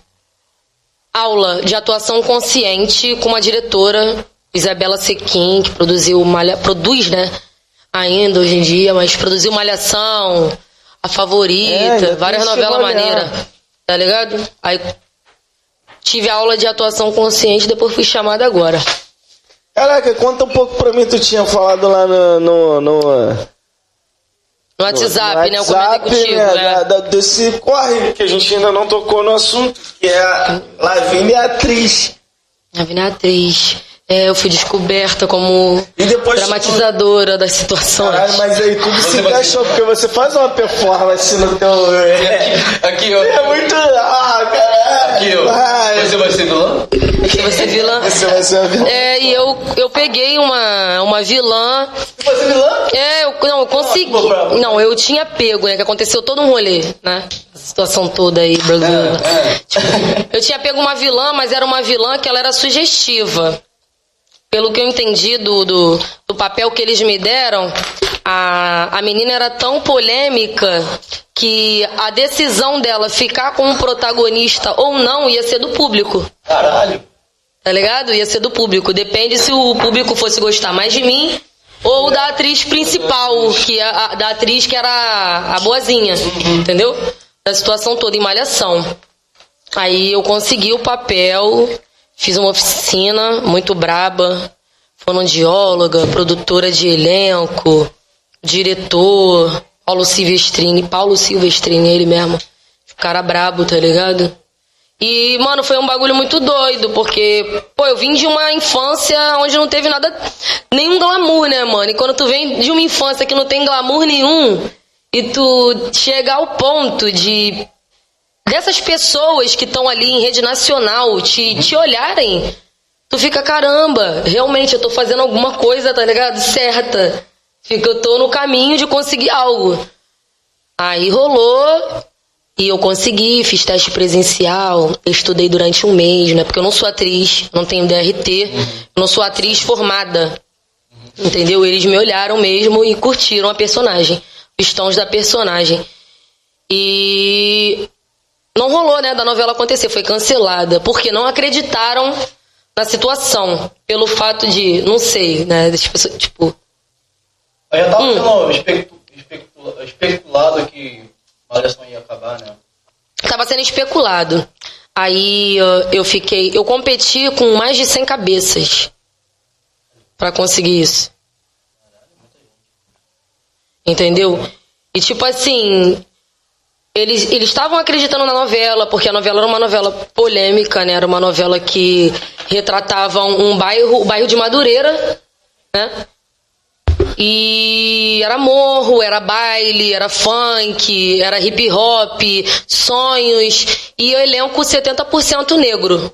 aula de atuação consciente com uma diretora, Isabela Sequim, que produziu malha, produz, né? Ainda hoje em dia, mas produziu Malhação, A É, Favorita, já várias novelas maneiras, tá ligado? Aí tive aula de atuação consciente, depois fui chamada agora. Caraca, conta um pouco pra mim, tu tinha falado lá no. no, no No WhatsApp, no né? Eu WhatsApp, contigo, né, né? da- da- desse corre que a gente ainda não tocou no assunto, que é a Lavínia atriz. A Vina Atriz. É, eu fui descoberta como E depois dramatizadora das situações. Caralho, mas aí tudo se Você vai- encaixou, porque você faz uma performance no teu. É, Aqui, ó. é muito. Ah, caralho. Aqui, ó. Vai. Você vai ser vilã? Você vai ser vilã. Você vai ser a vilã. É, e eu, eu peguei uma, uma vilã. Você vai ser vilã? É, eu, não, eu consegui. bravo. Não, eu tinha pego, né? Que aconteceu todo um rolê, né? A situação toda aí, brasileira. É, Tipo, eu tinha pego uma vilã, mas era uma vilã que ela era sugestiva. Pelo que eu entendi do, do, do papel que eles me deram, a, a menina era tão polêmica que a decisão dela ficar com um protagonista ou não ia ser do público. Caralho. Tá ligado? Ia ser do público. Depende se o público fosse gostar mais de mim ou da atriz principal, que é a, da atriz que era a, a boazinha. Entendeu? Da situação toda em malhação. Aí eu consegui o papel, fiz uma oficina muito braba, fonoaudióloga, produtora de elenco, diretor, Paulo Silvestrini, Paulo Silvestrini, ele mesmo. Cara brabo, tá ligado? E, mano, foi um bagulho muito doido, porque, pô, eu vim de uma infância onde não teve nada, nenhum glamour, né, mano? E quando tu vem de uma infância que não tem glamour nenhum, e tu chega ao ponto de dessas pessoas que estão ali em rede nacional te, te olharem, tu fica, caramba, realmente eu tô fazendo alguma coisa, tá ligado? Certa. Fica, eu tô no caminho de conseguir algo. Aí rolou, e eu consegui, fiz teste presencial, estudei durante um mês, né? Porque eu não sou atriz, não tenho DRT, eu não sou atriz formada. Entendeu? Eles me olharam mesmo e curtiram a personagem, os tons da personagem. E não rolou, né, da novela acontecer, foi cancelada, porque não acreditaram na situação, pelo fato de, não sei, né, das pessoas, tipo, Aí já tava Hum. sendo especu- especula- especulado que malhação ia acabar, né? Tava sendo especulado. Aí eu fiquei. Eu competi com mais de 100 cabeças pra conseguir isso. Entendeu? E tipo assim. Eles estavam acreditando na novela, porque a novela era uma novela polêmica, né? Era uma novela que retratava um bairro, o bairro de Madureira, né? E era morro, era baile, era funk, era hip hop, sonhos e o elenco 70% negro,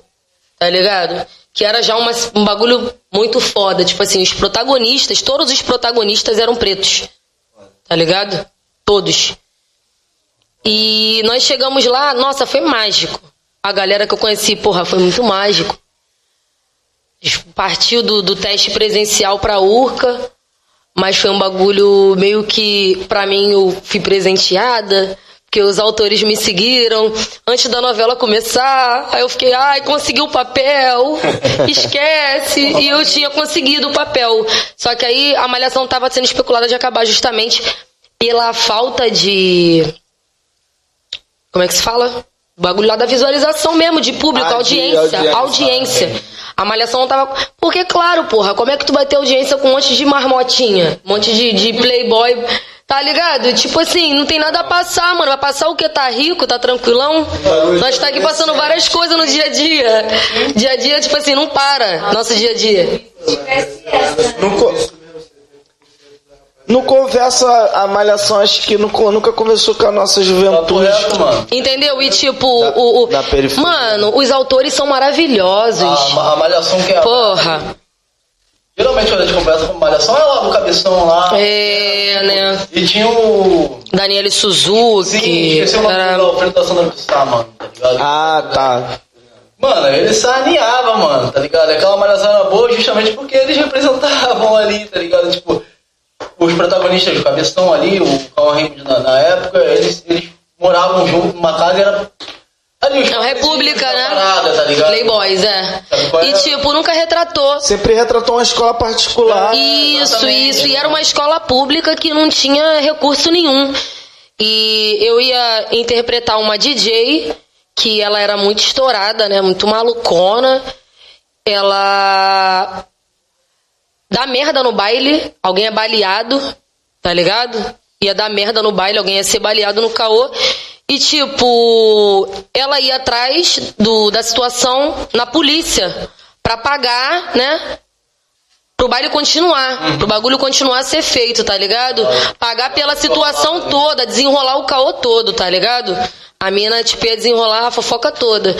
tá ligado? Que era já uma, um bagulho muito foda. Tipo assim, os protagonistas, todos os protagonistas eram pretos, tá ligado? Todos. E nós chegamos lá, nossa, foi mágico. A galera que eu conheci, porra, foi muito mágico. Partiu do, do teste presencial pra Urca. Mas foi um bagulho meio que, pra mim, eu fui presenteada, porque os autores me seguiram antes da novela começar. Aí eu fiquei, ai, consegui o papel, esquece. E eu tinha conseguido o papel. Só que aí a malhação tava sendo especulada de acabar justamente pela falta de. Como é que se fala? O bagulho lá da visualização mesmo, de público, Ah, audiência, audiência. audiência. A malhação não tava. Porque, claro, porra, como é que tu vai ter audiência com um monte de marmotinha? Um monte de, de playboy. Tá ligado? Tipo assim, não tem nada a passar, mano. Vai passar o que? Tá rico, tá tranquilão? Nós tá aqui passando várias coisas no dia a dia. Dia a dia, tipo assim, não para. Nosso dia a dia. Não, não conversa a malhação, acho que não nunca conversou com a nossa Tá juventude. correto, mano. Entendeu? E tipo, o. o- da periferia. Mano, os autores são maravilhosos. A, a malhação que é. Porra. Geralmente quando a gente conversa com malhação é lá do cabeção lá. É, né? E tinha o. Daniele Sim, Suzuki. esqueci o nome Era... do Alfredo da Pissar, mano, tá ligado? Ah, tá. Mano, ele saneava, mano, tá ligado? Aquela malhação era boa justamente porque eles representavam ali, tá ligado? Tipo, os protagonistas do Cabeção ali, o Calma Raymond na, na época, eles, eles moravam junto numa casa e era. Ali, os É uma república, da né? Parada, tá ligado? Playboys, é. Qual é? E tipo, nunca retratou. Sempre retratou uma escola particular. Isso, exatamente. isso. E era uma escola pública que não tinha recurso nenhum. E eu ia interpretar uma DJ que ela era muito estourada, né? Muito malucona. Ela dá merda no baile, alguém é baleado, tá ligado? Ia dar merda no baile, alguém ia ser baleado no caô. E tipo, ela ia atrás do, da situação na polícia pra pagar, né? pro baile continuar, pro bagulho continuar a ser feito, tá ligado? Pagar pela situação toda, desenrolar o caô todo, tá ligado? A mina, tipo, ia desenrolar a fofoca toda.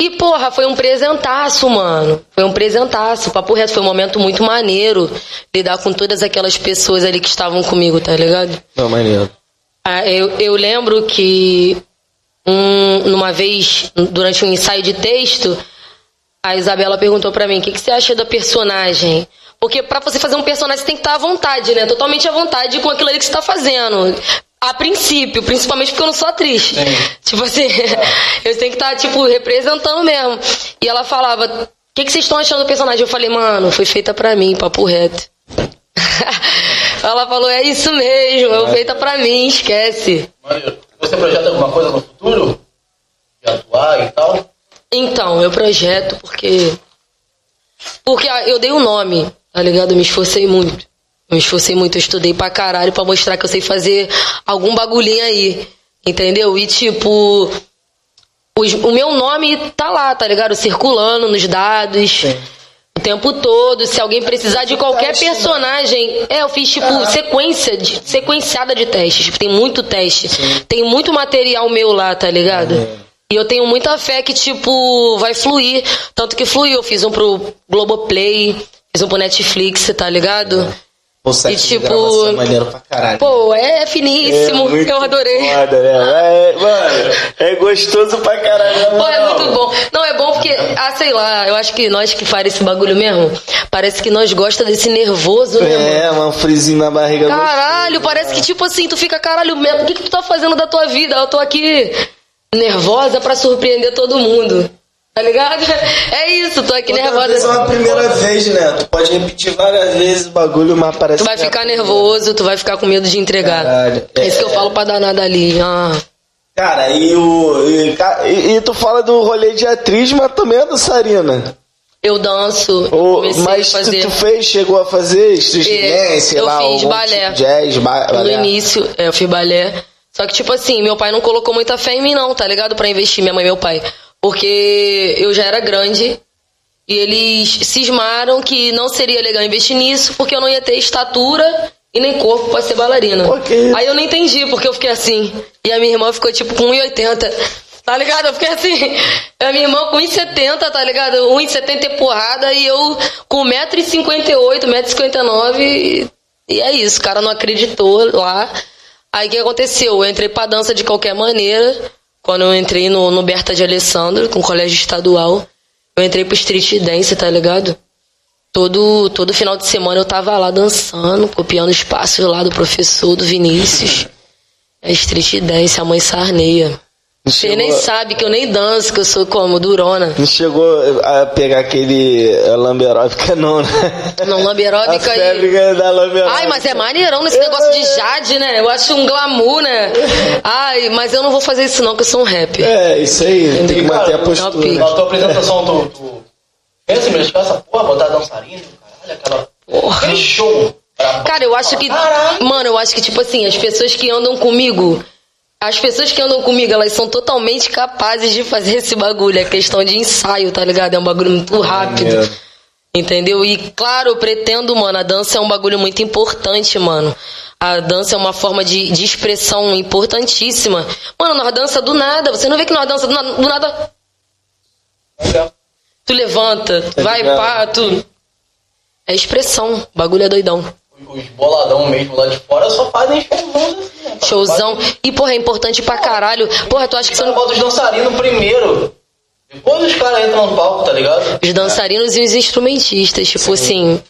E, porra, foi um presentaço, mano. Foi um presentaço. Papo reto, foi um momento muito maneiro lidar com todas aquelas pessoas ali que estavam comigo, tá ligado? Não, maneiro. Ah, eu, eu lembro que um, numa vez, durante um ensaio de texto, a Isabela perguntou pra mim: o que, que você acha da personagem? Porque pra você fazer um personagem você tem que estar à vontade, né? Totalmente à vontade com aquilo ali que você tá fazendo. A princípio, principalmente porque eu não sou atriz. Tipo assim, eu tenho que estar, tipo, representando mesmo. E ela falava: o que, que vocês estão achando do personagem? Eu falei: mano, foi feita pra mim, papo reto. ela falou: é isso mesmo, é feita pra mim, esquece. Você projeta alguma coisa no futuro? De atuar e tal? Então, eu projeto porque. Porque eu dei o um nome, tá ligado? Eu me esforcei muito. Eu me esforcei muito, eu estudei pra caralho pra mostrar que eu sei fazer algum bagulhinho aí. Entendeu? E tipo. os- o meu nome tá lá, tá ligado? Circulando nos dados. O tempo todo. Se alguém precisar de qualquer personagem. É, eu fiz, tipo, sequência, de, sequenciada de testes. Tipo, tem muito teste. Tem muito material meu lá, tá ligado? E eu tenho muita fé que, tipo, vai fluir. Tanto que fluiu. Eu fiz um pro Globoplay, fiz um pro Netflix, tá ligado? Sexo E, de tipo, gravação é maneiro pra caralho. Pô, é finíssimo. muito eu adorei. Foda, né? É, mano, é gostoso pra caralho. Pô, é muito bom. Não, é bom porque, ah, sei lá, eu acho que nós que faz esse bagulho mesmo, parece que nós gosta desse nervoso, né? É, mano, um na barriga. Caralho, parece que tipo assim, tu fica, caralho, mesmo, o que, que tu tá fazendo da tua vida? Eu tô aqui nervosa pra surpreender todo mundo. Tá ligado? É isso, tô aqui Outra vez é uma nervosa. primeira vez, né? Tu pode repetir várias vezes o bagulho, mas parece Tu vai é ficar primeira. nervoso, tu vai ficar com medo de entregar. Caralho, É isso que eu é. falo pra danada ali. Ah. Cara, e o. E, e- e tu fala do rolê de atriz, mas também é dançarina. Eu danço, Ou, comecei mas tu, tu fez, chegou a fazer street sei eu lá, fiz algum balé. tipo jazz, ba No balé. início, é, eu fiz balé. Só que, tipo assim, meu pai não colocou muita fé em mim, não, tá ligado? Pra investir, minha mãe e meu pai. Porque eu já era grande e eles cismaram que não seria legal investir nisso porque eu não ia ter estatura e nem corpo pra ser bailarina. Aí eu não entendi porque eu fiquei assim. E a minha irmã ficou tipo com 1,80. Tá ligado? Eu fiquei assim. A minha irmã com 1,70, tá ligado? 1,70 e porrada e eu com 1,58m, 1,59m. E, e é isso, o cara não acreditou lá. Aí o que aconteceu? Eu entrei pra dança de qualquer maneira. Quando eu entrei no, no Berta de Alessandro, com o colégio estadual, eu entrei pro street dance, tá ligado? Todo, todo final de semana eu tava lá dançando, copiando os passos lá do professor, do Vinícius. É street dance, a mãe sarneia. Você Chegou- nem sabe que eu nem danço, que eu sou como, durona. Não chegou a pegar aquele eh, lamberóbica, não, né? Não, lamberóbica A e- febre da lamberóbica. Ai, mas é maneirão nesse negócio de Jade, né? Eu acho um glamour, né? Ai, mas eu não vou fazer isso não, que eu sou um rap. É, isso aí, tem que manter a Cara, postura. pica. Na tua apresentação, tu, tu pensa essa porra, botar dançarino, caralho, aquela. Porra. Aquele show. Cara, eu acho que. Caralho. Mano, eu acho que, tipo assim, as pessoas que andam comigo. As pessoas que andam comigo, elas são totalmente capazes de fazer esse bagulho. É questão de ensaio, tá ligado? É um bagulho muito rápido. Maneiro. Entendeu? E claro, eu pretendo, mano, a dança é um bagulho muito importante, mano. A dança é uma forma de, de expressão importantíssima. Mano, nós dança do nada. Você não vê que nós dança do nada. Do nada tu levanta, Tá vai, ligado? pá, tu. É expressão. O bagulho é doidão. Os boladão mesmo lá de fora só fazem showzão assim, né? Showzão. E, porra, é importante pra caralho. Porra, tu acha que Você são não bota os dançarinos primeiro. Depois os caras entram no palco, tá ligado? os dançarinos e os instrumentistas. Tipo assim,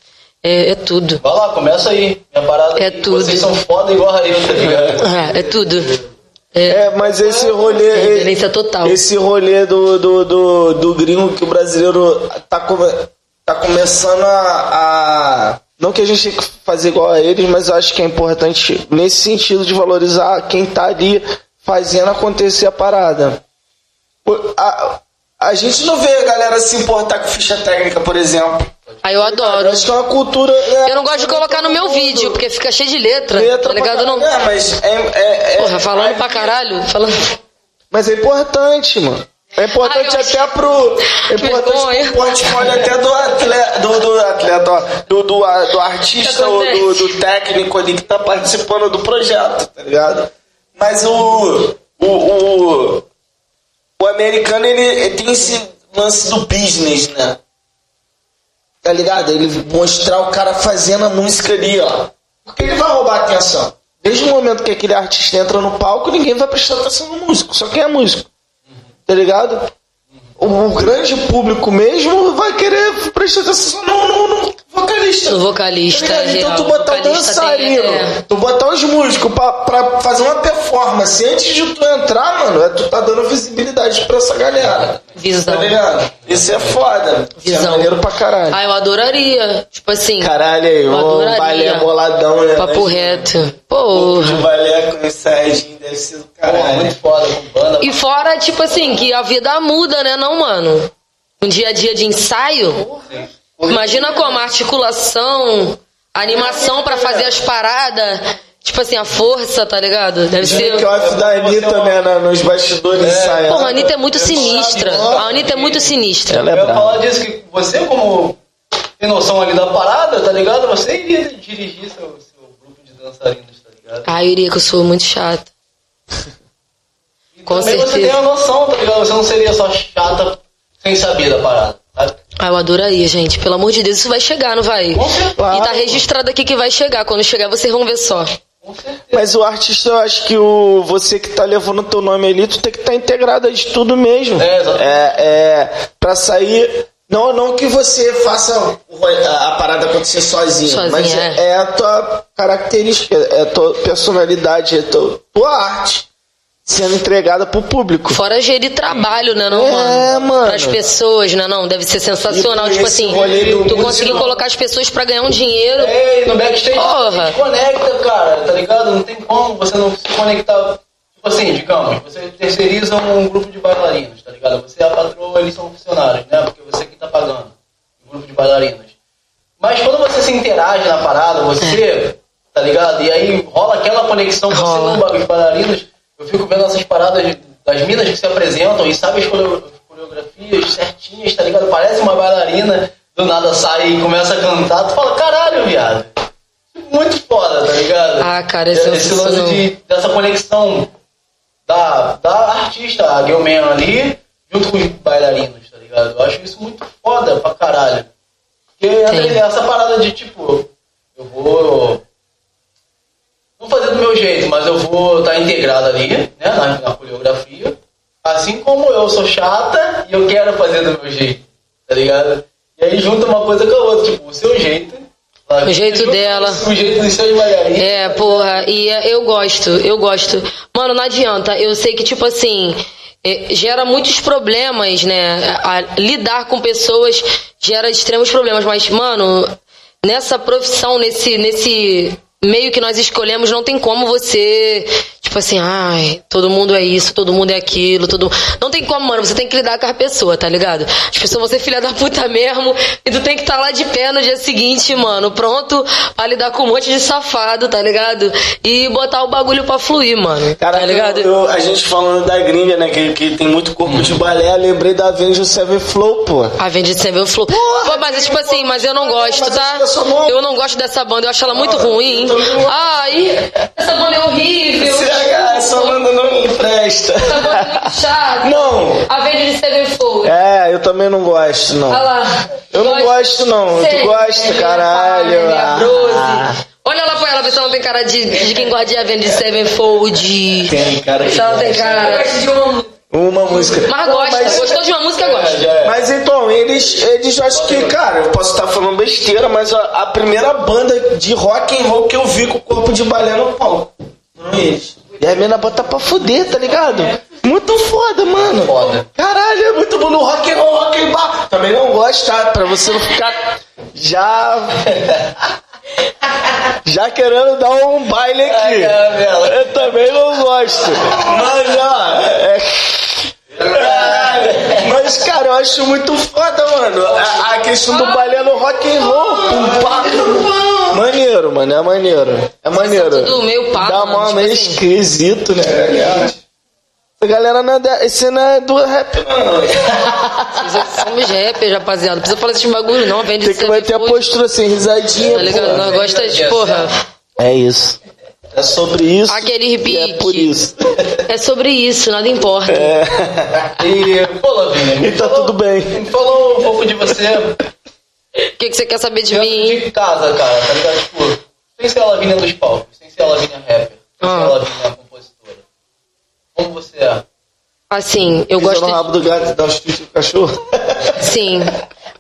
é, é tudo. Vai lá, começa aí. Minha parada É aqui, tudo. Vocês são foda igual a eu, tá ligado? É, é tudo. É, mas esse rolê. Reverência total. Esse rolê do, do, do, do gringo que o brasileiro tá, come- tá começando a, a- Não que a gente tenha que fazer igual a eles, mas eu acho que é importante nesse sentido de valorizar quem tá ali fazendo acontecer a parada. A, a gente não vê a galera se importar com ficha técnica, por exemplo. Aí eu adoro. Eu acho que é uma cultura. é, Eu não gosto de colocar no meu vídeo, porque fica cheio de letra, letra tá ligado? não... É, mas é, é- é- Porra, falando pra caralho, falando... Mas é importante, mano. É importante Ai, até pro. É importante pro portfólio até do atleta. Do, do atleta, do, do, do artista ou do, do técnico ali que tá participando do projeto, tá ligado? Mas o. O, o, o americano, ele, ele tem esse lance do business, né? Tá ligado? Ele mostrar o cara fazendo a música ali, ó. Porque ele vai roubar a atenção. Desde o momento que aquele artista entra no palco, ninguém vai prestar atenção no músico, só quem é músico. Tá ligado? O, o grande público mesmo vai querer prestar atenção no, no, no vocalista. O vocalista, Tá? Então tu botar o vocalista dançarino, tem- é. tu botar os músicos pra, pra fazer uma performance antes de tu entrar, mano, é tu tá dando visibilidade pra essa galera. Visão. Tá ligado? Isso é foda. Isso é Visão. maneiro pra caralho. Ah, eu adoraria. Tipo assim, Caralho aí, Eu o adoraria. balé boladão, né? papo reto. De Porra. balé com o Serginho deve ser do Pô, caralho. muito foda com banda. E fora, tipo assim, que a vida muda, né, não, mano? Um dia a dia de ensaio. Imagina como a articulação, a animação pra fazer as paradas. Tipo assim, a força, tá ligado? Deve ser. Que off da Anitta, né, na- nos bastidores ensaiando. Porra, a Anitta é muito sinistra. A Anitta é muito sinistra. Ela é Eu ia brava. falar disso, que você como tem noção ali da parada, tá ligado? Você iria dirigir seu, seu grupo de dançarinos, tá ligado? Ah, eu iria que eu sou muito chata. E com também você certeza. tem a noção, tá ligado? Você não seria só chata sem saber da parada? Ah, eu adoraria, gente. Pelo amor de Deus, isso vai chegar, não vai? Com certeza. E tá registrado aqui que vai chegar. Quando chegar, vocês vão ver só. Com certeza. Mas o artista, eu acho que o você que tá levando o teu nome ali, tu tem que estar integrado de tudo mesmo. É, exatamente. É, é, pra sair. Não, não que você faça a, parada acontecer sozinho, Sozinho, mas é. é. é a tua característica, é a tua personalidade, é a tua, tua arte sendo entregada pro público. Fora gerir trabalho, né, não, É, mano? mano. Pessoas, né, não? Deve ser sensacional. E Tipo assim, tu conseguir colocar as pessoas pra ganhar um dinheiro. É, e no backstage Porra. você se conecta, cara, tá ligado? Não tem como você não se conectar. Tipo assim, digamos, você terceiriza um grupo de bailarinos, tá ligado? Você é a patroa, eles são funcionários, né? Porque você que tá pagando o grupo de bailarinos. Mas quando você se interage na parada, você, tá ligado? E aí rola aquela conexão, você Rola. com os bailarinos, eu fico vendo essas paradas das minas que se apresentam e sabe as coreo- coreografias certinhas, tá ligado? Parece uma bailarina, do nada sai e começa a cantar, tu fala, caralho, viado. Muito foda, tá ligado? Ah, cara, esse Esse sensacional. lance de, dessa conexão da, da artista, a Gilman ali, junto com os bailarinos, tá ligado? Eu acho isso muito foda pra caralho. Porque Sim. essa parada de tipo, eu vou. Não fazer do meu jeito, mas eu vou estar integrado ali, né, na, na coreografia. Assim como eu sou chata e eu quero fazer do meu jeito, tá ligado? E aí junta uma coisa com a outra, tipo, o seu jeito. O jeito dela. O jeito dos seus bailarinos. É, porra, e é, eu gosto, eu gosto. Mano, não adianta, eu sei que, tipo assim, é, gera muitos problemas, né? A- lidar com pessoas gera extremos problemas, mas, mano, nessa profissão, nesse, nesse meio que nós escolhemos, não tem como você, tipo assim, ai, todo mundo é isso, todo mundo é aquilo, todo. Não tem como, mano, você tem que lidar com a pessoa, tá ligado? As pessoas vão ser filha da puta mesmo, e tu tem que estar lá de pé no dia seguinte, mano, pronto pra lidar com um monte de safado, tá ligado? E botar o bagulho pra fluir, mano. Cara, tá ligado? eu- eu- a gente falando da gringa, né, que, que tem muito corpo Uhum. de balé, lembrei da Avenged Sevenfold, pô. A Vended Sevenfold. Pô, mas é tipo assim, mas eu não gosto, tá? Eu não gosto dessa banda, eu acho ela muito Ah, ruim. Eu gosto. Ai, essa banda é horrível. CH, essa banda não me presta. Essa banda é muito chata. Não. A Vended Sevenfold. É, eu também não gosto, não. Olha lá. Eu não gosto, não. Tu gosta, caralho. Ah. Olha lá pra ela, ver se ela não tem cara de, de quem gosta de Avenged Sevenfold. Tem, cara. que Se ela tem cara. Uma música. Mas Não, gosta, mas- gostou de uma música, É, gosta. é. Mas então, eles, eles acho que, cara, eu posso estar falando besteira, mas a, a primeira banda de rock and roll que eu vi com o corpo de balé no palco. Foram eles. E a mina bota pra fuder, tá ligado? Muito foda, mano. Foda. Caralho, é muito bom no rock and roll, rock and bar. Também não gosto, tá? Pra você não ficar já... Já querendo dar um baile aqui. Ai, Gabriela. Eu também não gosto. Mas, ó, é... Mas, cara, eu acho muito foda, mano. A, a questão do balé no rock and roll. Um papo. Maneiro, mano. É maneiro. É maneiro. tudo meio papo, Dá mano, uma tipo meio assim. esquisito, né? A galera não é, da- esse não é do rap, não. Somos rappers, rapaziada. Não precisa falar desses bagulho, não. Vende Tem que manter a postura assim, risadinha. Tá ligado? Nós gosta de, porra. É isso. É sobre isso. Aquele e beat. É por isso. É sobre isso, nada importa. E, pô, Lavinha, me E tá falou- tudo bem. Me falou um pouco de você O que, que você quer saber de dentro mim? de casa, cara, tá ligado? Tipo, sem ser a Lavinha dos palcos, sem ser a Lavinha rapper, sem ser a Ah. Lavinha compositora. Como você é? Assim, eu Pisa gosto. no de- rabo do gato e dá um chute no cachorro. Sim.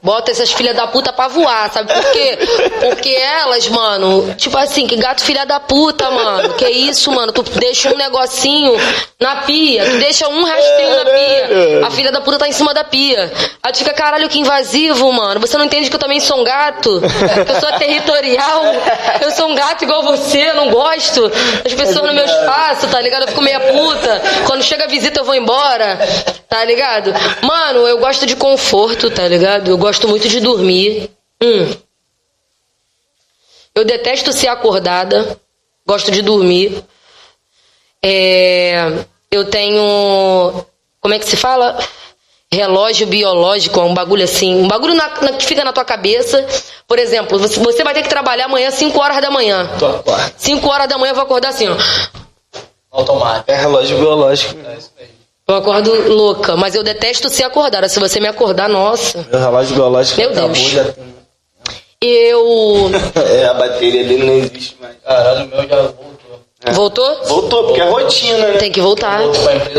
Bota essas filhas da puta pra voar, sabe por quê? Porque elas, mano, tipo assim, que gato filha da puta, mano. Que isso, mano? Tu deixa um negocinho na pia, tu deixa um rastrinho na pia. A filha da puta tá em cima da pia. Aí tu fica, caralho, que invasivo, mano. Você não entende que eu também sou um gato? Eu sou territorial. Eu sou um gato igual você, não gosto das pessoas no meu espaço, tá ligado? Eu fico meia puta. Quando chega a visita, eu vou embora, tá ligado? Mano, eu gosto de conforto, tá ligado? Eu gosto muito de dormir. Hum. Eu detesto ser acordada. Gosto de dormir. É, eu tenho. Como é que se fala? Relógio biológico, é um bagulho assim. Um bagulho na- na- que fica na tua cabeça. Por exemplo, você, você vai ter que trabalhar amanhã às 5 horas da manhã. Tu acorda. 5 horas da manhã eu vou acordar assim, ó. Automático. É relógio biológico. É isso mesmo. Eu acordo louca, mas eu detesto ser acordada. Se você me acordar, nossa. Meu relógio biológico Meu acabou, Deus. já tem. Eu. É, a bateria dele não existe mais. Caralho, o meu já voltou. Voltou? Voltou, porque é rotina, né? Tem que voltar.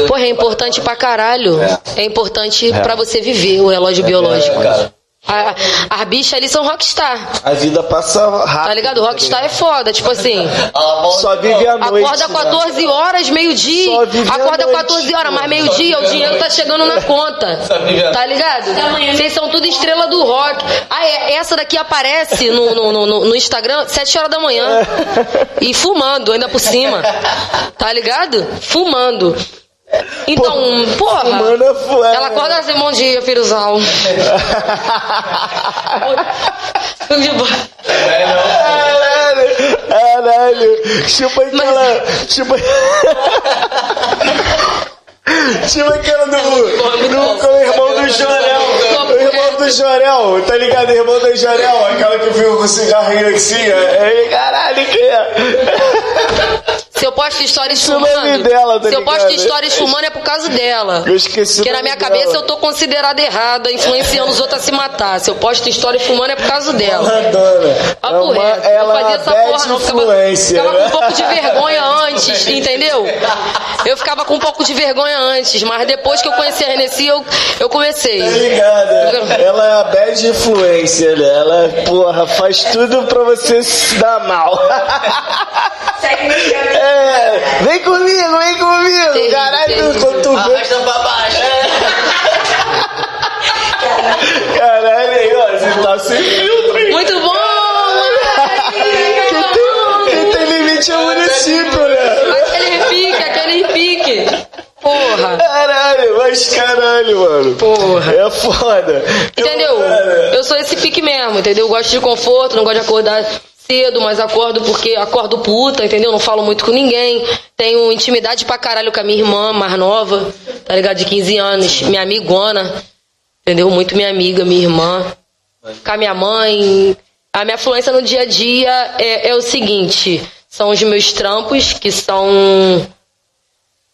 Porra, é importante pra caralho. É importante pra você viver o relógio É, biológico. cara. A- As bichas ali são rockstar. A vida passa rápido. Tá ligado? Rockstar é foda. Tipo assim, Só vive a noite. acorda né? 14 horas, meio-dia. Só vive a Acorda noite, 14 horas, mas meio-dia o dinheiro tá chegando na conta. Tá ligado? Vocês são tudo estrela do rock. Ah, é, essa daqui aparece no, no, no, no- no Instagram 7 horas da manhã. E fumando, ainda por cima. Tá ligado? Fumando. Então, porra. É é. Ela acorda assim, bom dia. É, não. Caralho, caralho. Tipo aquela. Tipo. tipo aquela do. do com o irmão do Jorel. O irmão do Jorel, tá ligado? O irmão do Jorel, aquela que viu com o cigarrinho assim. É, caralho, que é? Se eu posto stories nome fumando. dela, tá se eu posto stories fumando é por causa dela. Eu esqueci Porque o na minha dela. cabeça eu tô considerada errada, influenciando os outros a se matar. Se eu posto stories fumando é por causa dela. Madonna. Papo É uma- ela não é fazia uma essa porra, não. Ficava, ficava com né? um pouco de vergonha antes, entendeu? Eu ficava com um pouco de vergonha antes, mas depois que eu conheci a Renessi, eu, eu comecei. Tá ligado? Ela é a bad influencer, né? Ela, porra, faz tudo pra você se dar mal. É, vem comigo, vem comigo. Terrível, Caralho, quando tu vê. Arrasta pra baixo. Caralho, aí, ó, você tá sem filtro, hein? Muito bom! Quem tem, quem tem limite é o município, né? Aquele repique, aquele repique. Porra. Caralho, mas caralho, mano. Porra. É foda. Entendeu? Eu, Eu sou esse pique mesmo, entendeu? Eu gosto de conforto, não gosto de acordar cedo, mas acordo porque acordo puta, entendeu? Não falo muito com ninguém. Tenho intimidade pra caralho com a minha irmã mais nova, tá ligado? De 15 anos. Minha amigona, entendeu? Muito minha amiga, minha irmã. Com a minha mãe. A minha fluência no dia a dia é, é o seguinte: são os meus trampos, que são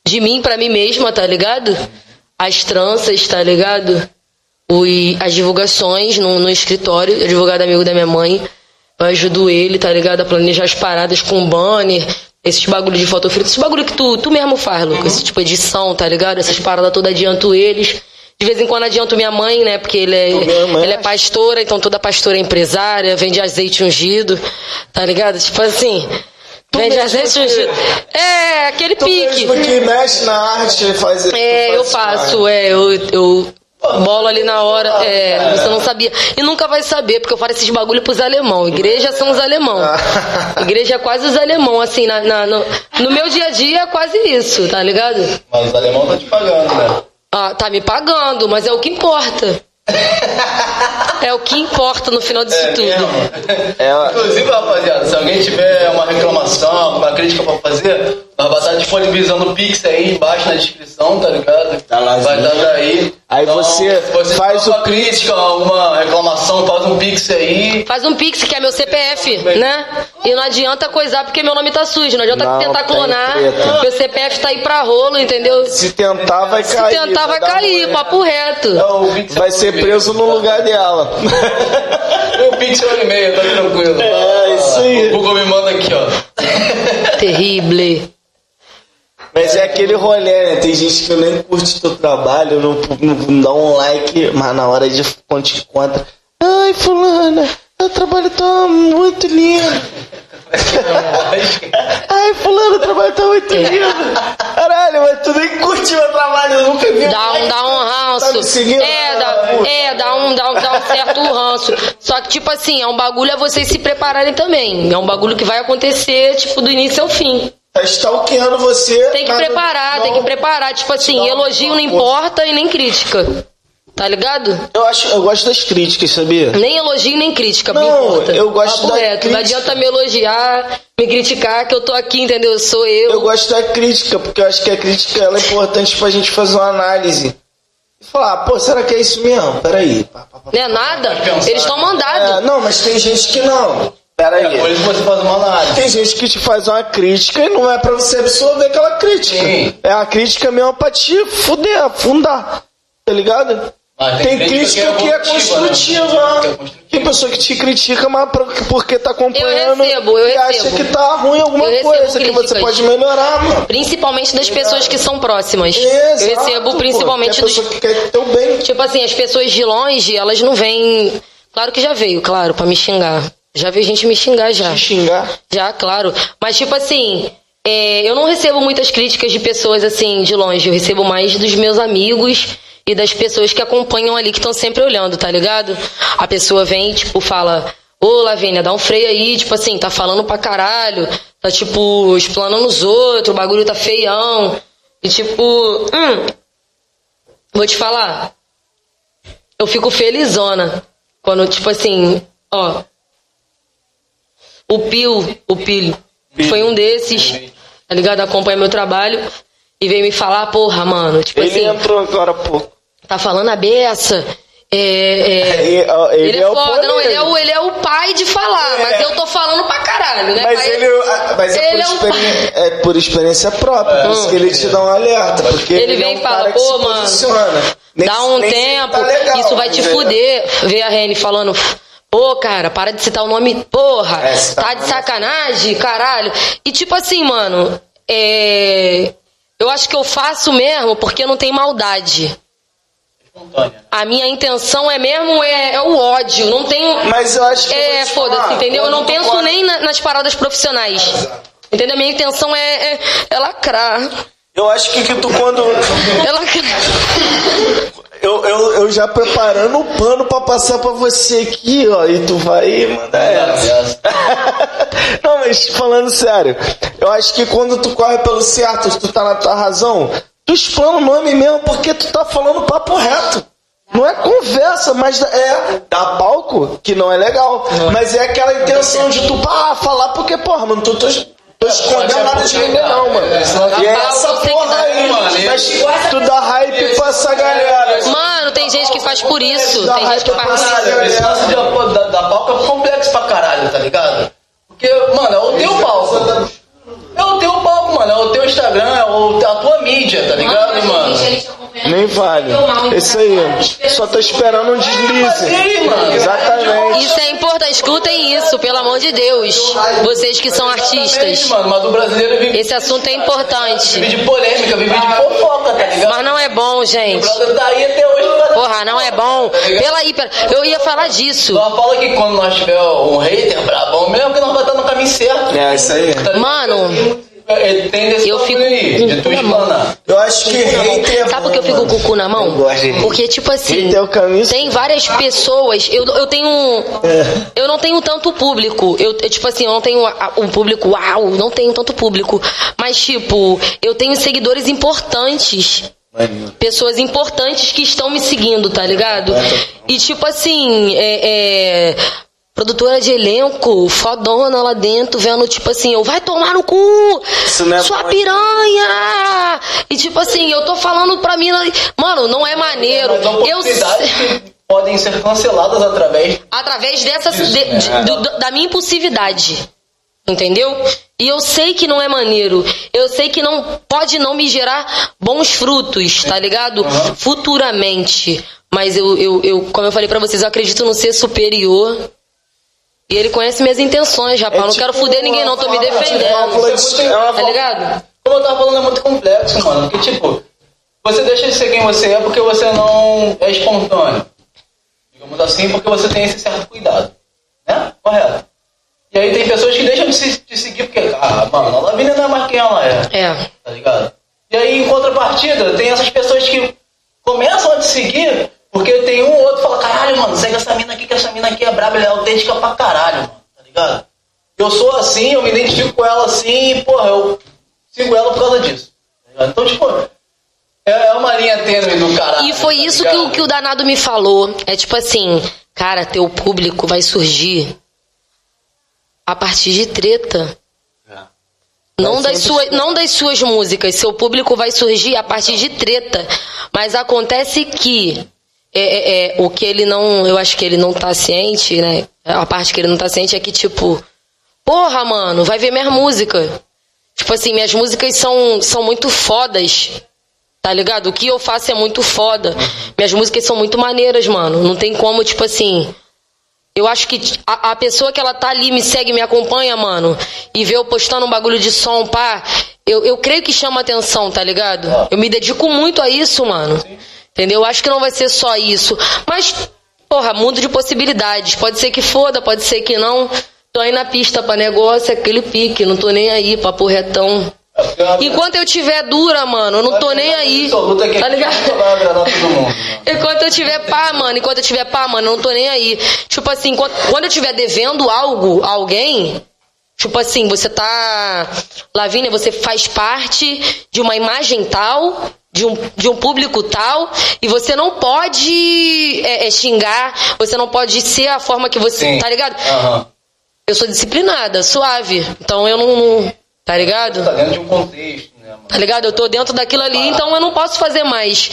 de mim pra mim mesma, tá ligado? As tranças, tá ligado? Os, as divulgações no, no escritório, advogado amigo da minha mãe. Eu ajudo ele, tá ligado? A planejar as paradas com banner, esses bagulho de foto frita, esse bagulho que tu, tu mesmo faz, Lucas. Esse tipo de edição, tá ligado? Essas paradas todas adianto eles. De vez em quando adianto minha mãe, né? Porque ele é, ele é pastora, então toda pastora é empresária, vende azeite ungido, tá ligado? Tipo assim. Vende mesmo azeite ungido. É, aquele Tu pique. mesmo que mexe na arte, faz tu É, eu faz faço, é, eu, eu bolo ali na hora, é, você não sabia. E nunca vai saber, porque eu falo esses bagulho pros alemão. Igreja são os alemão. Igreja é quase os alemão, assim, na, na- no, no meu dia a dia é quase isso, tá ligado? Mas os alemão tá te pagando, né? Ah, tá me pagando, mas é o que importa. É o que importa no final disso É tudo. É, Inclusive, rapaziada, se alguém tiver uma reclamação, alguma crítica pra fazer, nós vai estar disponibilizando o Pix aí embaixo na descrição, tá ligado? Tá lá, vai sim. estar daí. Aí Então, você se você faz tiver o uma crítica, alguma reclamação, faz um Pix aí. Faz um pix, que é meu CPF, né? E não adianta coisar porque meu nome tá sujo. Não adianta Não, tentar tem clonar. Meu CPF tá aí pra rolo, entendeu? se tentar, vai Se cair. tentar, vai dar cair, papo reto. Então, o Pix é Vai um ser preso no lugar dela. O Pix é um e-mail, tá tranquilo. É, isso aí. O Google me manda aqui, ó. Terrível. Mas é aquele rolê, né? Tem gente que nem curte teu trabalho, não, não, não dá um like, mas na hora de quando te encontra. Ai, fulana, teu trabalho tá muito lindo. Ai, fulano, o trabalho tá muito lindo. Caralho, mas tu nem curte meu trabalho, eu nunca vi. Dá um, dá um Tá ranço. seguindo? É, dá, é dá, um, dá, um, dá um certo ranço. Só que, tipo assim, é um bagulho a vocês se prepararem também. É um bagulho que vai acontecer, tipo, do início ao fim. Tá stalkeando você. Tem que preparar, tem que preparar. Tipo assim, elogio não importa e nem crítica. Tá ligado? Eu, acho, eu gosto das críticas, sabia? Nem elogio nem crítica, Não, não importa. eu gosto Papo da reto. Não crítica. adianta me elogiar, me criticar, que eu tô aqui, entendeu? Sou eu. Eu gosto da crítica, porque eu acho que a crítica ela é importante pra gente fazer uma análise. E falar, pô, será que é isso mesmo? Peraí. Pá, pá, pá. Não é nada? Eles estão É, mandados. não, mas tem gente que não. Peraí. É, por isso você faz uma análise. Tem gente que te faz uma crítica e não é pra você absorver aquela crítica. Sim. É a crítica mesmo pra te fuder, afundar. Tá ligado? Mas tem, crítica que é construtiva. né? Que é construtiva. Tem pessoa que te critica, mas porque tá acompanhando Eu recebo, eu e acha que tá ruim alguma coisa, que você pode melhorar, mano. Principalmente das pessoas que são próximas. Exato, eu recebo pô, principalmente que é dos. que quer teu bem. Tipo assim, as pessoas de longe, elas não vêm. Claro que já veio, claro, pra me xingar. Já veio gente me xingar já. Te xingar. Já, claro. Mas, tipo assim, é, eu não recebo muitas críticas de pessoas assim, de longe. Eu recebo mais dos meus amigos e das pessoas que acompanham ali, que estão sempre olhando, tá ligado? A pessoa vem, tipo, fala. Ô, Lavínia, dá um freio aí, tipo assim, tá falando pra caralho, tá, tipo, explanando os outros, o bagulho tá feião. E, tipo, hum, vou te falar, eu fico felizona quando, tipo assim, ó, o Pio, o Pio, foi um desses, tá ligado? Acompanha meu trabalho e veio me falar, porra, mano, tipo Ele assim, entrou agora pouco. Tá falando a beça. É, é, Ele, ele é é foda, não, ele é, o, ele é o pai de falar, mas eu tô falando pra caralho, né? Mas pai? ele, ah, mas é, Ele por é experi- é por experiência própria, por isso que ele te dá um alerta. Porque Ele ele, vem é e fala, pô, mano. Nem- Dá um tempo, tá legal, isso vai te é- fuder. Ver a Rene falando, pô, cara, para de citar o nome, porra, É, tá de sacanagem, caralho. E tipo assim, mano, é. Eu acho que eu faço mesmo porque não tem maldade. Espontânea. A minha intenção é mesmo é, é o ódio. Não tenho. Mas eu acho que. É, foda-se, entendeu? Eu não penso corre- nem na- nas paradas profissionais. Entendeu? A minha intenção é, é, é lacrar. Eu acho que, que tu quando. É lacrar. Eu, eu, eu já preparando o pano pra passar pra você aqui, ó. E tu vai mandar essa. Não, mas falando sério, eu acho que quando tu corre pelo certo, tu tá na tua razão, tu explana o nome mesmo porque tu tá falando papo reto. Não é conversa, mas é dá palco, que não é legal. Mas é aquela intenção de tu pá, falar porque, porra, mano, tu tô, tô escondendo nada de ninguém, não, mano. E é essa porra aí, mano. mas tu dá hype pra essa galera. Mano, tem gente que faz por isso. Dá Tem gente que faz por isso. Esse lance da, da palco é complexo pra caralho, tá ligado? Porque, mano, é o teu palco. É o teu palco, mano. É o teu Instagram, é a tua mídia, tá ligado, mano? Nem vale. Isso aí. Só tô esperando um deslize. Exatamente. Isso é importante. Escutem isso, pelo amor de Deus. Vocês que são artistas. Esse assunto é importante. vive de polêmica, vive de fofoca, tá ligado? Mas não é bom, O gente. brother tá aí até hoje por causa Porra, não é bom. Pela aí. Eu ia falar disso. Só fala que quando nós tiver um hater brabão mesmo, que nós vamos estar no caminho certo. É, isso aí. Tá? Mano, É, tem desse eu fico aí, com de tu explanar. Eu acho que hater é Sabe por que eu fico com o cu na mão? Porque, tipo assim, é tem várias pessoas. Eu, eu tenho. É. Eu não tenho tanto público. Eu, eu, tipo assim, eu não tenho um público, uau, não tenho tanto público. Mas, tipo, eu tenho seguidores importantes. Pessoas importantes que estão me seguindo, tá ligado? E tipo assim, é, é, produtora de elenco, fodona lá dentro, vendo tipo assim, eu vai tomar no cu, Isso não é sua bom, piranha! E tipo assim, eu tô falando pra mim, mano, não é maneiro. Mas Eu que podem ser canceladas através através dessa Isso, de- né? de- do- da minha impulsividade. Entendeu? E eu sei que não é maneiro. Eu sei que não pode não me gerar bons frutos, tá ligado? Futuramente. Mas eu, eu, eu, como eu falei pra vocês, eu acredito no ser superior. E ele conhece minhas intenções, rapaz. não tipo quero fuder ninguém, não. Tô me defendendo. fórmula de- é uma Tá ligado? Como eu tava falando, é muito complexo, mano. Porque, tipo, você deixa de ser quem você é porque você não é espontâneo. Digamos assim, porque você tem esse certo cuidado. Né? Correto. E aí tem pessoas que deixam de se de seguir porque, ah, mano, a Lavínia não é mais quem ela é. É. Tá ligado? E aí, em contrapartida, tem essas pessoas que começam a te seguir porque tem um ou outro que fala, caralho, mano, segue essa mina aqui, que essa mina aqui é braba, ela é autêntica pra caralho, mano. Tá ligado? Eu sou assim, eu me identifico com ela assim, e, porra, eu sigo ela por causa disso. Tá? Então, tipo, é é uma linha tênue do caralho. E foi tá isso que o, que o danado me falou. É tipo assim, cara, teu público vai surgir a partir de treta. Não Vai das, suas, não das suas músicas. Seu público vai surgir a partir de treta. Mas acontece que é, é, é, o que ele não. Eu acho que ele não tá ciente, né? A parte que ele não tá ciente é que, tipo, porra, mano, vai ver minha música. Tipo assim, minhas músicas são, são muito fodas. Tá ligado? O que eu faço é muito foda. Minhas músicas são muito maneiras, mano. Não tem como, tipo assim. Eu acho que a, a pessoa que ela tá ali, me segue, me acompanha, mano, e vê eu postando um bagulho de som, pá, eu, eu creio que chama atenção, tá ligado? Eu me dedico muito a isso, mano. Entendeu? Eu acho que não vai ser só isso. Mas, porra, mundo de possibilidades. Pode ser que foda, pode ser que não. Tô aí na pista pra negócio, é aquele pique, não tô nem aí, papo retão. É, Enquanto eu tiver dura, mano, eu não tô nem aí. É Tá ligado? Enquanto eu tiver pá, mano, enquanto eu tiver pá, mano, eu não tô nem aí. Tipo assim, quando eu tiver devendo algo a alguém, tipo assim, você tá. Lavínia, você faz parte de uma imagem tal, de um, de um público tal, e você não pode é, é, xingar, você não pode ser a forma que você. Sim. Tá ligado? Aham. Eu sou disciplinada, suave. Então eu não. não- tá ligado? Tá dentro de um contexto, né, mano? Tá ligado? Eu tô dentro daquilo ali, então eu não posso fazer mais.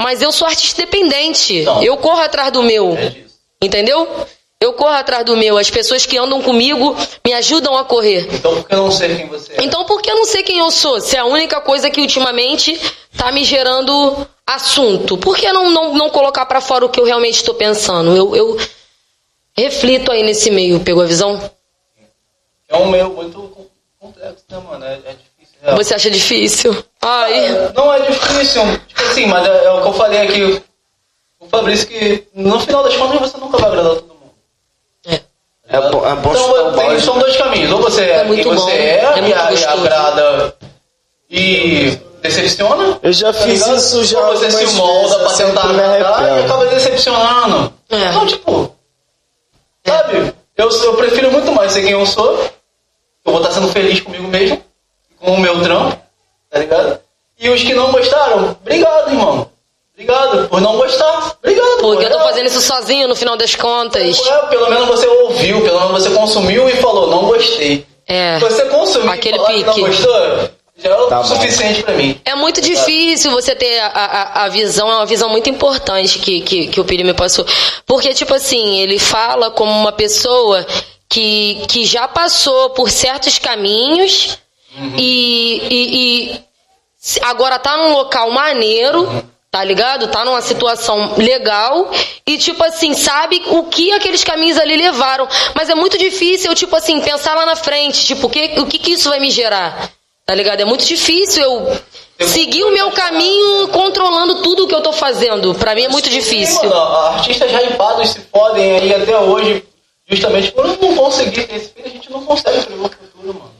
Mas eu sou artista independente. Não. Eu corro atrás do meu. É. Entendeu? Eu corro atrás do meu. As pessoas que andam comigo me ajudam a correr. Então por que não ser quem você é? Então por que eu não sei quem eu sou? Se é a única coisa que ultimamente tá me gerando assunto. Por que não, não, não colocar pra fora o que eu realmente estou pensando? Eu, eu reflito aí nesse meio, pegou a visão? É um meio muito com- complexo, né, mano? É, é difícil. É. Você acha difícil? Ai. Não é difícil, tipo assim, mas é, é o que eu falei aqui. O Fabrício que no final das contas você nunca vai agradar todo mundo. É. É bom, é bom chutar Então o tem, são dois caminhos. Ou você é, É muito você bom. é, É e, e agrada e decepciona. Eu já tá fiz ligado? isso já Ou você se molda vezes, pra sempre tentar me agradar e acaba decepcionando. É. Então, tipo, sabe? Eu, eu prefiro muito mais ser quem eu sou. Eu vou estar sendo feliz comigo mesmo, com o meu trampo, tá ligado? E os que não gostaram, obrigado, irmão. Obrigado por não gostar. Obrigado. Porque eu tô fazendo isso sozinho no final das contas. é, pelo menos você ouviu, pelo menos você consumiu e falou, não gostei. É. Você consumiu Aquele e falar que pique. não gostou, já é o Tá bom. suficiente pra mim. É muito difícil você ter a, a, a visão, é uma visão muito importante que, que, que o Piri me passou. Porque, tipo assim, ele fala como uma pessoa que, que já passou por certos caminhos e, e, e se- agora tá num local maneiro, tá ligado? Tá numa situação legal e, tipo assim, sabe o que aqueles caminhos ali levaram. Mas é muito difícil eu, tipo assim, pensar lá na frente, tipo, o que, o que, que isso vai me gerar? Tá ligado? É muito difícil eu seguir o meu caminho controlando tudo que eu tô fazendo. Pra mim é muito Sim, difícil. mano, artistas já hypados se fodem aí até hoje, justamente por não conseguir ter esse filho, a gente não consegue prever o futuro, mano.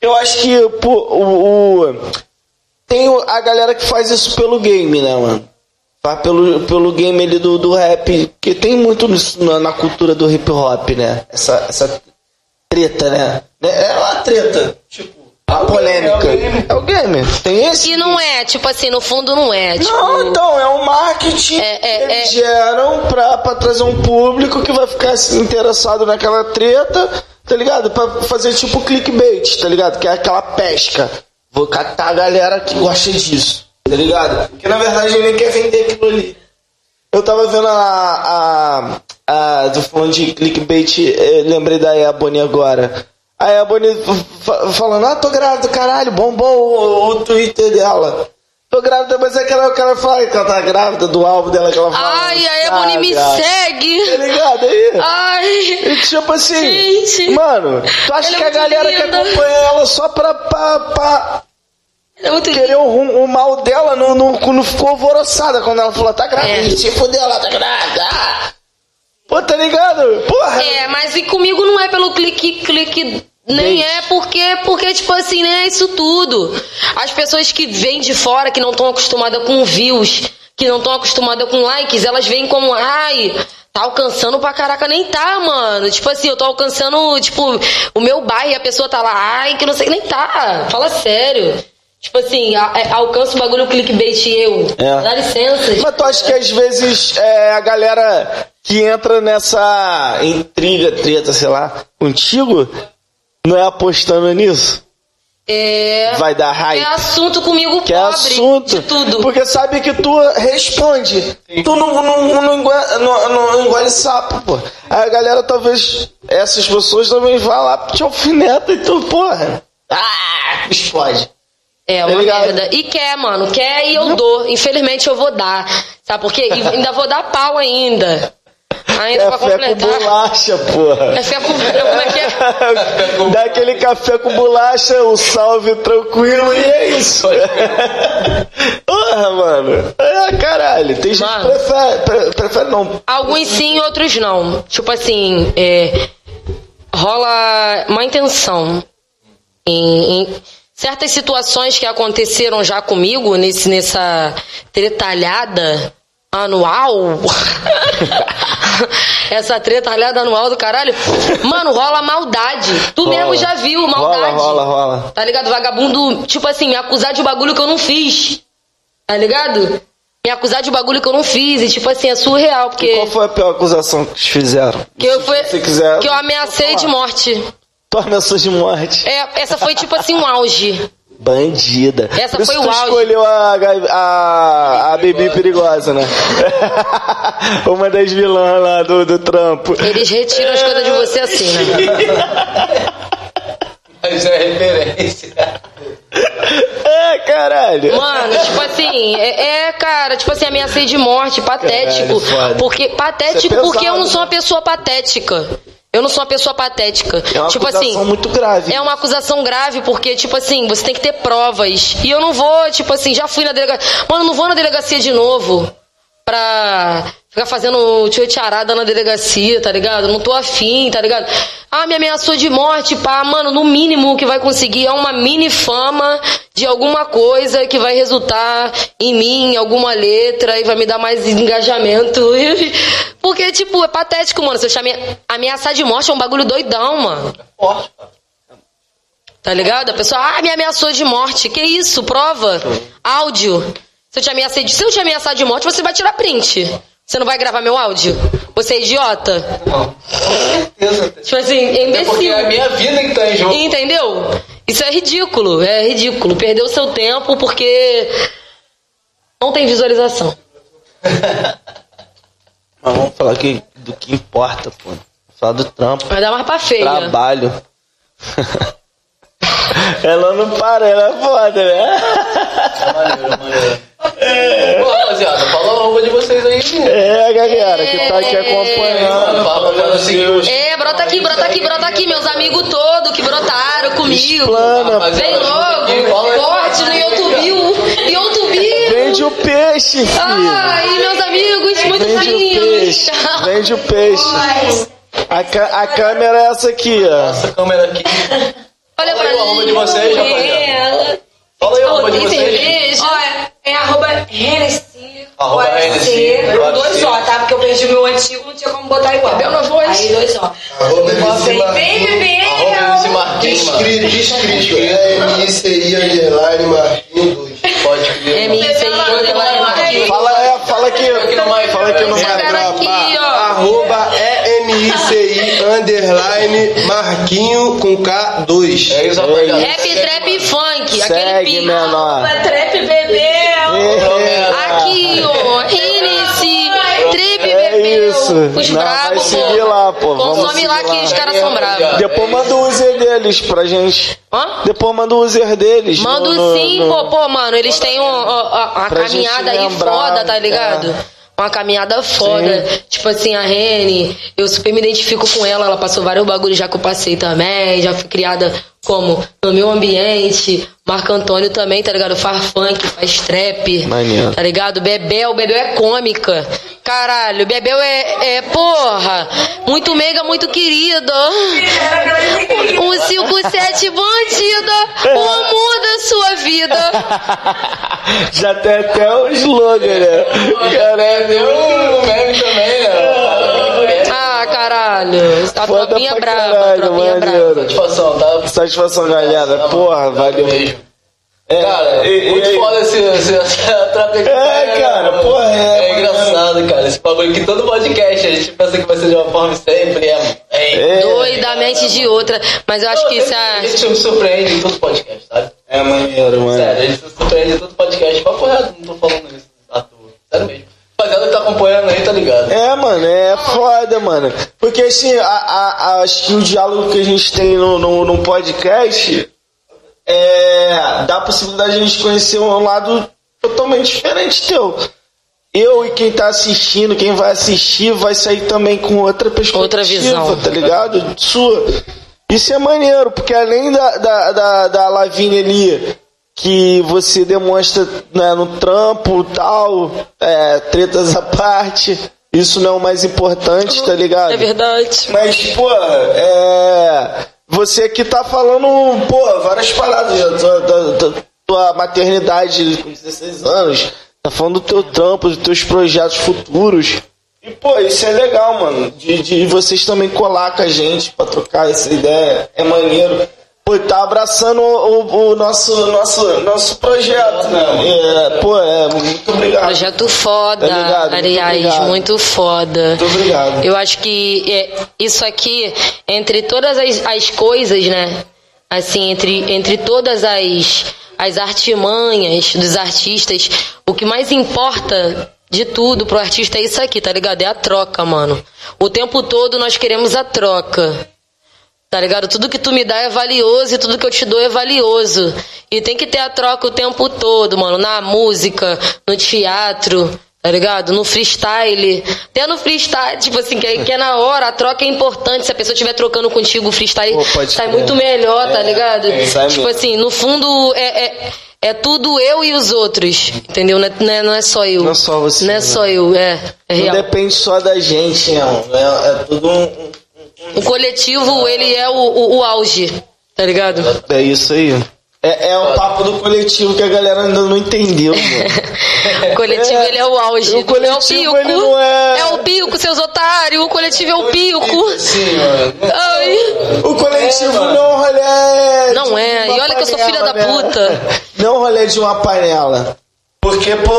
Eu acho que pô, o, o- tem a galera que faz isso pelo game, né, mano? Faz pelo, pelo game ali do, do rap, que tem muito nisso na, na cultura do hip hop, né? Essa, essa treta, né? É uma treta. Tipo, A polêmica. É o gamer. Tem esse? E não é, tipo assim, no fundo não é. Tipo, Não, então, é um marketing É, é, que eles é. geram pra, pra trazer um público que vai ficar assim, interessado naquela treta, tá ligado? Pra fazer tipo clickbait, tá ligado? Que é aquela pesca. Vou catar a galera que gosta disso, tá ligado? Que na verdade ele nem quer vender aquilo ali. Eu tava vendo a. a, a do falando de clickbait, eh, lembrei da Ebony agora. A Ebony fa- falando, ah, tô grávida, caralho, bombou o, o Twitter dela. Tô grávida, mas é que ela, o cara fala que ela tá grávida do álbum dela que ela fala. Ai, a Ebony me "Ah, segue. Tá ligado aí? Ai. E tipo assim, Gente. mano, tu acha Ela é que a galera que acompanha ela só pra, pra, pra É querer o, o mal dela não, não, não ficou alvoroçada quando ela falou, tá grávida, É. se fudeu, ela tá grávida. Pô, tá ligado? Porra! É, mas e comigo não é pelo clique, clique. Nem é porque, porque, tipo assim, nem é isso tudo. As pessoas que vêm de fora, que não estão acostumadas com views, que não estão acostumadas com likes, elas veem como, ai, tá alcançando pra caraca, nem tá, mano. Tipo assim, eu tô alcançando, tipo, o meu bairro e a pessoa tá lá, ai, que não sei, nem tá. Fala sério. Tipo assim, a, alcança o bagulho clickbait e eu. É. Dá licença. Mas tu acha que às vezes é, a galera que entra nessa intriga, treta, sei lá, contigo, não é apostando nisso? É. Vai dar hype? É assunto comigo Que é pobre assunto. de tudo. Porque sabe que tu responde. Tu não, não, não, engole, não, não engole sapo, pô. Aí a galera talvez, essas pessoas também vá lá te alfineta e tu, porra. Ah, explode. É Tá uma ligado? merda. E quer, mano. Quer e eu dou. Infelizmente eu vou dar. Sabe por quê? E ainda vou dar pau ainda. Ainda pra Café com completar. bolacha, porra. É fé com. Como é que é? Dá aquele café com bolacha, um salve tranquilo e é isso. Porra, mano. É, caralho. Tem gente que Mano. prefere, pre- prefere não. Alguns sim, outros não. Tipo assim, é, rola má intenção em, em certas situações que aconteceram já comigo nesse, nessa tretalhada anual. Essa tretalhada anual do caralho. Mano, rola maldade. Tu Rola. mesmo já viu Rola, maldade. rola, rola. Tá ligado? Vagabundo, tipo assim, me acusar de bagulho que eu não fiz. Tá ligado? Me acusar de bagulho que eu não fiz. E tipo assim, é surreal, porque. Qual foi a pior acusação que te fizeram? Que eu, fui, Se quiser, que eu ameacei de morte. Tu ameaçou de morte. É, essa foi tipo assim um auge. Bandida. Essa Por isso foi o tu auge. escolheu a, a, a Bibi perigosa, né? Uma das vilãs lá do, do trampo. Eles retiram as coisas de você assim, né? Mas é referência. É, caralho. Mano, tipo assim, é, é, cara, tipo assim, ameacei de morte, patético. Caralho, porque patético é porque eu não pesado, sou uma pessoa patética. Eu não sou uma pessoa patética. É uma tipo acusação assim, muito grave. É uma acusação grave, porque, tipo assim, você tem que ter provas. E eu não vou, tipo assim, já fui na delegacia. Mano, eu não vou na delegacia de novo pra ficar fazendo tio-tiarada na delegacia, tá ligado? Não tô afim, tá ligado? Ah, me ameaçou de morte, pá. Mano, no mínimo que vai conseguir é uma mini fama de alguma coisa que vai resultar em mim, em alguma letra, e vai me dar mais engajamento. Porque, tipo, é patético, mano. Se eu chamei ameaçar de morte é um bagulho doidão, mano. Forte, cara. Tá ligado? A pessoa, ah, me ameaçou de morte. Que isso? Prova. Áudio. Se eu te ameacei de, se eu te ameaçar de morte, você vai tirar print. Você não vai gravar meu áudio? Você é idiota? Não, com certeza. Tipo assim, é É porque imbecil. é a minha vida que tá em jogo. Entendeu? Isso é ridículo, é ridículo. Perdeu seu tempo porque não tem visualização. Mas vamos falar que, do que importa, pô. Falar do trampo. Vai dar mais pra feia. Trabalho. ela não para, ela é foda, né? Maneiro, maneiro. Pô, rapaziada, fala a roupa de vocês aí? É, galera, que tá aqui acompanhando. Fala, rapaziada, seguir É, brota aqui, brota aqui, brota aqui, meus amigos todos que brotaram comigo. Plana, Vem logo, corte no YouTube, YouTube. Vende o peixe, filho. Ai, meus amigos, muito Vende o peixe. Vende o peixe. A, ca- a câmera é essa aqui, ó. essa câmera aqui. Olha Fala pra arroba de vocês, rapaziada. Fala aí o arroba de vocês. Olha, é arroba Hennessy. Arroba pode Hennessy, ser, pode dois ó, tá? Porque eu perdi o meu antigo, não tinha como botar igual. Bel na voz. Aí dois ó. Arroba Vem, vem, Arroba vem. Marquinhos. Mano. Escrito, escrito. É MICI underline Marquinhos 2. Pode crer. MICI underline Marquinhos. Fala, é, fala aqui. Aqui no mic, Fala aqui no Esse mic. aqui, EMICI underline Marquinho com K2. É isso, rapaziada. Rap, trap e funk. Aquele Segue, pico. menor. Trap bebê. Aqui, ó. Inici. Trip, É bebê. isso. Os Não, bravos, vai pô. seguir lá, pô. Vamos Consome lá seguir que lá. os caras são bravos. Depois manda o user deles pra gente. Hã? Depois manda o user deles. No- no- sim, no- pô, pô, mano, eles têm um- ó, ó, uma caminhada aí foda, tá ligado? é. Uma caminhada foda. Tipo assim, a Rene, eu super me identifico com ela, ela passou vários bagulhos já que eu passei também, já fui criada como no meu ambiente. Marco Antônio também, tá ligado? Faz funk, faz trap. Maneiro. Tá ligado? Bebel, Bebel é cômica. Caralho, Bebel é, é porra, muito meiga, muito querido. Um 57 bandida, o amor da sua vida. Já tem até o slogan, né? Caralho. Um meme também, né? Caralho. A Foda pra brava, a caralho, brava. Satisfação, tá? Satisfação, galera. Porra, valeu. Beijo. É, Cara, e- muito e- foda esse, esse, essa. É, cara, mano. porra, é, É engraçado, cara. Esse bagulho que todo podcast a gente pensa que vai ser de uma forma e sempre é. é. É. Doidamente de outra. Mas eu acho que isso A é. gente se surpreende em todo podcast, sabe? É maneiro, mano. Sério, a gente se surpreende em todo podcast. Papo reto, não tô falando isso à toa. Sério mesmo. Rapaziada que tá acompanhando tá ligado? É, mano, é foda, mano. Porque assim, a, a, a- acho que o diálogo que a gente tem no, no, no podcast é, dá a possibilidade de a gente conhecer um lado totalmente diferente teu. Eu e quem tá assistindo, quem vai assistir, vai sair também com outra perspectiva, Outra visão. tá ligado? Sua. Isso é maneiro, porque além da, da, da, da Lavínia ali, que você demonstra né, no trampo tal, é, tretas à parte, isso não é o mais importante, tá ligado? É verdade. Mas, pô, é. Você que tá falando, pô, várias paradas da tua, da- da tua maternidade com 16 anos. Tá falando do teu trampo, dos teus projetos futuros. E, pô, isso é legal, mano. De, de vocês também colar com a gente pra trocar essa ideia. É maneiro. Pô, tá abraçando o, o- nosso, nosso, nosso projeto, né? É, pô, é, muito obrigado. Projeto foda, Tá ligado? Muito aliás, obrigado. muito foda. Muito obrigado. Eu acho que é, isso aqui, entre todas as, as coisas, né? Assim, entre, entre todas as, as artimanhas dos artistas, o que mais importa de tudo pro artista é isso aqui, tá ligado? É a troca, mano. O tempo todo nós queremos a troca. Tá ligado? Tudo que tu me dá é valioso e tudo que eu te dou é valioso. E tem que ter a troca o tempo todo, mano. Na música, no teatro, tá ligado? No freestyle. Até no freestyle, tipo assim, que, é- que é na hora, a troca é importante. Se a pessoa estiver trocando contigo o freestyle, Pô, sai crer. muito melhor, tá ligado? sai tipo assim, no fundo é, é, é tudo eu e os outros. Entendeu? Não é, não é, não é só eu. Não é só você, Não é né? só eu, é. É Não real. depende só da gente, não. É, é tudo um- O coletivo, ele é o, o, o auge, tá ligado? É isso aí. É, é o papo do coletivo que a galera ainda não entendeu, mano. O coletivo, É, ele é o auge. o coletivo, é o pico. ele não é- o pico, seus otários. O coletivo é o pico. Sim, mano. Ai. O coletivo não é um rolê. Não é, uma e olha que eu sou filha da né? puta. Não é rolê de uma panela. Porque, pô,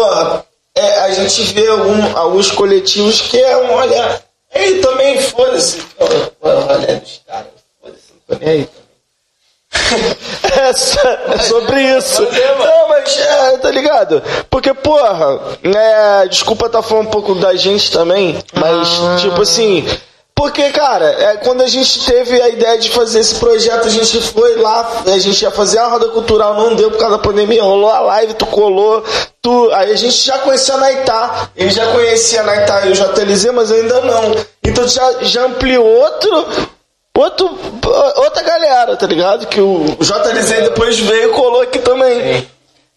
é, a gente vê algum- alguns coletivos que é um rolê. E também, foda-se. Pô, pô, o rolê dos caras. Foda-se, não tô nem aí também. É, é sobre isso. Não, mas é, tá ligado? Porque, porra, né, desculpa tá falando um pouco da gente também, mas, tipo assim. Porque, cara, é, quando a gente teve a ideia de fazer esse projeto, a gente foi lá, a gente ia fazer a roda cultural, não deu por causa da pandemia, rolou a live, tu colou, tu. Aí a gente já conhecia a Naitá, ele já conhecia a Naitá e o JLZ, mas eu ainda não. Então já, já ampliou outro, outro, outra galera, tá ligado? Que o JLZ depois veio e colou aqui também.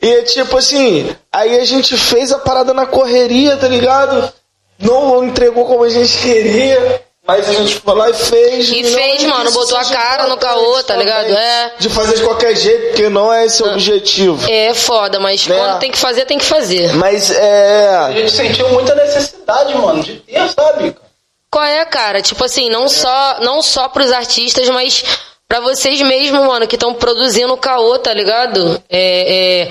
E é tipo assim, aí a gente fez a parada na correria, tá ligado? Não entregou como a gente queria, mas a gente foi lá e fez. E fez, é mano, botou a cara no caô, tá ligado? É. De fazer de qualquer jeito, porque não é esse o objetivo. É foda, mas Né? quando tem que fazer, tem que fazer. Mas A é. gente sentiu muita necessidade, mano, de ter, sabe? Qual é, cara? Tipo assim, não só, não só pros artistas, mas pra vocês mesmo, mano, que estão produzindo o caô, tá ligado? É, é,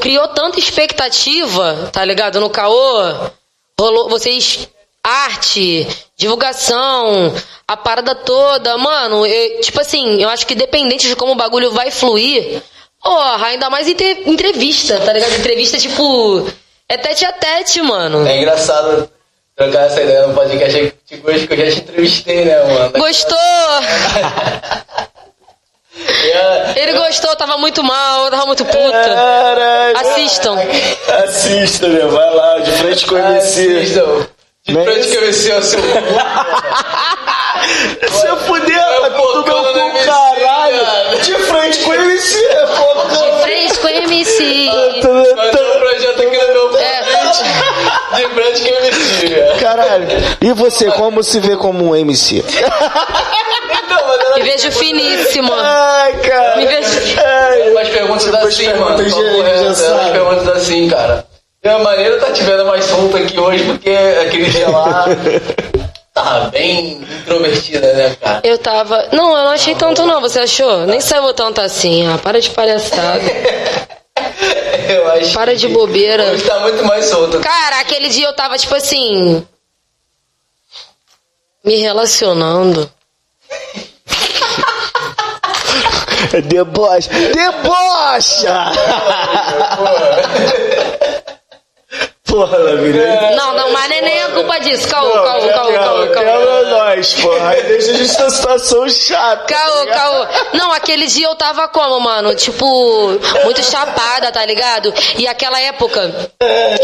criou tanta expectativa, tá ligado? No caô, rolou, vocês, arte, divulgação, a parada toda, mano, eu- tipo assim, eu acho que dependente de como o bagulho vai fluir, porra, ainda mais entre- entrevista, tá ligado? Entrevista, tipo, é tete a tete, mano. É engraçado trocar essa ideia no podcast tipo, hoje que eu já te entrevistei, né, mano? Gostou? Ele gostou, tava muito mal, tava muito puta. Caralho. Assistam. Assista, meu. Vai lá, de frente com o MC. Assistam. De Né? frente venci o seu. Se eu puder, vai pro meu cu, MC, caralho. cara. De frente com o MC, é foda. Fresco MC. Mas é um projeto aqui no meu É. De frente que eu venci, cara. Caralho. E você, como se vê como um MC? Então, Me vejo finíssima. Ai, cara. Me vejo. Ai. umas perguntas assim, mano. Umas perguntas assim, cara. A maneira tá te vendo mais solta aqui hoje, porque aquele dia lá tava bem introvertida, né, cara? Eu tava. Não, eu não achei tanto, não. Você achou? Nem saiu tanto assim. Ah, para de palhaçada. Eu acho Para de bobeira. Hoje tá muito mais solta. Cara, aquele dia eu tava, tipo assim. Me relacionando. Debocha. Debocha! Porra, Lavirei. Não, não, mas nem nem é culpa disso. Caô, caô, caô, caô, caô. Quebra nós, porra. Aí deixa a gente numa situação chata. Caô, caô. Não, aquele dia eu tava como, mano? Tipo, muito chapada, tá ligado? E aquela época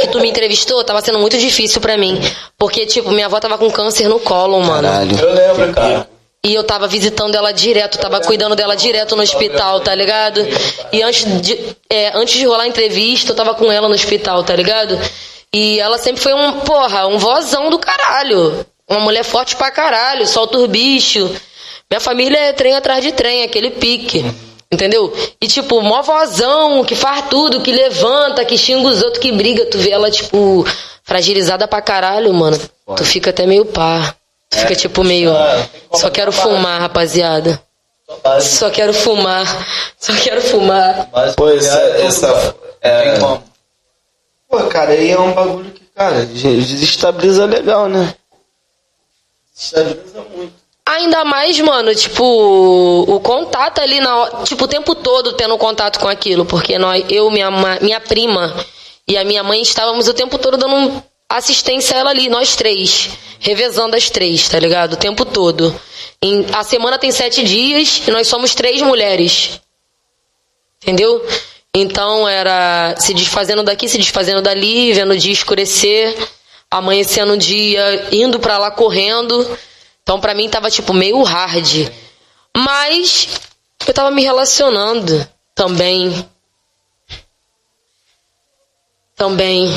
que tu me entrevistou tava sendo muito difícil pra mim. Porque, tipo, minha avó tava com câncer no colo, mano. Eu lembro, cara. E eu tava visitando ela direto, tava cuidando dela direto no hospital, tá ligado? E antes de, é, antes de rolar a entrevista, eu tava com ela no hospital, tá ligado? E ela sempre foi um, porra, um vozão do caralho. Uma mulher forte pra caralho, solta os bichos. Minha família é trem atrás de trem, aquele pique. Entendeu? E tipo, mó vozão, que faz tudo, que levanta, que xinga os outros, que briga. Tu vê ela, tipo, fragilizada pra caralho, mano. Tu fica até meio pá. Tu fica tipo meio. Só quero fumar, rapaziada. Só quero fumar. Só quero fumar. Pô, essa- é tudo, essa- cara. é- Tem como. Pô, cara, aí é um bagulho que, cara, desestabiliza legal, né? Desestabiliza muito. Ainda mais, mano, tipo, o contato ali na tipo, o tempo todo tendo contato com aquilo, porque nós, eu, minha, minha prima e a minha mãe estávamos o tempo todo dando assistência a ela ali, nós três, revezando as três, tá ligado? O tempo todo. Em- a semana tem sete dias e nós somos três mulheres. Entendeu? Então era se desfazendo daqui, se desfazendo dali, vendo o dia escurecer, amanhecendo o dia, indo pra lá correndo. Então pra mim tava tipo meio hard. Mas eu tava me relacionando também. Também.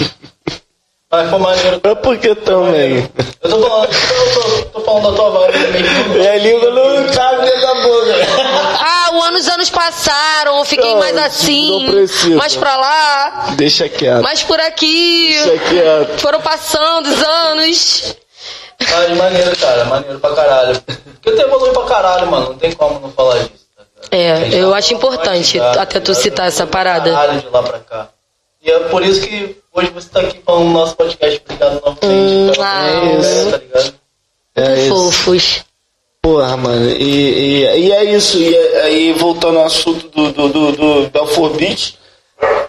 Mas foi maneiro. É porque também. Eu tô falando, eu tô, tô falando da tua vibe mesmo. E a língua não cabe dentro da boca. Ah, o ano, os anos passaram, eu fiquei Não, mais assim. não precisa. Mais pra lá, Deixa quieto. mais por aqui. Deixa quieto. Foram passando os anos. Mas maneiro, cara. Maneiro pra caralho. Porque tu evolui pra caralho, mano. Não tem como não falar disso. Tá ligado? É, A gente eu tá acho falando importante até tu ligado? citar essa parada. pra Caralho de lá pra cá. E é por isso que hoje você tá aqui falando no nosso podcast. Obrigado novamente. Hum, pela ah, ideia, tá ligado? É isso. Fofos. Porra, mano, e, e, e é isso, e aí voltando ao assunto do, do, do, do Belfort Beach,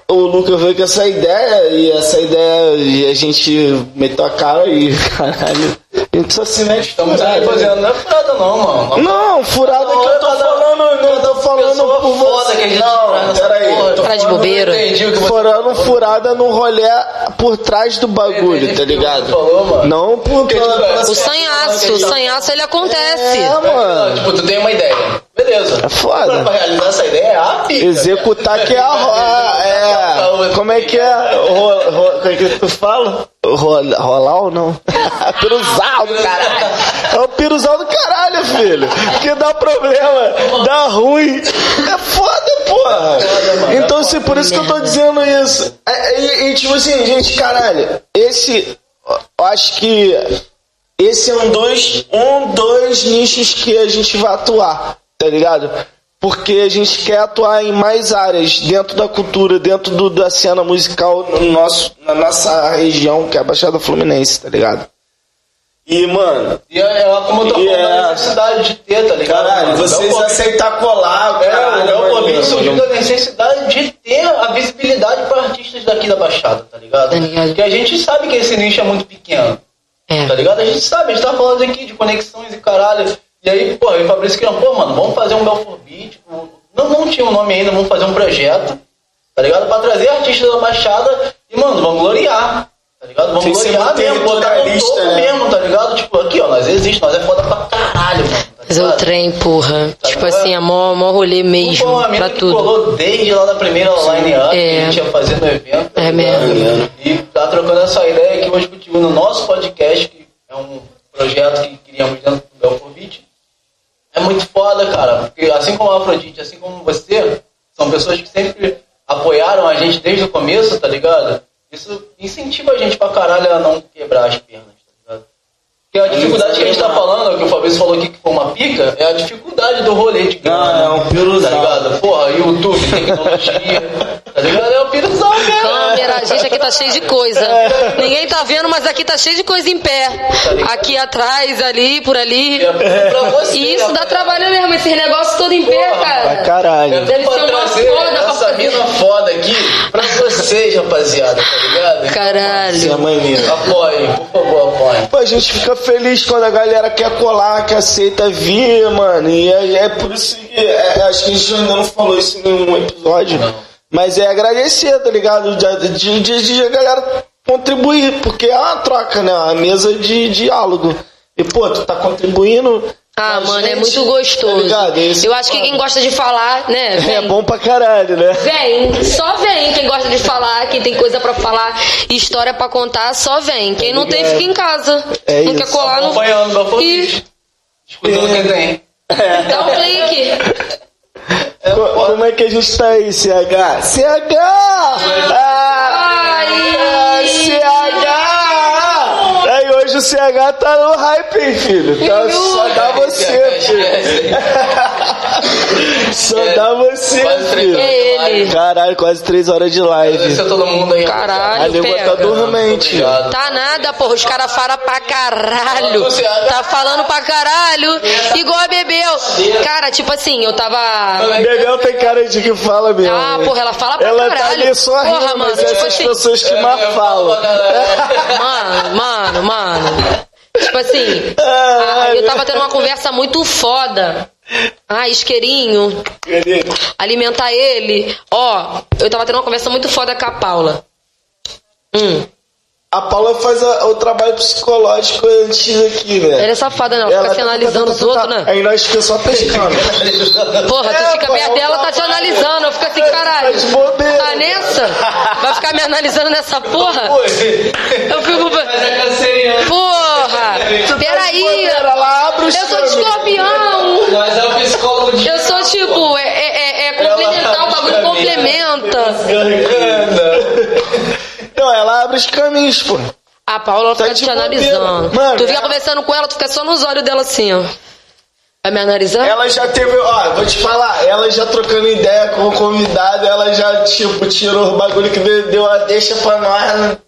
o Lucas veio com essa ideia, e essa ideia, e a gente meteu a cara e, caralho, a gente só se mete Estamos aí né? fazendo. Não é furada não, mano. Não, furada que eu tô falando, não tô falando por foda você. que a gente Não, peraí. Cara de bobeira. Eu entendi o que você Furando furada no rolê por trás do bagulho, tá ligado? falou. Não por Porque, tipo, O sanhaço, o sanhaço ele acontece. É, mano. Tipo, tu tem uma ideia. Beleza. É foda. Pra realizar essa ideia é a pica. Executar que é a ro- é, Como é que é? Ro, ro, como é que tu fala? Ro, rolar ou não? piruzal do caralho. É o piruzal do caralho, filho. Que dá problema, dá ruim. É foda, porra. Então, assim, por isso que eu tô dizendo isso. É, E, e, tipo assim, gente, caralho, esse. Acho que esse é um dos, um dos nichos que a gente vai atuar. tá ligado? Porque a gente quer atuar em mais áreas dentro da cultura, dentro do- da cena musical no nosso, na nossa região, que é a Baixada Fluminense, tá ligado? E, mano, E é, é como eu tô falando, E é- a necessidade de ter, tá ligado? caralho, mano? vocês Belfort aceitar colar, É, caralho, o Beat surgiu mano. da necessidade de ter a visibilidade para artistas daqui da Baixada, tá ligado? Tá ligado. Porque a gente sabe que esse nicho é muito pequeno, tá É. ligado? A gente sabe, a gente tá falando aqui de conexões e caralho. E aí, pô, eu e o Fabrício queriam, pô, mano, vamos fazer um Belfort Beat. tipo, Não, não tinha um nome ainda, vamos fazer um projeto, tá ligado? Pra trazer artistas da Baixada e, mano, vamos gloriar. Tá ligado? Vamos que gloriar mesmo, botar no topo né? mesmo, tá ligado? Tipo, aqui, ó, nós existimos, nós é foda pra caralho, mano. Tá Fazer o trem, porra. Tá Tipo assim, é mó, mó rolê mesmo. mina Pra que tudo. colou desde lá da primeira line-up É. que a gente ia fazer no evento. tá É ligado? mesmo. E tá trocando essa ideia aqui hoje contigo no nosso podcast, que é um projeto que criamos dentro do Beat. É muito foda, cara, porque assim como a Afrodite, assim como você, são pessoas que sempre apoiaram a gente desde o começo, tá ligado? Isso incentiva a gente pra caralho a não quebrar as pernas? Porque a dificuldade que a gente tá falando, que o Fabrício falou aqui que foi uma pica, é a dificuldade do rolê de grana. Não, é um piruzão. Tá ligado? Porra, YouTube, tecnologia, tá ligado? É um piruzão mesmo. Câmera, a gente aqui tá cheio de coisa. É. Ninguém tá vendo, mas aqui tá cheio de coisa em pé. ligado? Aqui atrás, ali, por ali. É pra você, E isso dá trabalho mesmo, esses negócios todo em pé, Porra, Pra cara. caralho. Eu tô Deve pra ser uma trazer foda essa mina foda aqui pra vocês, rapaziada, tá ligado? Isso é Caralho. maneiro. Apoiem, por favor, apoiem. Pô, a gente fica feliz quando a galera quer colar, que aceita vir, mano. E é, é por isso que. é, acho que a gente ainda não falou isso em nenhum episódio. Mas é agradecer, tá ligado? De, de, de- de a galera contribuir, porque é uma troca, né? Uma mesa de diálogo. E, pô, tu tá contribuindo. Ah, a mano, é gente, muito Tá gostoso. ligado? Esse- Eu acho que quem gosta de falar, né? É Vem. bom pra caralho, né? Vem, só vem. Quem gosta de falar, quem tem coisa pra falar, história pra contar, só vem. Quem não tem, fica em casa. É não isso. quer colar, não. Acompanhando, E. Escutando quem tem. dá um clique. Co- Como é que a gente tá aí, CH? CH! Ah, Ai. CH! O CH tá no hype, hein, filho. Tá, só dá você, filho. Só dá você, filho. É ele. Caralho, quase três horas de live. Todo mundo aí. Caralho, A língua pega. tá dormente. Obrigado. Tá nada, porra. Os caras falam pra caralho. Tá falando pra caralho. Igual a Bebel. Cara, tipo assim, eu tava. Bebel tem cara de que fala mesmo. Ah, porra, ela fala pra Ela caralho. tá ali só rindo, Porra, mano, mas tipo essas assim. pessoas que mais Eu falam. Mano, mano, mano. Tipo assim, eu tava tendo uma conversa muito foda. Ah, isqueirinho, alimentar ele. Ó, eu tava tendo uma conversa muito foda com a Paula. Hum, A Paula faz a- o trabalho psicológico antes aqui, velho. ela é safada, não. Fica se analisando os outros, né? Aí nós ficamos só pescando. Porra, tu É, fica perto dela, tá te trabalho. analisando. Eu fico assim, caralho. Tá de bobeira. Tá nessa? Vai ficar me analisando nessa porra? Eu fico. Mas é. Porra! Peraí! Ela Eu sou de escorpião! Nós é o psicólogo de. Eu sou tipo, é, é, é- é complementar, o bagulho complementa. Ela abre os caminhos, pô. A Paula Tá de te analisando. Mano, tu fica ela- conversando com ela, tu fica só nos olhos dela assim, ó. Vai me analisar? Ela já teve, ó, vou te falar, ela já trocando ideia com o convidado, ela já, tipo, tirou o bagulho que deu deu a deixa pra nós né?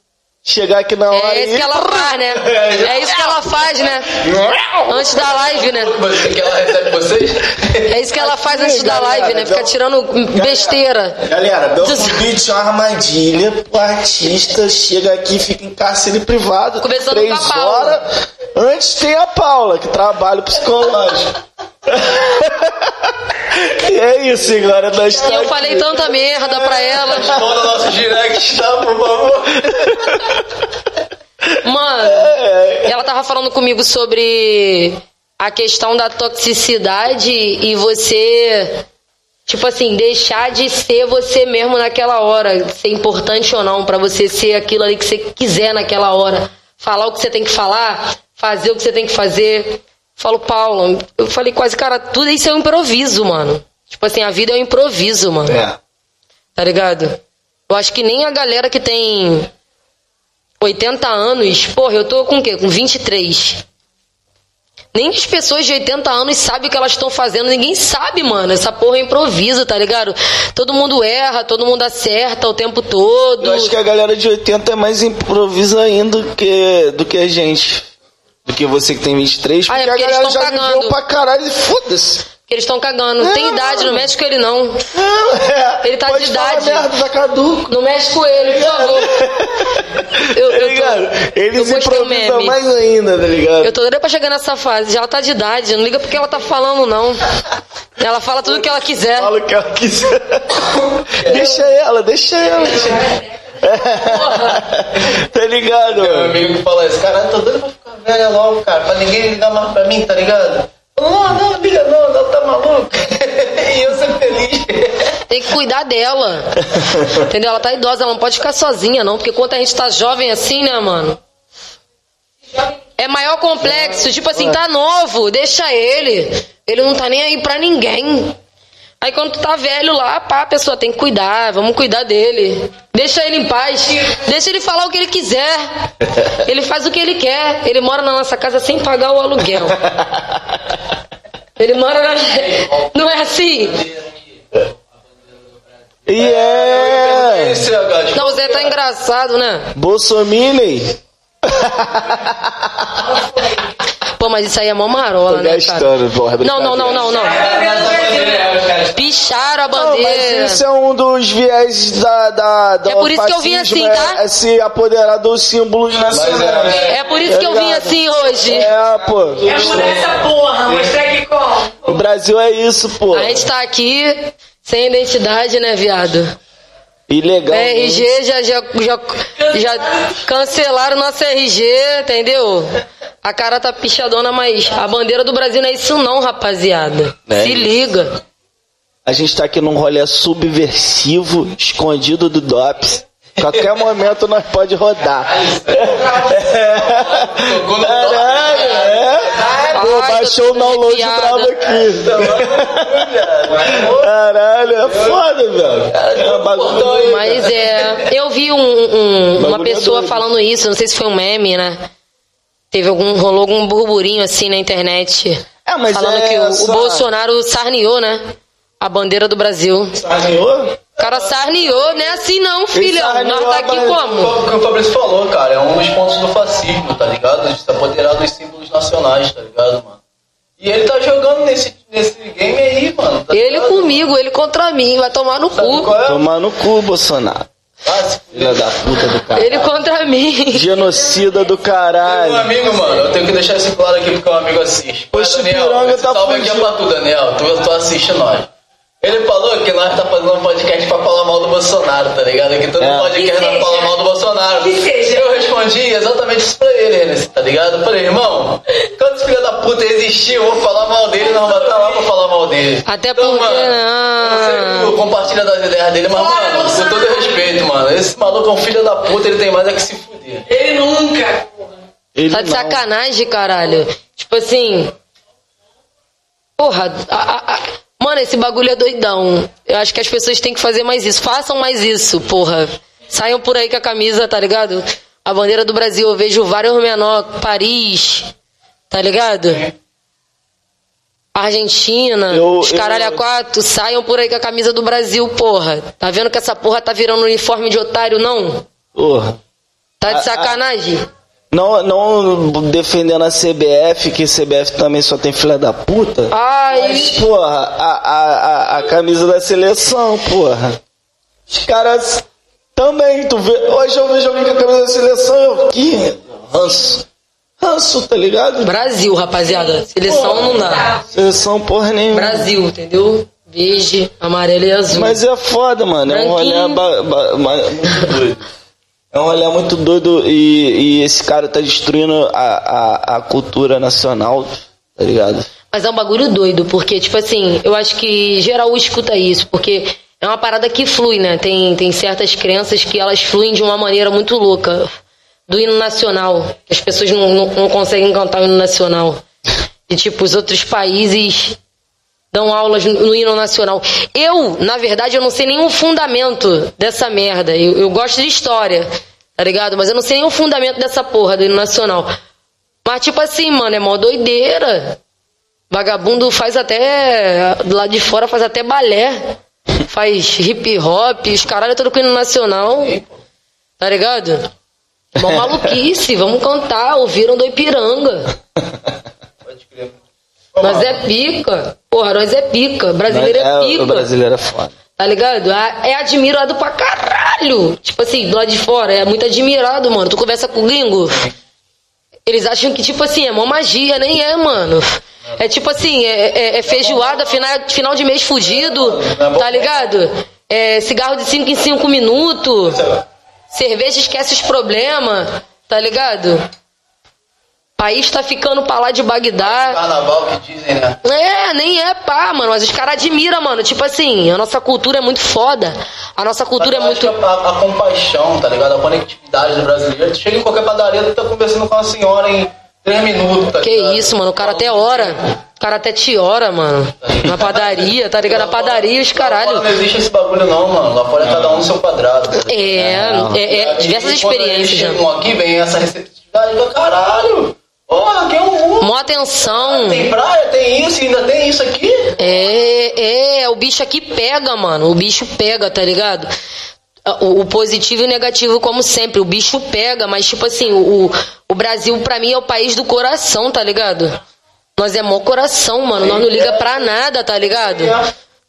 Chegar aqui na hora. É isso e- que ela faz, né? É isso que ela faz, né? Antes da live, né? Você que ela recebe vocês? É isso que ela faz antes da live, né? Fica tirando besteira. Galera, Belfort Beach é uma armadilha pro artista, chega aqui, fica em cárcere privado, Conversando três com a Paula. horas. Antes tem a Paula, que trabalha o psicológico. e é isso, agora nós tá eu aqui. falei tanta merda pra ela. Responda nosso direct, tá, por favor. Mano, ela tava falando comigo sobre a questão da toxicidade e você, tipo assim, deixar de ser você mesmo naquela hora, ser importante ou não, pra você ser aquilo ali que você quiser naquela hora. Falar o que você tem que falar, fazer o que você tem que fazer. Falo, Paulo, eu falei quase, cara, tudo isso é um improviso, mano. Tipo assim, a vida é um improviso, mano. É. Tá ligado? Eu acho que nem a galera que tem 80 anos, porra, eu tô com o quê? Com 23. Nem as pessoas de 80 anos sabem o que elas estão fazendo. Ninguém sabe, mano. Essa porra é improviso, tá ligado? Todo mundo erra, todo mundo acerta o tempo todo. Eu acho que a galera de 80 é mais improviso ainda do que, do que a gente. Do que você que tem 23, Ah, é porque a porque eles galera já cagando. viveu pra caralho e foda-se. Porque eles estão cagando. Tem idade, não mexe com ele, não. É, Ele tá pode de idade. merda, tá caduco. Não mexe com ele, por favor. Eu, Tá eu ligado? tô, Eles eu um improvisam meme. mais ainda, tá ligado? Eu tô doida pra chegar nessa fase. Já ela tá de idade. Não liga porque ela tá falando, não. Ela fala tudo que ela quiser. Fala o que ela quiser. deixa ela, deixa ela. tá ligado, Meu mano? amigo que fala isso, cara, tô doido pra velha logo, cara, pra ninguém ligar mais pra mim, tá ligado? Não, não, liga não, não, tá maluco? e eu ser feliz. Tem que cuidar dela. Entendeu? Ela tá idosa, ela não pode ficar sozinha, não. Porque quando a gente tá jovem assim, né, mano? É maior complexo. Tipo assim, tá novo, deixa ele. Ele não tá nem aí pra ninguém. Aí quando tu tá velho lá, pá, a pessoa tem que cuidar, vamos cuidar dele. Deixa ele em paz. Deixa ele falar o que ele quiser. Ele faz o que ele quer. Ele mora na nossa casa sem pagar o aluguel. Ele mora na... Não é assim? E é. Esse H, tipo, Não, o Zé tá engraçado, né? Bolsominion. Mas isso aí é mó marola, Tô né, gastando, cara? porra, Não, não, não, não, não. Picharam a Não, bandeira. mas isso é um dos viés da, da, do É por isso que eu vim assim, tá? É, é se apoderar dos símbolos nacionais. É por isso que eu vim assim hoje. É, pô. É mudar essa porra, mostrar que como. O Brasil é isso, pô. A gente tá aqui sem identidade, né, viado? Ilegal. RG já, já, já, já cancelaram nosso RG, entendeu? A cara tá pichadona, mas a bandeira do Brasil não é isso não, rapaziada. É Se liga. A gente tá aqui num rolê subversivo, escondido do DOPS. Qualquer momento nós pode rodar. Caralho, é? Pô, Ai, baixou o download bravo aqui. Caralho, é foda, velho. É. Mas é. Eu vi um- um- uma é pessoa falando isso, não sei se foi um meme, né? Teve algum. rolou algum burburinho assim na internet. É, mas falando é que o, o essa- Bolsonaro sarneou, né? A bandeira do Brasil. Sarneou? O cara sarneou, não é assim não, filhão. Nós tá aqui como? O que o Fabrício falou, cara, é um dos pontos do fascismo, tá ligado? De se apoderar dos símbolos nacionais, tá ligado, mano? E ele tá jogando nesse, nesse game aí, mano. tá Ele ligado, comigo, ele contra mim, vai tomar no mano? Sabe cu. é? Tomar no cu, Bolsonaro. Ah, Filha da puta do cara. Ele contra mim. Genocida do Meu caralho. amigo, mano, eu tenho que deixar isso claro aqui porque o amigo assiste. Poxa, Daniel, Piranga esse tá salve aqui é pra tu, Daniel. Tu, tu assiste nós. Ele falou que nós tá fazendo um podcast pra falar mal do Bolsonaro, tá ligado? Que todo É. podcast seja. falar mal do Bolsonaro. Que seja. Eu respondi exatamente isso pra ele, Enes, tá ligado? Eu falei, irmão, quando esse filho da puta existir, eu vou falar mal dele, nós vamos estar lá pra falar mal dele. Até então, porque, mano, não. eu não sei que tu compartilha das ideias dele, mas, Fora mano, com todo respeito, mano, esse maluco é um filho da puta, ele tem mais é que se fuder. Ele nunca, porra. Ele Tá de não. sacanagem, caralho. Tipo assim. Porra, a- a- a- mano, esse bagulho é doidão. Eu acho que as pessoas têm que fazer mais isso. Façam mais isso, porra. Saiam por aí com a camisa, tá ligado? A bandeira do Brasil, eu vejo vários menor, Paris, tá ligado? Argentina, Eu- os caralho eu- a quatro, saiam por aí com a camisa do Brasil, porra. Tá vendo que essa porra tá virando uniforme de otário, não? Porra. Tá A- de a- sacanagem? Não, não defendendo a CBF, que CBF também só tem filha da puta. Ai, Mas, porra, a, a, a, camisa da seleção, porra. Os caras também, tu vê. Hoje eu vejo alguém com a camisa da seleção, eu. Que ranço. Ranço, tá ligado? Brasil, rapaziada. Seleção não dá. Seleção, porra nenhuma. Brasil, entendeu? Verde, amarelo e azul. Mas é foda, mano. É um rolê Branquinho. ba- ba- ba- muito doido. É um rolê muito doido e, e esse cara tá destruindo a, a, a cultura nacional, tá ligado? Mas é um bagulho doido, porque, tipo assim, eu acho que geral escuta isso, porque é uma parada que flui, né? Tem, tem certas crenças que elas fluem de uma maneira muito louca. Do hino nacional, as pessoas não, não, não conseguem cantar o hino nacional. E, tipo, os outros países dão aulas no, no hino nacional. Eu, na verdade, eu não sei nenhum fundamento dessa merda. Eu, eu gosto de história, tá ligado? Mas eu não sei nenhum fundamento dessa porra do hino nacional. Mas, tipo assim, mano, é mó doideira. Vagabundo faz até. Lado de fora faz até balé. Faz hip hop, os caralho, tudo com hino nacional. Tá ligado? Mó maluquice, vamos cantar, ouviram do Ipiranga. Nós é pica. Porra, nós é pica. Brasileiro é, o pica. brasileiro é foda. Tá ligado? É é admirado pra caralho. Tipo assim, do lado de fora, é muito admirado, mano. Tu conversa com o gringo, eles acham que, tipo assim, é mó magia, nem é, mano. É tipo assim, é, é- é feijoada, final, final de mês fudido, tá ligado? É cigarro de 5 em 5 minutos, cerveja esquece os problemas, tá ligado? País tá ficando pra lá de Bagdá. Carnaval que dizem, né? É, nem é pá, mano. Mas os caras admiram, mano. Tipo assim, a nossa cultura é muito foda. A nossa cultura é Eu acho muito. que A, a compaixão, tá ligado? A conectividade do brasileiro. Tu chega em qualquer padaria, tu tá conversando com uma senhora em três minutos, tá Que ligado? isso, mano. O cara até ora. O cara até te ora, mano. Na padaria, tá ligado? Na padaria, os Lá caralho. Não existe esse bagulho não, mano. Lá fora é cada um no seu quadrado. tá? É, é, é, Aqui, diversas quando experiências, eles né? chegam aqui, vem essa receptividade, eu, caralho. Porra, aqui é um mundo. Mó atenção. Tem praia, tem isso, ainda tem isso aqui. É, é, o bicho aqui pega, mano. O bicho pega, tá ligado? O, o positivo e o negativo, como sempre. O bicho pega, mas, tipo assim, o, o Brasil, pra mim, é o país do coração, tá ligado? Nós é mó coração, mano. Nós não liga pra nada, tá ligado?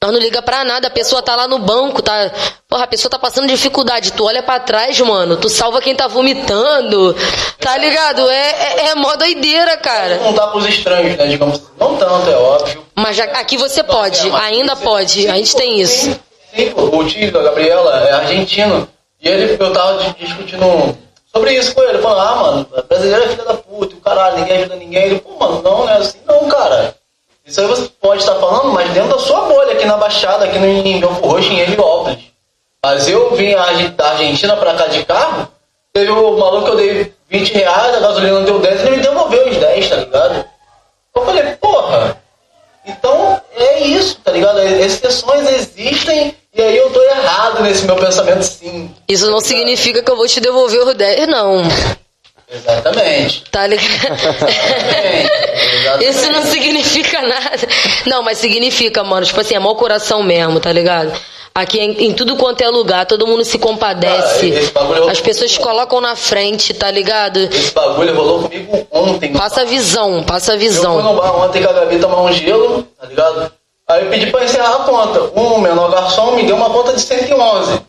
Nós não liga pra nada. A pessoa tá lá no banco, tá. Porra, a pessoa tá passando dificuldade. Tu olha pra trás, mano. Tu salva quem tá vomitando. Tá ligado? É, é, é mó doideira, cara. Não dá pros estranhos, né? Digamos, não tanto, é óbvio. Mas já- aqui você pode, ainda pode. A gente tem isso. Sim, sim, pô. o tio da Gabriela é argentino. E ele, eu tava di- discutindo sobre isso com ele. Falando, ah, mano, brasileiro é filha da puta, o caralho, ninguém ajuda ninguém. Ele, pô, mano, não, não é assim, não, cara. Isso aí você pode estar falando, mas dentro da sua bolha, aqui na Baixada, aqui no em Belfort Roxo, em Heliópolis. Mas eu vim da Argentina pra cá de carro, teve o maluco que eu dei 20 reais, a gasolina deu 10, ele me devolveu os 10, tá ligado? Eu falei, porra, então é isso, tá ligado? Exceções existem e aí eu tô errado nesse meu pensamento sim. Isso não significa que eu vou te devolver os 10, não. Exatamente. Tá ligado? Exatamente. Isso não significa nada. Não, mas significa, mano. Tipo assim, é mau coração mesmo, tá ligado? Aqui em, em tudo quanto é lugar, todo mundo se compadece. Ah, esse bagulho- As pessoas te colocam na frente, tá ligado? Esse bagulho rolou comigo ontem. Passa a visão, passa a Eu fui visão. no bar ontem com a Gabi tomar um gelo, tá ligado? Aí eu pedi pra encerrar a conta. O menor garçom me deu uma conta de 111.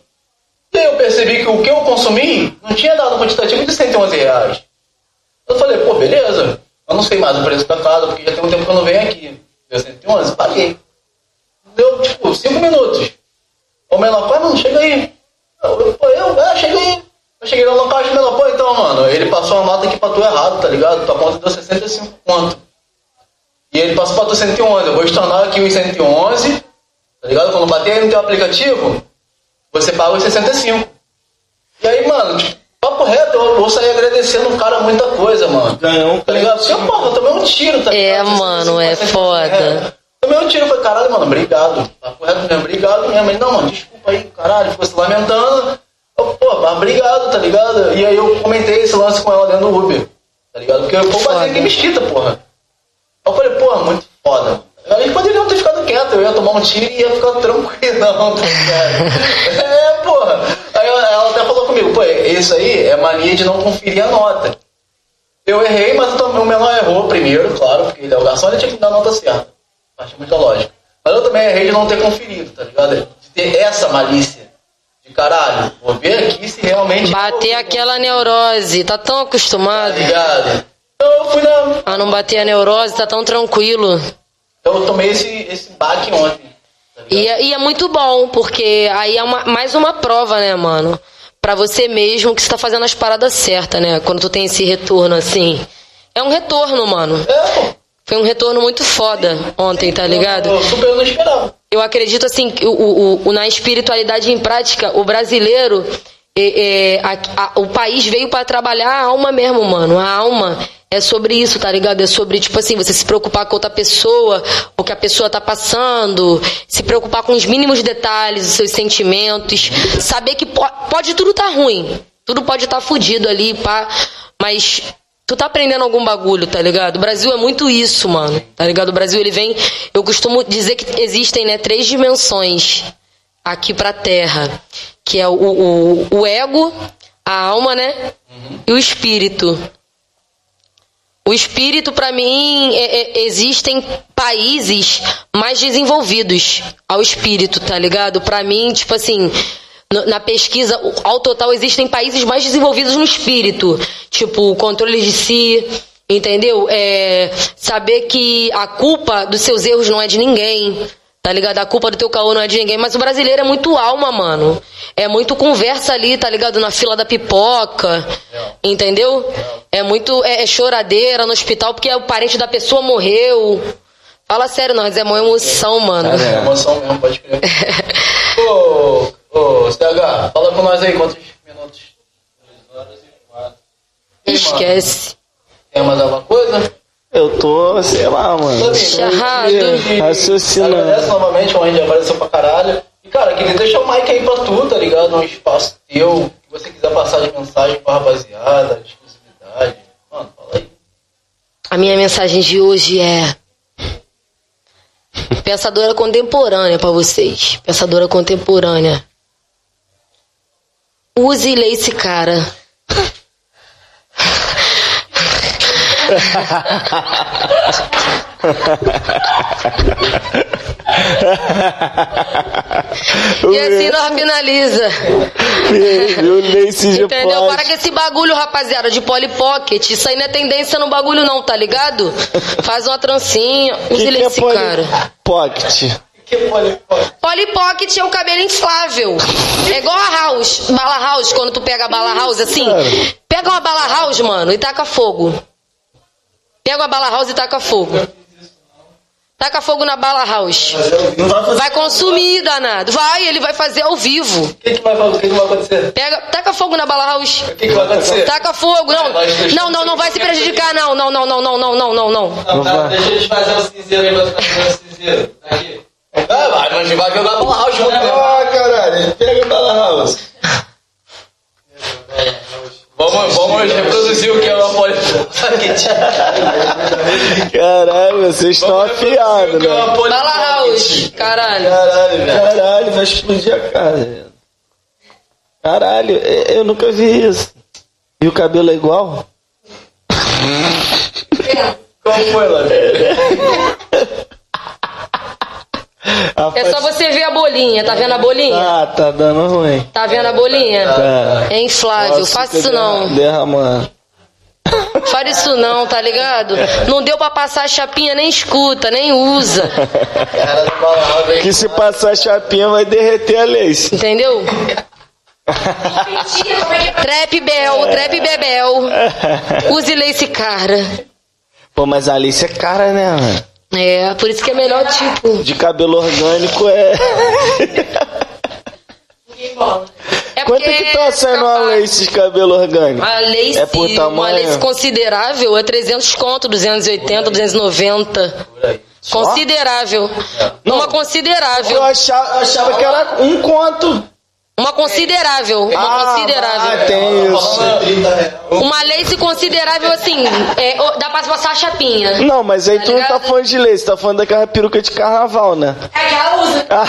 E eu percebi que o que eu consumi não tinha dado um quantitativo de 111 reais. Eu falei, pô, beleza. Eu não sei mais o preço da casa, porque já tem um tempo que eu não venho aqui. Deu 111, paguei. Deu, tipo, 5 minutos. O menor, mano, chega aí. Eu, pô, eu, é, chega aí. Eu cheguei lá no caixa, o menor, pô, então, mano, ele passou a nota aqui pra tu errado, tá ligado? Tua conta deu 65 conto. E ele passou pra tu 111. Eu vou estornar aqui os 111, tá ligado? Quando bater aí no teu aplicativo, você paga os 65. E aí, mano, tipo, papo reto, eu vou sair agradecendo o cara muita coisa, mano. Ganhou um Tá ligado? Porque, porra, eu tomei um tiro, tá É, ligado? mano, é 65, foda. é. Tomei um tiro, foi caralho, mano, obrigado. Papo reto mesmo, obrigado mesmo. Ele, não, mano, desculpa aí, caralho, ficou se lamentando. Eu, pô, mas obrigado, tá ligado? E aí eu comentei esse lance com ela dentro do Uber, tá ligado? Porque eu vou bater aqui mesquita, porra. Eu falei, porra, muito foda. Eles poderiam ter ficado quieto, eu ia tomar um tiro e ia ficar tranquilão, tá ligado? é, porra. Aí ela até falou comigo, pô, isso aí é mania de não conferir a nota. Eu errei, mas eu o menor errou primeiro, claro, porque ele é o garçom, ele tinha que dar a nota certa. Acho muita lógica. Mas eu também errei de não ter conferido, tá ligado? De ter essa malícia. De caralho, vou ver aqui se realmente. Bater aquela neurose, tá tão Tá acostumado ligado? Então eu fui na. a não bater a neurose, tá tão tranquilo. Então eu tomei esse, esse baque ontem. Tá? E, é- e é muito bom, porque aí é uma- mais uma prova, né, mano? Pra você mesmo que você tá fazendo as paradas certas, né? Quando tu tem esse retorno assim. É um retorno, mano. É. Foi um retorno muito foda ontem, tá ligado? Eu super não esperava. Eu acredito assim que o, o- o- na espiritualidade em prática, o brasileiro, é, é, a- a- o país veio pra trabalhar a alma mesmo, mano. A alma é sobre isso, tá ligado? É sobre, tipo assim, você se preocupar com outra pessoa, o que a pessoa tá passando, se preocupar com os mínimos detalhes, os seus sentimentos, saber que po- pode tudo tá ruim, tudo pode tá fudido ali, pá, mas Tu tá aprendendo algum bagulho, tá ligado? O Brasil é muito isso, mano. Tá ligado? O Brasil, ele vem. Eu costumo dizer que existem, né, três dimensões aqui pra Terra. Que é o, o, o ego, a alma, né? E o espírito. O espírito, pra mim, é- é- existem países mais desenvolvidos ao espírito, tá ligado? Pra mim, tipo assim, no- na pesquisa, ao total, existem países mais desenvolvidos no espírito. Tipo, controle de si, entendeu? É, saber que a culpa dos seus erros não é de ninguém. Tá ligado? A culpa do teu caô não é de ninguém. Mas o brasileiro é muito alma, mano. É muito conversa ali, tá ligado? Na fila da pipoca. Entendeu? É muito. É, é choradeira no hospital porque o parente da pessoa morreu. Fala sério, nós. É uma emoção, mano. É emoção mesmo, pode crer. ô, ô, CH, fala com nós aí quantos minutos? Esquece. Tem mais alguma coisa? Eu tô, sei lá, mano. Charrado. Agradece Raciocinando. novamente, o Andy apareceu pra caralho. E, cara, queria deixar o mic aí pra tu, tá ligado? Um espaço teu, que você quiser passar de mensagem pra rapaziada, de exclusividade. Mano, fala aí. A minha mensagem de hoje é. Pensadora contemporânea pra vocês. Pensadora contemporânea. Use e leia esse cara. E assim nós finaliza. Lace de Entendeu? plástico. Para com esse bagulho, rapaziada, de Polly Pocket. Isso aí não é tendência no bagulho, não, tá ligado? Faz uma trancinha. Que que é esse poli- cara. Pocket. Que pode, pode. Polly Pocket é o cabelo inflável. É igual a house. Bala house, quando tu pega a bala house assim. Pega uma bala house, mano, e taca fogo. Pega uma bala house e taca fogo. Taca fogo na bala house. Vai consumir, danado. Vai, ele vai fazer ao vivo. O que, que vai fazer? O que, que vai acontecer? Pega, taca fogo na bala house. O que, que vai acontecer? Taca fogo, não. Não, não, não vai se prejudicar, não. Não, não, não, não, não, não, não, não. Não, tá, deixa eles fazer o cinzeiro aí pra fazer o cinzeiro. Aqui. Ah, vai, mas vai jogar bola house. Ah, caralho, pega a Bala House. Vamos, vamos reproduzir o que é uma poli. Caralho, vocês estão afiados, O que é uma né? Bala house, caralho. Caralho, velho. Caralho, vai explodir a casa. Caralho, eu nunca vi isso. E o cabelo é igual? Como foi, lá? É só você ver a bolinha, tá vendo a bolinha? Ah, tá dando ruim. Tá vendo a bolinha? Tá. É inflável, faça isso não. Derramando. Faz isso não, tá ligado? Não deu pra passar a chapinha, nem escuta, nem usa. Que se passar a chapinha vai derreter a lace. Entendeu? Trap Bel, Trap Bebel. Use esse cara. Pô, mas a lace é cara, né, mano? É, por isso que é melhor tipo. De cabelo orgânico é. É Quanto é que tá saindo uma lace de cabelo orgânico? A lace, É por uma tamanho? lace considerável é 300 conto, 280, 290. Por aí. Considerável. Uma considerável. Eu achava, eu achava que era um conto. Uma considerável. Uma Ah, considerável. tem isso. 30 reais. Uma lace considerável, assim, é, dá pra passar a chapinha. Não, mas aí Tá tu não tá ligado? falando de lace, tá falando daquela peruca de carnaval, né? É que ela usa. Ah,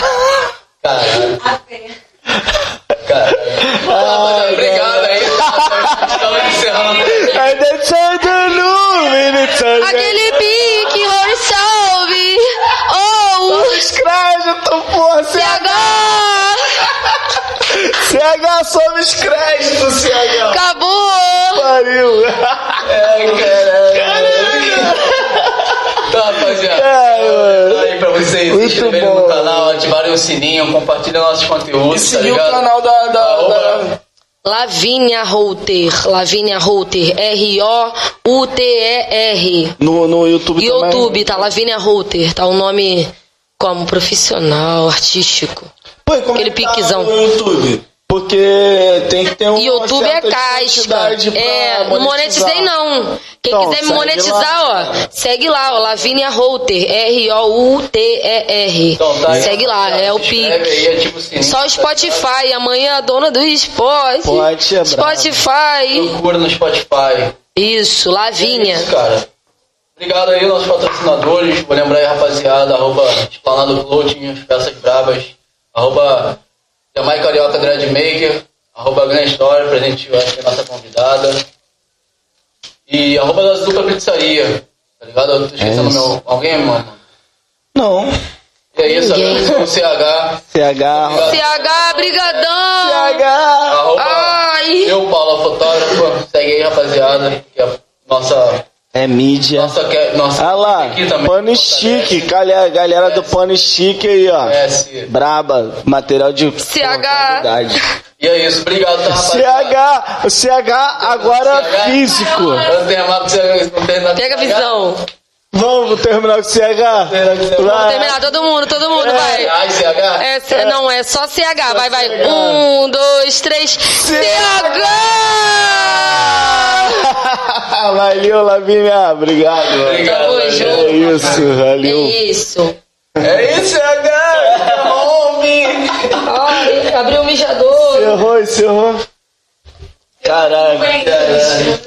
Caralho. Até. Caralho. Rapaziada, obrigado aí. Estamos encerrando. Say the a- Aquele pique, resolve. Oh, Crédito, porra, se CH, agora CH somos crédito, CH. acabou. Pariu. Ai, caralho. Então, rapaziada. É. Aí pra vocês se inscreverem bom. no canal, ativarem o sininho, compartilhem nossos conteúdos, E tá seguir o ligado? canal da. da, Arroba- da- Lavínia Router, Lavínia Router, R-O-U-T-E-R. No, no YouTube também. YouTube, tá? Lavínia Router, tá? O nome como profissional, artístico. Aquele é tá piquezão. no YouTube? Porque tem que ter um. YouTube é casca. É, não monetizei não. Quem Então, quiser me monetizar, lá. ó, segue lá, ó, Lavínia Router, R-O-U-T-E-R. Então, tá aí, segue lá, é o aí, sininho, Só o tá Spotify, amanhã a dona do esporte. Pode, é. Spotify. Procura no Spotify. Isso, Lavínia. Isso, cara. Obrigado aí, nossos patrocinadores. Vou lembrar aí, rapaziada, arroba Esplanado Clothing, as peças brabas, arroba Jamai Carioca Dreadmaker, arroba Glenn Story, presenteou aqui a nossa convidada. E arroba da Dupla Pizzaria, tá ligado? Eu tô esquecendo É meu... Alguém, mano? Não. E é isso, agradeço o CH, CH. CH, brigadão! CH. arroba Ai! eu, Paula Fotógrafo, segue aí, rapaziada, que é a nossa... É mídia. Nossa, que- nossa Ah lá, pano chique, galera, galera do pano chique aí, ó. Braba, material de CH. qualidade. E é isso, obrigado, tá, rapaziada? CH, o CH agora CH. físico. Eu não tenho mais pra você, não tem nada. Pega a visão. Vamos terminar com o CH? Vamos Vai. terminar, todo mundo, todo mundo, vai. Ai, CH? É, C- não, é só CH. Vai, vai. Um, dois, três. CH! Valeu, Lavínia. Obrigado. Obrigado, Tamo junto. É isso, É valeu. isso. É isso, CH! Homem! Ai, abriu o mijador. Encerrou, encerrou. Caraca. Caralho.